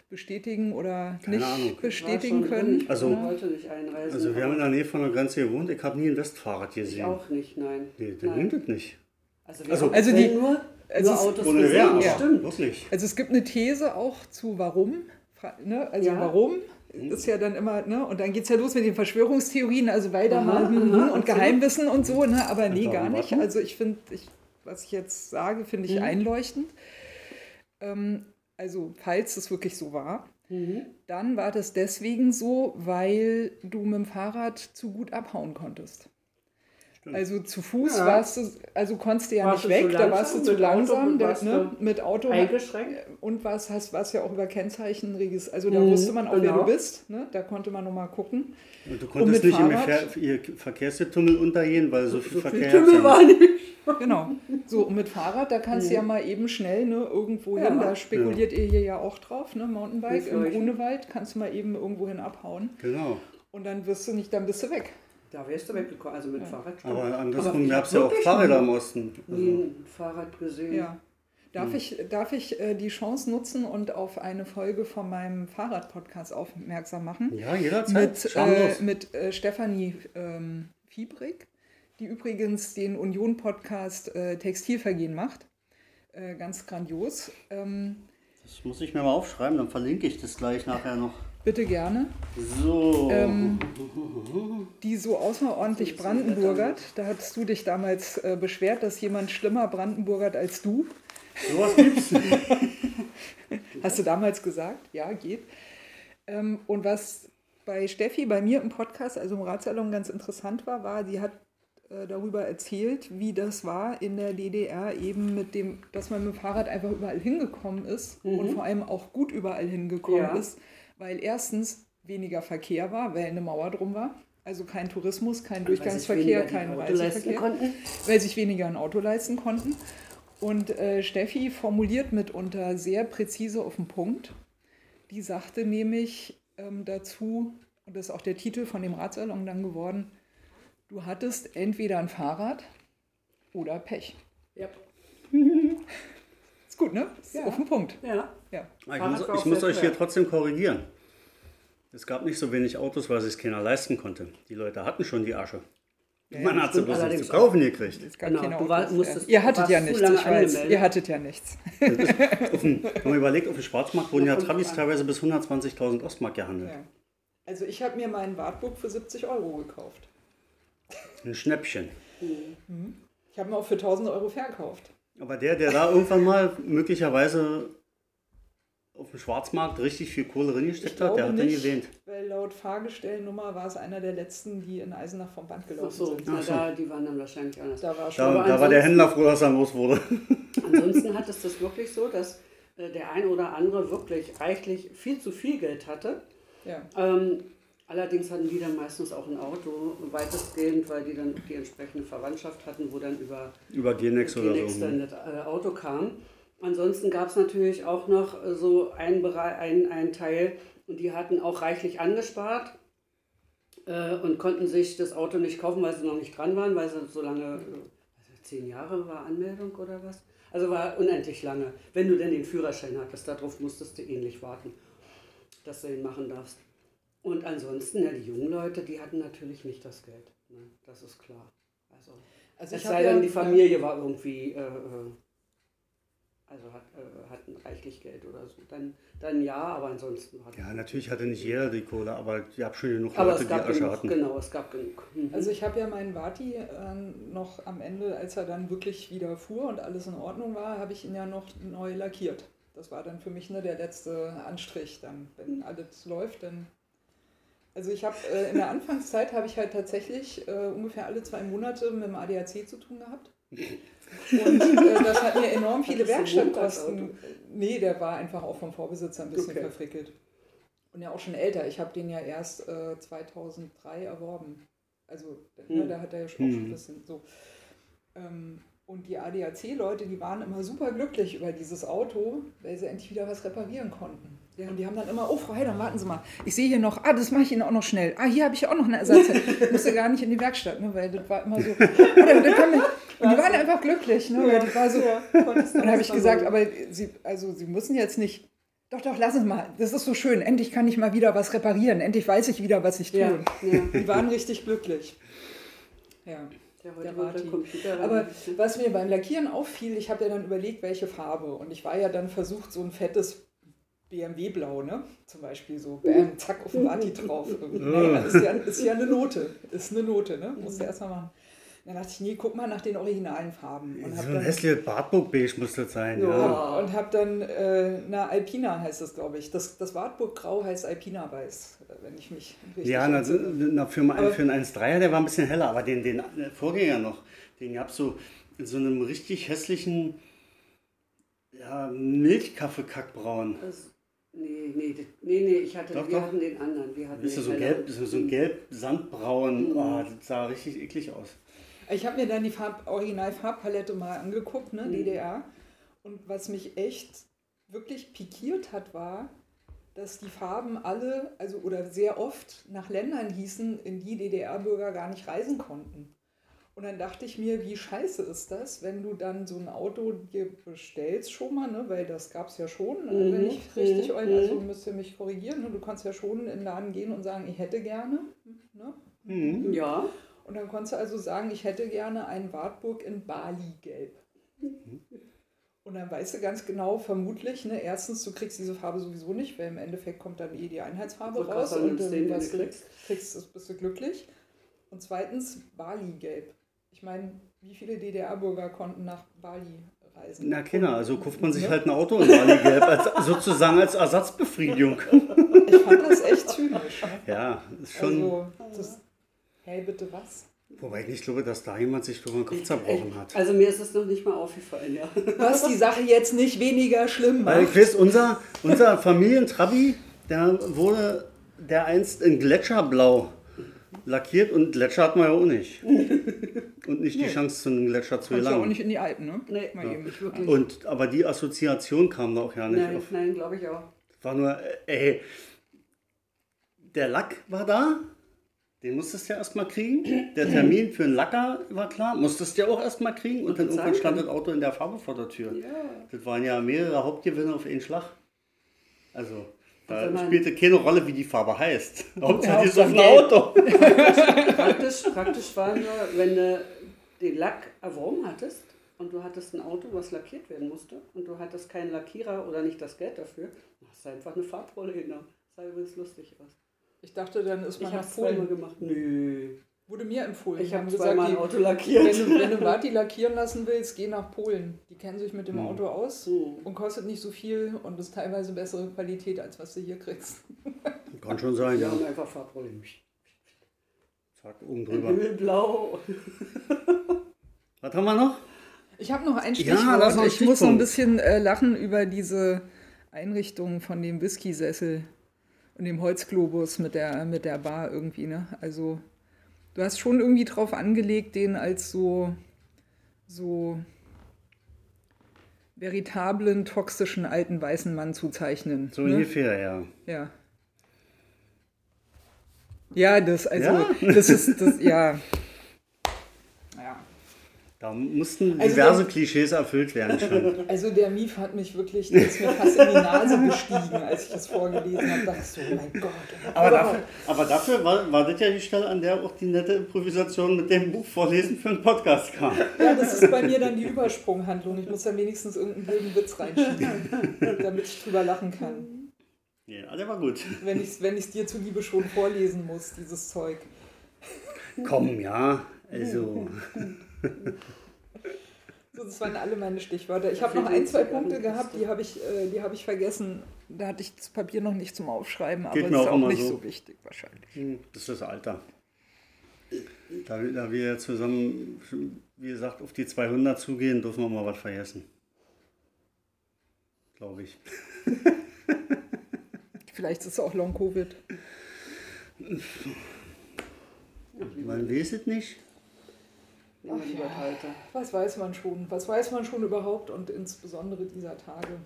bestätigen oder Keine nicht Ahnung. Bestätigen können. drin. Also- Ich wollte nicht einreisen. Also wir haben in der Nähe von der Grenze gewohnt. Ich habe nie ein Westfahrrad ich gesehen. auch nicht, nein. Nee, dann nein. nimmt das nicht. Also, wir Also- haben Also die- nur, also nur es- Autos Ohne gesehen, aber stimmt. wirklich. Also es gibt eine These auch zu warum. Ne? Also Ja. warum ist ja dann immer, ne? Und dann geht es ja los mit den Verschwörungstheorien, also weiter Aha, mal hm, aha, und. Geheimwissen und so, ne? Aber nee, gar nicht. Also ich finde, ich, was ich jetzt sage, finde ich Mhm. einleuchtend. Ähm, also falls es wirklich so war, Mhm. dann war das deswegen so, weil du mit dem Fahrrad zu gut abhauen konntest. Also zu Fuß Ja. warst du, also konntest du ja Warst nicht du weg, da warst du langsam, zu mit Auto langsam, da, warst ne, du mit Auto Eingeschränkt. und was hast, warst ja auch über Kennzeichen registriert. Also da Mhm, wusste man auch, wer genau. du bist. Ne? Da konnte man nochmal gucken. Und du konntest mit nicht im Fahrrad? Ver ihr Verkehrstunnel untergehen, weil so, viel So Verkehr viel Tümmel war nicht. Genau. So, und mit Fahrrad, da kannst du ja mal eben schnell ne, irgendwo hin. Ja. Da spekuliert ihr hier ja auch drauf, ne? Mountainbike im. Grunewald, kannst du mal eben irgendwo hin abhauen. Genau. Und dann wirst du nicht, dann bist du weg. Da wärst du weggekommen, also mit Fahrrad. stimmt. Aber Aber andersrum gab es ja auch Fahrräder im nie- Osten. Nie Also, ein Fahrrad gesehen. Ja. Darf ich, darf ich äh, die Chance nutzen und auf eine Folge von meinem Fahrrad-Podcast aufmerksam machen? ja, jederzeit. mit, äh, mit äh, Stefanie ähm, Fiebrig, die übrigens den Union-Podcast äh, Textilvergehen macht. Äh, ganz grandios. Ähm, das muss ich mir mal aufschreiben, dann verlinke ich das gleich nachher noch. Bitte gerne. So. Ähm, die so außerordentlich Brandenburgert. Da hattest du dich damals äh, beschwert, dass jemand schlimmer Brandenburgert als du. Sowas gibt's. Hast du damals gesagt? Ja, geht. Ähm, und was bei Steffi, bei mir im Podcast, also im Ratsalon ganz interessant war, war, sie hat äh, darüber erzählt, wie das war in der DDR eben mit dem, dass man mit dem Fahrrad einfach überall hingekommen ist und vor allem auch gut überall hingekommen Ja. ist, weil erstens weniger Verkehr war, weil eine Mauer drum war. Also kein Tourismus, kein Durchgangsverkehr, kein Reiseverkehr weil sich weniger ein Auto leisten konnten. Und äh, Steffi formuliert mitunter sehr präzise auf den Punkt. Die sagte nämlich ähm, dazu, und das ist auch der Titel von dem Radsalon dann geworden, du hattest entweder ein Fahrrad oder Pech. Ja. Ist gut, ne? Ist Ja. auf den Punkt. Ja. Ja. Ich Fahrrad muss, ich muss euch hier trotzdem korrigieren. Es gab nicht so wenig Autos, weil sich keiner leisten konnte. Die Leute hatten schon die Asche. Man hat sie bloß nicht zu kaufen gekriegt. Es gab Genau, keine du war- Autos, musstest- Ihr hattet ja nichts, ich weiß. Ihr hattet ja nichts. Wenn man überlegt, auf dem Schwarzmarkt wurden ja an. teilweise bis 120.000 Ostmark gehandelt. Ja. Also ich habe mir meinen Wartburg für 70 Euro gekauft. Ein Schnäppchen. Ich habe ihn auch für 1000 Euro verkauft. Aber der, der da irgendwann mal möglicherweise auf dem Schwarzmarkt richtig viel Kohle reingesteckt hat, der hat den gewähnt. weil laut Fahrgestellnummer war es einer der letzten, die in Eisenach vom Band gelaufen so, sind. Ach so. Da, die waren dann wahrscheinlich anders. Da war schon. Da, da war der Händler froh, dass er los wurde. Ansonsten hat es das wirklich so, dass äh, der ein oder andere wirklich reichlich viel zu viel Geld hatte. ja. Ähm, allerdings hatten die dann meistens auch ein Auto, weitestgehend, weil die dann die entsprechende Verwandtschaft hatten, wo dann über Über Genex oder Genex so. dann das äh, Auto kam. Ansonsten gab es natürlich auch noch äh, so einen, Bereich, einen, einen Teil, und die hatten auch reichlich angespart äh, und konnten sich das Auto nicht kaufen, weil sie noch nicht dran waren, weil sie so lange, also zehn Jahre war Anmeldung oder was? Also war unendlich lange. Wenn du denn den Führerschein hattest, darauf musstest du ähnlich warten, dass du ihn machen darfst. Und ansonsten, ja, die jungen Leute, die hatten natürlich nicht das Geld. Ne? Das ist klar. Also, Also es sei habe denn, ja, die Familie war irgendwie, äh, äh, also hat, äh, hatten reichlich Geld oder so. Dann, dann ja, aber ansonsten hat Ja, natürlich hatte nicht jeder die Kohle, aber ich habe schon genug Aber Leute, es die gab Asche genug, hatten. genau, es gab genug. Mhm. Also ich habe ja meinen Vati äh, noch am Ende, als er dann wirklich wieder fuhr und alles in Ordnung war, habe ich ihn ja noch neu lackiert. Das war dann für mich ne, der letzte Anstrich. Dann, wenn alles läuft, dann. Also ich habe äh, in der Anfangszeit habe ich halt tatsächlich äh, ungefähr alle zwei Monate mit dem ADAC zu tun gehabt. Und äh, das hat mir enorm viele Werkstattkosten. Nee, der war einfach auch vom Vorbesitzer ein bisschen Okay. verfrickelt. Und ja auch schon älter. Ich habe den ja erst äh, 2003 erworben. Also, ne, Hm. da hat er ja schon, auch schon ein Hm. bisschen so. Ähm, und die ADAC-Leute, die waren immer super glücklich über dieses Auto, weil sie endlich wieder was reparieren konnten. Ja. Und die haben dann immer, oh Frau Heider, warten Sie mal, ich sehe hier noch, ah, das mache ich Ihnen auch noch schnell. Ah, hier habe ich auch noch eine Ersatzteil. Ich musste gar nicht in die Werkstatt, ne, weil das war immer so. Ah, dann, dann kann man, und die waren einfach glücklich, ne, weil das war so. Und dann habe ich gesagt, aber Sie, also Sie müssen jetzt nicht. Doch, doch, lassen Sie mal. Das ist so schön. Endlich kann ich mal wieder was reparieren. Endlich weiß ich wieder, was ich tue. ja, ja. Die waren richtig glücklich. Ja. Der Der. Computer Aber was mir beim Lackieren auffiel, ich habe ja dann überlegt, welche Farbe. Und ich war ja dann versucht, so ein fettes BMW-Blau, ne? Zum Beispiel so, bam, zack, auf dem Vati drauf. naja, ist ja, ist ja eine Note. Ist eine Note, ne? Musst du erst mal machen. Dann dachte ich, nee, guck mal nach den originalen Farben. Und So ein hässliches Bartburg-Beige muss das sein. Ja. Ja. und hab dann, äh, na, Alpina heißt das, glaube ich. Das, das Wartburg-Grau heißt Alpina-Weiß, wenn ich mich richtig Ja, na, na, für, einen, Aber- für einen 1,3er, der war ein bisschen heller, aber den, den Vorgänger noch, den gab es so in so einem richtig hässlichen ja, Milchkaffee-Kackbraun. Das, nee, nee, das- nee, nee, ich hatte, Doch, wir doch. hatten den anderen. Wir hatten Wisst ihr, so gelb, so, so ein gelb-sandbraun, Mhm. oh, das sah richtig eklig aus. Ich habe mir dann die Farb, Original-Farbpalette mal angeguckt, ne, Mhm. DDR. Und was mich echt wirklich pikiert hat, war, dass die Farben alle, also oder sehr oft nach Ländern hießen, in die DDR-Bürger gar nicht reisen konnten. Und dann dachte ich mir, wie scheiße ist das, wenn du dann so ein Auto dir bestellst schon mal, ne, weil das gab es ja schon, Mhm, wenn ich richtig, mhm, also mhm. müsst ihr mich korrigieren, ne, du kannst ja schon in den Laden gehen und sagen, ich hätte gerne, ne, Mhm. Ja, und dann konntest du also sagen, ich hätte gerne einen Wartburg in Bali-Gelb. Und dann weißt du ganz genau, vermutlich, ne, erstens, du kriegst diese Farbe sowieso nicht, weil im Endeffekt kommt dann eh die Einheitsfarbe Wollte raus und dann, den, was du du kriegst. kriegst, ist- bist du glücklich. Und zweitens, Bali-Gelb. Ich meine, wie viele DDR-Bürger konnten nach Bali reisen? Na Kinder, also kauft man sich Ne? halt ein Auto in Bali gelb, als, sozusagen als Ersatzbefriedigung. Ich fand das echt zynisch. Ja, ist schon. Also, das, hey, bitte was? wobei ich nicht glaube, dass da jemand sich drüber den Kopf zerbrochen hat. also mir ist es noch nicht mal aufgefallen, ja. Was die Sache jetzt nicht weniger schlimm Weil macht. ich weiß, unser, unser Familientrabi, der wurde der einst in Gletscherblau lackiert und Gletscher hat man ja auch nicht. und nicht die Nee. Chance zu einem Gletscher zu ja auch gelangen. nicht in die Alpen, ne? Nee. Mal eben. Nicht wirklich. Und, aber die Assoziation kam da auch ja nicht Nein, auf. nein, glaube ich auch. War nur, äh, ey, der Lack war da, den musstest du ja erstmal kriegen. Der Termin für einen Lacker war klar, musstest du ja auch erstmal kriegen. Und dann irgendwann stand das Auto in der Farbe vor der Tür. Ja. Das waren ja mehrere Hauptgewinner auf einen Schlag. Also, da man- spielte keine Rolle, wie die Farbe heißt. Hauptsache, die ist auf ein Auto. Praktisch, praktisch war nur, wenn du den Lack erworben hattest und du hattest ein Auto, was lackiert werden musste und du hattest keinen Lackierer oder nicht das Geld dafür, hast du einfach eine Farbrolle genommen. Das sah übrigens lustig aus. Ich dachte, dann ist Ich man habe nach Polen. gemacht. Nö. Wurde mir empfohlen. Ich habe zweimal ein die- Auto lackiert. Wenn du, wenn du Vati lackieren lassen willst, geh nach Polen. Die kennen sich mit dem Hm. Auto aus Hm. und kostet nicht so viel und ist teilweise bessere Qualität, als was du hier kriegst. Kann schon sein, Wir ja. haben einfach Farbrolle. Zack, oben drüber. Himmelblau. Was haben wir noch? Ich habe noch ein Ja, Stichwort. das noch ein ich muss noch ein bisschen äh, lachen über diese Einrichtung von dem Whisky-Sessel und dem Holzglobus mit der, mit der Bar irgendwie. Ne? Also du hast schon irgendwie drauf angelegt, den als so, so veritablen, toxischen alten weißen Mann zu zeichnen. So ne? ungefähr, ja. Ja. Ja, das, also, Ja? das ist, das, ja. Ja. Da mussten Also diverse der- Klischees erfüllt werden schon. Also der Mief hat mich wirklich, der ist mir fast in die Nase gestiegen, als ich das vorgelesen habe. dachte ich so, oh mein Gott. oh Aber dafür, aber dafür war, war das ja die Stelle, an der auch die nette Improvisation mit dem Buch vorlesen für einen Podcast kam. Ja, das ist bei mir dann die Übersprunghandlung. Ich muss da wenigstens irgendeinen blöden Witz reinschieben, damit ich drüber lachen kann. Ja, der war gut. Wenn ich es wenn ich's dir zuliebe schon vorlesen muss, dieses Zeug. Komm, ja. Also, So, das waren alle meine Stichwörter. Ich habe noch ein, zwei Punkte gehabt, die habe ich, äh, die hab ich vergessen. Da hatte ich das Papier noch nicht zum Aufschreiben, aber Geht das ist auch auch nicht so. so wichtig wahrscheinlich. hm, das ist das Alter. Da, da wir zusammen, wie gesagt, auf die 200 zugehen, dürfen wir mal was vergessen. Glaube ich. Vielleicht ist es auch Long-Covid. Man weiß es nicht. Lieber Alter. Was weiß man schon? Was weiß man schon überhaupt und insbesondere dieser Tage?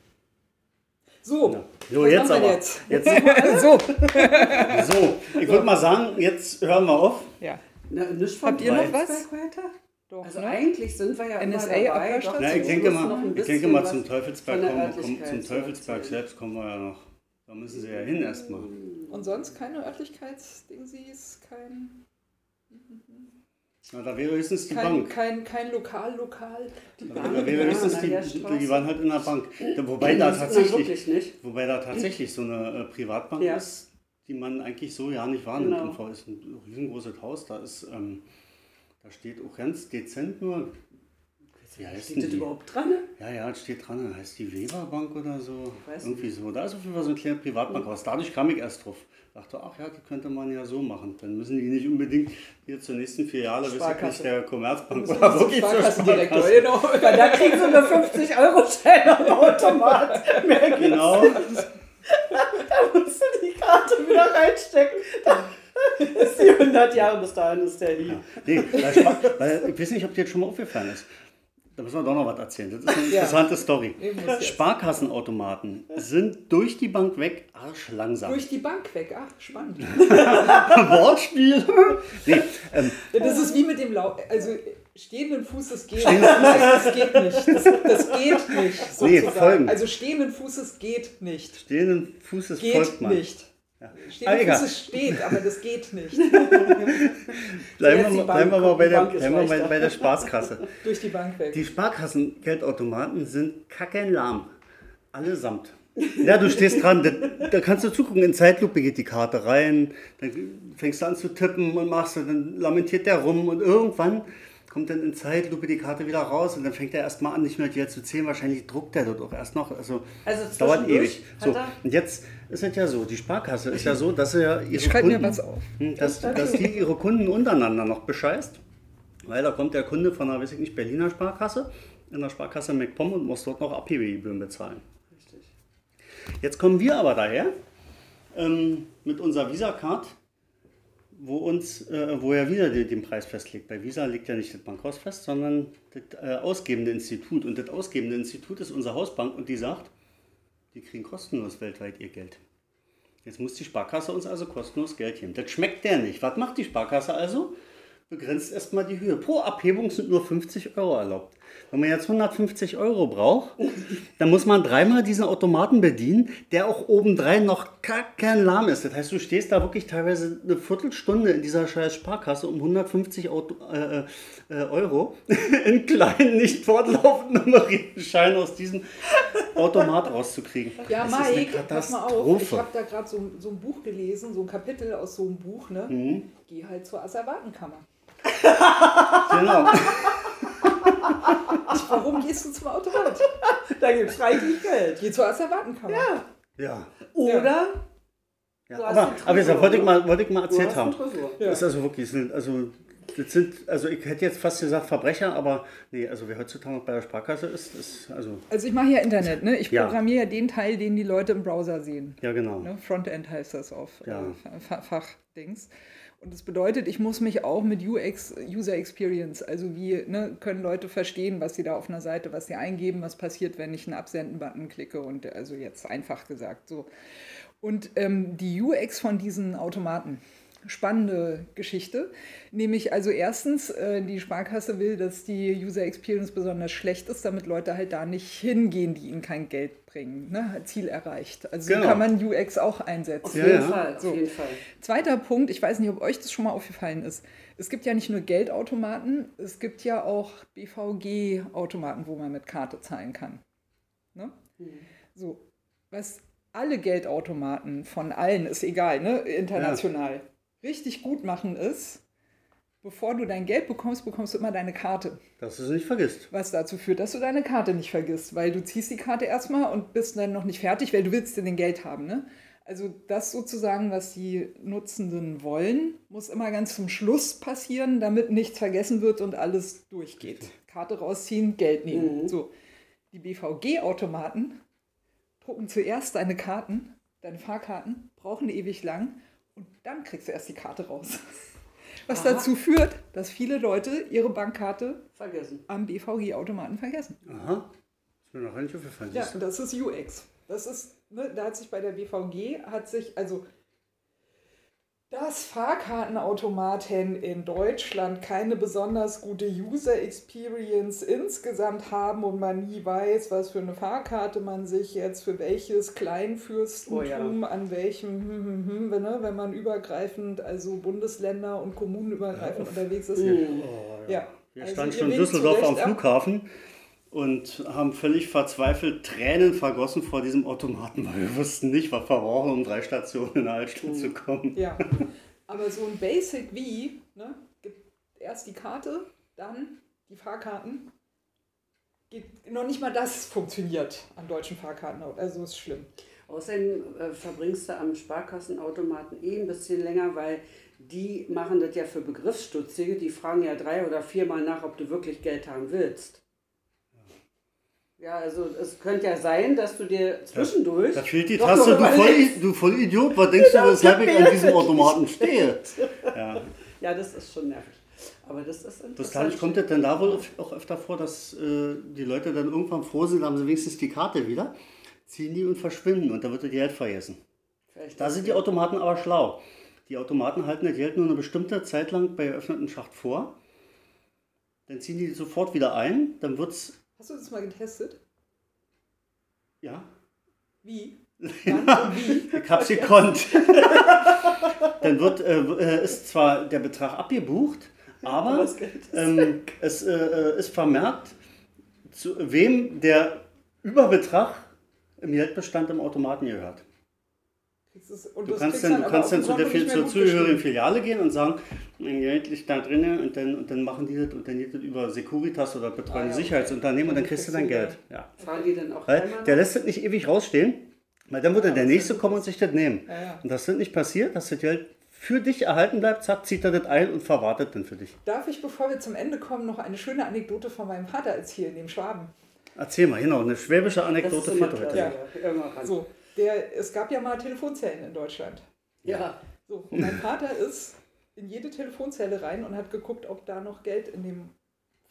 So, Ja. So, was jetzt aber. jetzt? Jetzt, so. so, ich würde mal sagen, jetzt hören wir auf. Ja, Na, Habt ihr noch was? weiter? doch. Also ne? eigentlich sind wir ja NSA immer dabei. Doch Na, ich denke mal, ich denke mal zum Teufelsberg kommen, zum zu Teufelsberg selbst kommen wir ja noch. Da müssen sie ja hin erstmal. Und sonst keine Örtlichkeitsdingsies, kein, Na, da wäre höchstens die kein, Bank. kein, kein Lokal, Lokal. Da wäre höchstens an die, die, Straße. die waren halt in der Bank. Wobei da tatsächlich, wobei da tatsächlich so eine äh, Privatbank Ja. ist, die man eigentlich so ja nicht wahrnimmt. Genau. Und vor ist ein riesengroßes Haus, da ist, ähm, da steht auch ganz dezent nur, wie heißt Steht das die? überhaupt dran? Ja, ja, es steht dran, heißt die Weberbank oder so. Ich weiß Irgendwie so. Da ist auf jeden Fall so eine kleine Privatbankhaus. Dadurch kam ich erst drauf. Dachte, ach ja, die könnte man ja so machen. Dann müssen die nicht unbedingt hier zur nächsten Filiale, weiß ich nicht, der Commerzbank oder wirklich zur Sparkassendirektor, Sparkasse. genau. Weil da kriegen sie eine 50-Euro-Schein am Automat. Mehr Genau. Da musst du die Karte wieder reinstecken. Da ist die 100 Jahre, bis dahin ist der lieb. Nee, weil weil, ich weiß nicht, ob dir jetzt schon mal aufgefallen ist. Da müssen wir doch noch was erzählen. Das ist eine Ja. interessante Story. Nee, muss jetzt. Sparkassenautomaten sind durch die Bank weg arschlangsam. Durch die Bank weg. Ach, spannend. Wortspiel. nee, ähm, Das ist wie mit dem Lau also stehenden Fußes geht. Das geht nicht. Das, das geht nicht. Nee, Sozusagen. folgend. also stehenden Fußes geht nicht. stehenden Fußes Geht folgt man. nicht. Ah, Stehenden egal. Fußes steht, aber das geht nicht. Bleiben wir, mal- bleiben wir mal bei der, bleiben wir leichter. bei der Spaßkasse. Durch die Bank weg. Die Sparkassengeldautomaten sind kackenlahm. Allesamt. Ja, du stehst dran, da, da kannst du zugucken, in Zeitlupe geht die Karte rein, dann fängst du an zu tippen und machst, und dann lamentiert der rum und irgendwann kommt dann in Zeitlupe die Karte wieder raus und dann fängt er erstmal an, nicht mehr dir zu zählen, wahrscheinlich druckt er dort auch erst noch, also, Also es dauert ewig. So, und jetzt ist es ja so, die Sparkasse ist ja so, dass ja ihre Ich schreibe mir Kunden- was auf. hm, Dass, dass die ihre Kunden untereinander noch bescheißt. Weil da kommt der Kunde von einer, weiß ich nicht, Berliner Sparkasse, in der Sparkasse MacPom und muss dort noch Abhebegebühren bezahlen. Richtig. Jetzt kommen wir aber daher ähm, mit unserer Visa-Card, wo uns, äh, wo er wieder den, den Preis festlegt. Bei Visa liegt ja nicht das Bankhaus fest, sondern das äh, ausgebende Institut. Und das ausgebende Institut ist unsere Hausbank und die sagt, die kriegen kostenlos weltweit ihr Geld. Jetzt muss die Sparkasse uns also kostenlos Geld geben. Das schmeckt der nicht. Was macht die Sparkasse also? Begrenzt erstmal die Höhe. Pro Abhebung sind nur 50 Euro erlaubt. Wenn man jetzt 150 Euro braucht, dann muss man dreimal diesen Automaten bedienen, der auch obendrein noch lahm ist. Das heißt, du stehst da wirklich teilweise eine Viertelstunde in dieser scheiß Sparkasse um 150 Auto, äh, äh, Euro in kleinen, nicht fortlaufend nummerierten Scheinen aus diesem Automat rauszukriegen. Ja, das Mike, pass mal auf, ich habe da gerade so, so, ein Buch gelesen, so ein Kapitel aus so einem Buch, ne? Mhm. Geh halt zur Asservatenkammer. genau. Warum gehst du zum Automat? Da gibt es reichlich Geld. Geh zur Asservatenkammer. Ja. Ja. Oder ja, aber, aber jetzt wollte ich mal, wollte ich mal erzählt haben. Ja. Das ist also wirklich, also, das sind, also ich hätte jetzt fast gesagt Verbrecher, aber nee, also wer heutzutage bei der Sparkasse ist, ist also. Also ich mache ja Internet, ne? Ich programmiere ja. den Teil, den die Leute im Browser sehen. Ja, genau. Ne? Frontend heißt das auf ja. äh, Fachdings. Und das bedeutet, ich muss mich auch mit UX, User Experience, also wie ne, können Leute verstehen, was sie da auf einer Seite, was sie eingeben, was passiert, wenn ich einen Absenden-Button klicke und also jetzt einfach gesagt so. Und ähm, die UX von diesen Automaten, spannende Geschichte. Nämlich also erstens, äh, die Sparkasse will, dass die User Experience besonders schlecht ist, damit Leute halt da nicht hingehen, die ihnen kein Geld bringen. Ne? Ziel erreicht. Also genau. so kann man UX auch einsetzen. Auf jeden, ja, Fall, so. auf jeden Fall. Zweiter Punkt, ich weiß nicht, ob euch das schon mal aufgefallen ist. Es gibt ja nicht nur Geldautomaten, es gibt ja auch BVG-Automaten, wo man mit Karte zahlen kann. Ne? Mhm. So, was alle Geldautomaten von allen, ist egal, ne? international. Ja richtig gut machen ist, bevor du dein Geld bekommst, bekommst du immer deine Karte. Dass du sie nicht vergisst. Was dazu führt, dass du deine Karte nicht vergisst, weil du ziehst die Karte erstmal und bist dann noch nicht fertig, weil du willst den Geld haben. Ne? Also das sozusagen, was die Nutzenden wollen, muss immer ganz zum Schluss passieren, damit nichts vergessen wird und alles durchgeht. Karte rausziehen, Geld nehmen. Mhm. So. Die BVG-Automaten drucken zuerst deine Karten, deine Fahrkarten, brauchen ewig lang und dann kriegst du erst die Karte raus. Was Aha. dazu führt, dass viele Leute ihre Bankkarte vergessen. am BVG-Automaten vergessen. Aha. Ist mir noch nicht aufgefallen. Ja, das ist UX. Das ist, ne, da hat sich bei der BVG, hat sich, also dass Fahrkartenautomaten in Deutschland keine besonders gute User Experience insgesamt haben und man nie weiß, was für eine Fahrkarte man sich jetzt für welches Kleinfürstentum, oh ja. an welchem, hm, hm, hm, wenn, ne, wenn man übergreifend, also Bundesländer und Kommunen übergreifend ja. unterwegs ist. Oh, ja. ja. Wir also standen schon in Düsseldorf am Flughafen und haben völlig verzweifelt Tränen vergossen vor diesem Automaten, weil wir wussten nicht, was wir brauchen, um drei Stationen in eine Altstadt zu kommen. Ja, aber so ein Basic wie, ne, gibt erst die Karte, dann die Fahrkarten. Geht, noch nicht mal das funktioniert an deutschen Fahrkarten, also ist schlimm. Außerdem äh, verbringst du am Sparkassenautomaten eh ein bisschen länger, weil die machen das ja für Begriffsstutzige. Die fragen ja drei oder viermal nach, ob du wirklich Geld haben willst. Ja, also es könnte ja sein, dass du dir zwischendurch. Da fehlt die Taste, du, voll, du Vollidiot, was denkst du, weshalb ich an diesem Automaten stehe? Ja. ja, das ist schon nervig. Aber das ist interessant. Das kommt es denn da wohl auch öfter vor, dass äh, die Leute dann irgendwann froh sind, haben sie wenigstens die Karte wieder, ziehen die und verschwinden und da wird das Geld vergessen. Vielleicht da sind die Automaten aber schlau. Die Automaten halten das Geld nur eine bestimmte Zeit lang bei eröffneten Schacht vor. Dann ziehen die sofort wieder ein, dann wird es Hast du das mal getestet? Ja. Wie? wie? ich hab's gekonnt. Dann wird, äh, äh, ist zwar der Betrag abgebucht, aber ähm, es äh, äh, ist vermerkt, zu wem der Überbetrag im Geldbestand im Automaten gehört. Du kannst dann, du kannst dann zu der zur zugehörigen Filiale gehen und sagen, Geld liegt da drin und dann, und dann machen die das und dann geht das über Securitas oder betreuen ah, ja, Sicherheitsunternehmen und dann kriegst du dein Geld. Ja. Fahren die dann auch Weil Der lässt das nicht ewig rausstehen, weil dann würde ja, der Nächste kommen und sich das nehmen. Ja, und das wird nicht passiert, dass das Geld für dich erhalten bleibt, zack, zieht er das ein und verwartet dann für dich. Darf ich, bevor wir zum Ende kommen, noch eine schöne Anekdote von meinem Vater erzählen, dem Schwaben? Erzähl mal, genau, eine schwäbische Anekdote für heute. Ja, so, der, es gab ja mal Telefonzellen in Deutschland. Ja. So, und mein Vater ist in jede Telefonzelle rein und hat geguckt, ob da noch Geld in dem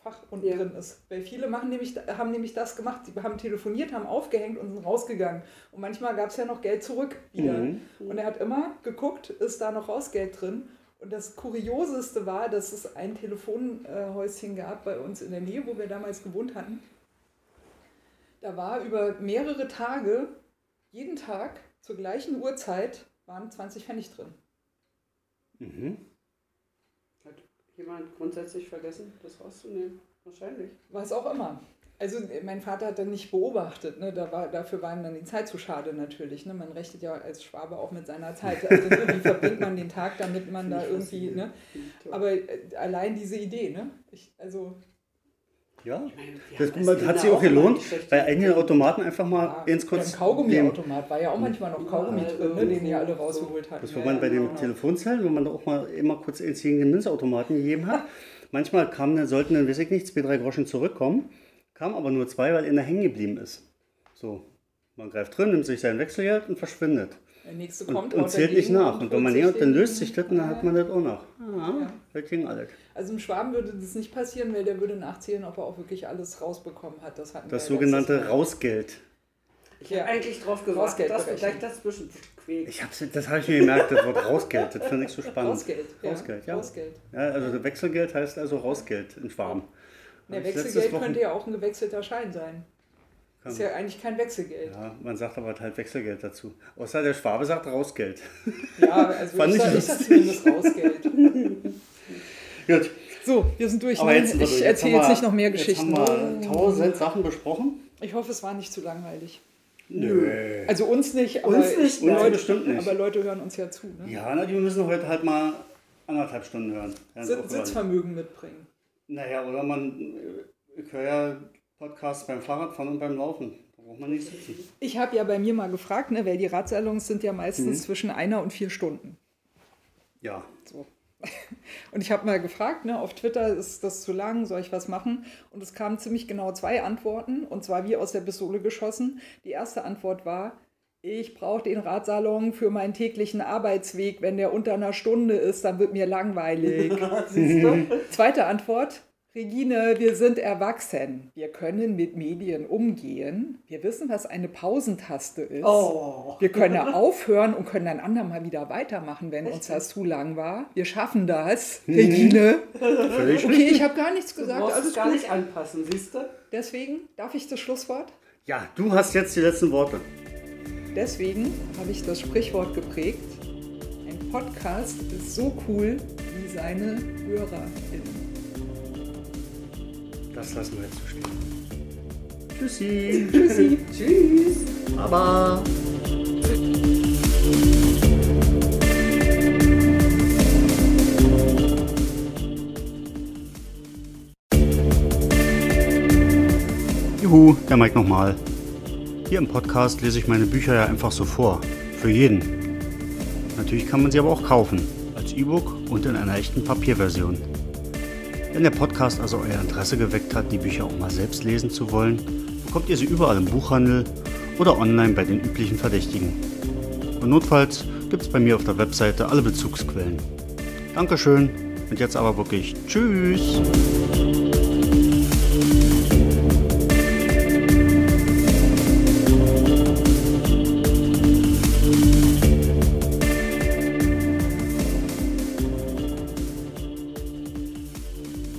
Fach unten Ja. drin ist. Weil viele machen nämlich, haben nämlich das gemacht. Sie haben telefoniert, haben aufgehängt und sind rausgegangen. Und manchmal gab es ja noch Geld zurück wieder. Mhm. Und er hat immer geguckt, ist da noch Rausgeld drin. Und das Kurioseste war, dass es ein Telefonhäuschen gab bei uns in der Nähe, wo wir damals gewohnt hatten. Da war über mehrere Tage, jeden Tag zur gleichen Uhrzeit, waren 20 Pfennig drin. Mhm. Hat jemand grundsätzlich vergessen, das rauszunehmen? Wahrscheinlich. Was auch immer. Also mein Vater hat dann nicht beobachtet, ne? da war, dafür war ihm dann die Zeit zu schade natürlich. Ne? Man rechnet ja als Schwabe auch mit seiner Zeit. Also ne, wie verbringt man den Tag, damit man da irgendwie... Ne? Aber äh, allein diese Idee, ne? Ich, also Ja. Ich meine, Das, Kinder hat sich auch gelohnt, bei eigenen Automaten einfach mal ja, ins kurz. Beim Kaugummiautomat war ja auch manchmal noch Kaugummi Ja, drin, ne, den die alle rausgeholt hatten. Das, Ja, wo man bei ja, den. Telefonzellen, wo man da auch mal immer kurz ins gegen den Münzautomaten gegeben hat. Manchmal kamen, dann sollten dann, weiß ich nicht, zwei, drei Groschen zurückkommen, kamen aber nur zwei, weil einer hängen geblieben ist. So, man greift drin, nimmt sich sein Wechselgeld und verschwindet. Der nächste Und, kommt, und haut zählt nicht nach. Und wenn man nicht, dann löst sich das und dann Ja. hat man das auch noch. Ah, Ja. das ging alles. Also im Schwaben würde das nicht passieren, weil der würde nachzählen, ob er auch wirklich alles rausbekommen hat. Das, Das wir ja sogenannte. Rausgeld. Ich habe Ja. eigentlich drauf gewartet, dass berechnen. gleich dazwischen quäkst. Ich hab's, das habe ich mir gemerkt, das Wort Rausgeld. Das finde ich so spannend. Rausgeld. Ja. Rausgeld, ja. Rausgeld. Ja, also Wechselgeld heißt also Rausgeld in Schwaben. Letztes Wechselgeld könnte ja auch ein gewechselter Schein sein. Kann- Ist ja eigentlich kein Wechselgeld. Ja, man sagt aber halt Wechselgeld dazu. Außer der Schwabe sagt Rausgeld. Ja, also Fand ich, ich sag, ich sag lustig. zumindest Rausgeld. Gut, So, wir sind durch. aber Nein, jetzt ich erzähle haben jetzt wir- nicht noch mehr Geschichten. Jetzt haben wir tausend Sachen besprochen. Ich hoffe, es war nicht zu langweilig. Nö. Also uns nicht, aber, Uns nicht, ich- nein. Leute, bestimmt nicht. aber Leute hören uns ja zu. Ne? Ja, na, die müssen heute halt mal anderthalb Stunden hören. Sit-. Sitzvermögen mitbringen. Naja, oder man, äh, ich höre ja Podcasts beim Fahrradfahren und beim Laufen. Da braucht man nicht sitzen. Ich habe ja bei mir mal gefragt, ne, weil die Radsalons sind ja Mhm. meistens zwischen einer und vier Stunden. Ja, So. Und ich habe mal gefragt, ne, auf Twitter ist das zu lang, soll ich was machen? Und es kamen ziemlich genau zwei Antworten, und zwar wie aus der Pistole geschossen. Die erste Antwort war, ich brauche den Radsalon für meinen täglichen Arbeitsweg. Wenn der unter einer Stunde ist, dann wird mir langweilig. Siehst du? Zweite Antwort. Regine, wir sind erwachsen. Wir können mit Medien umgehen. Wir wissen, was eine Pausentaste ist. Oh. Wir können aufhören und können ein andermal wieder weitermachen, wenn uns das zu lang war. Wir schaffen das, Regine. völlig Okay, ich habe gar nichts Du gesagt. brauchst es Alles gar gut. nicht anpassen, siehst du? Deswegen darf ich das Schlusswort. Ja, du hast jetzt die letzten Worte. Deswegen habe ich das Sprichwort geprägt. Ein Podcast ist so cool wie seine HörerInnen. Das lassen wir jetzt so stehen. Tschüssi. Tschüssi. Tschüss. Baba. Juhu, der Mike nochmal. Hier im Podcast lese ich meine Bücher ja einfach so vor. Für jeden. Natürlich kann man sie aber auch kaufen. Als E-Book und in einer echten Papierversion. Wenn der Podcast also euer Interesse geweckt hat, die Bücher auch mal selbst lesen zu wollen, bekommt ihr sie überall im Buchhandel oder online bei den üblichen Verdächtigen. Und notfalls gibt es bei mir auf der Webseite alle Bezugsquellen. Dankeschön und jetzt aber wirklich Tschüss!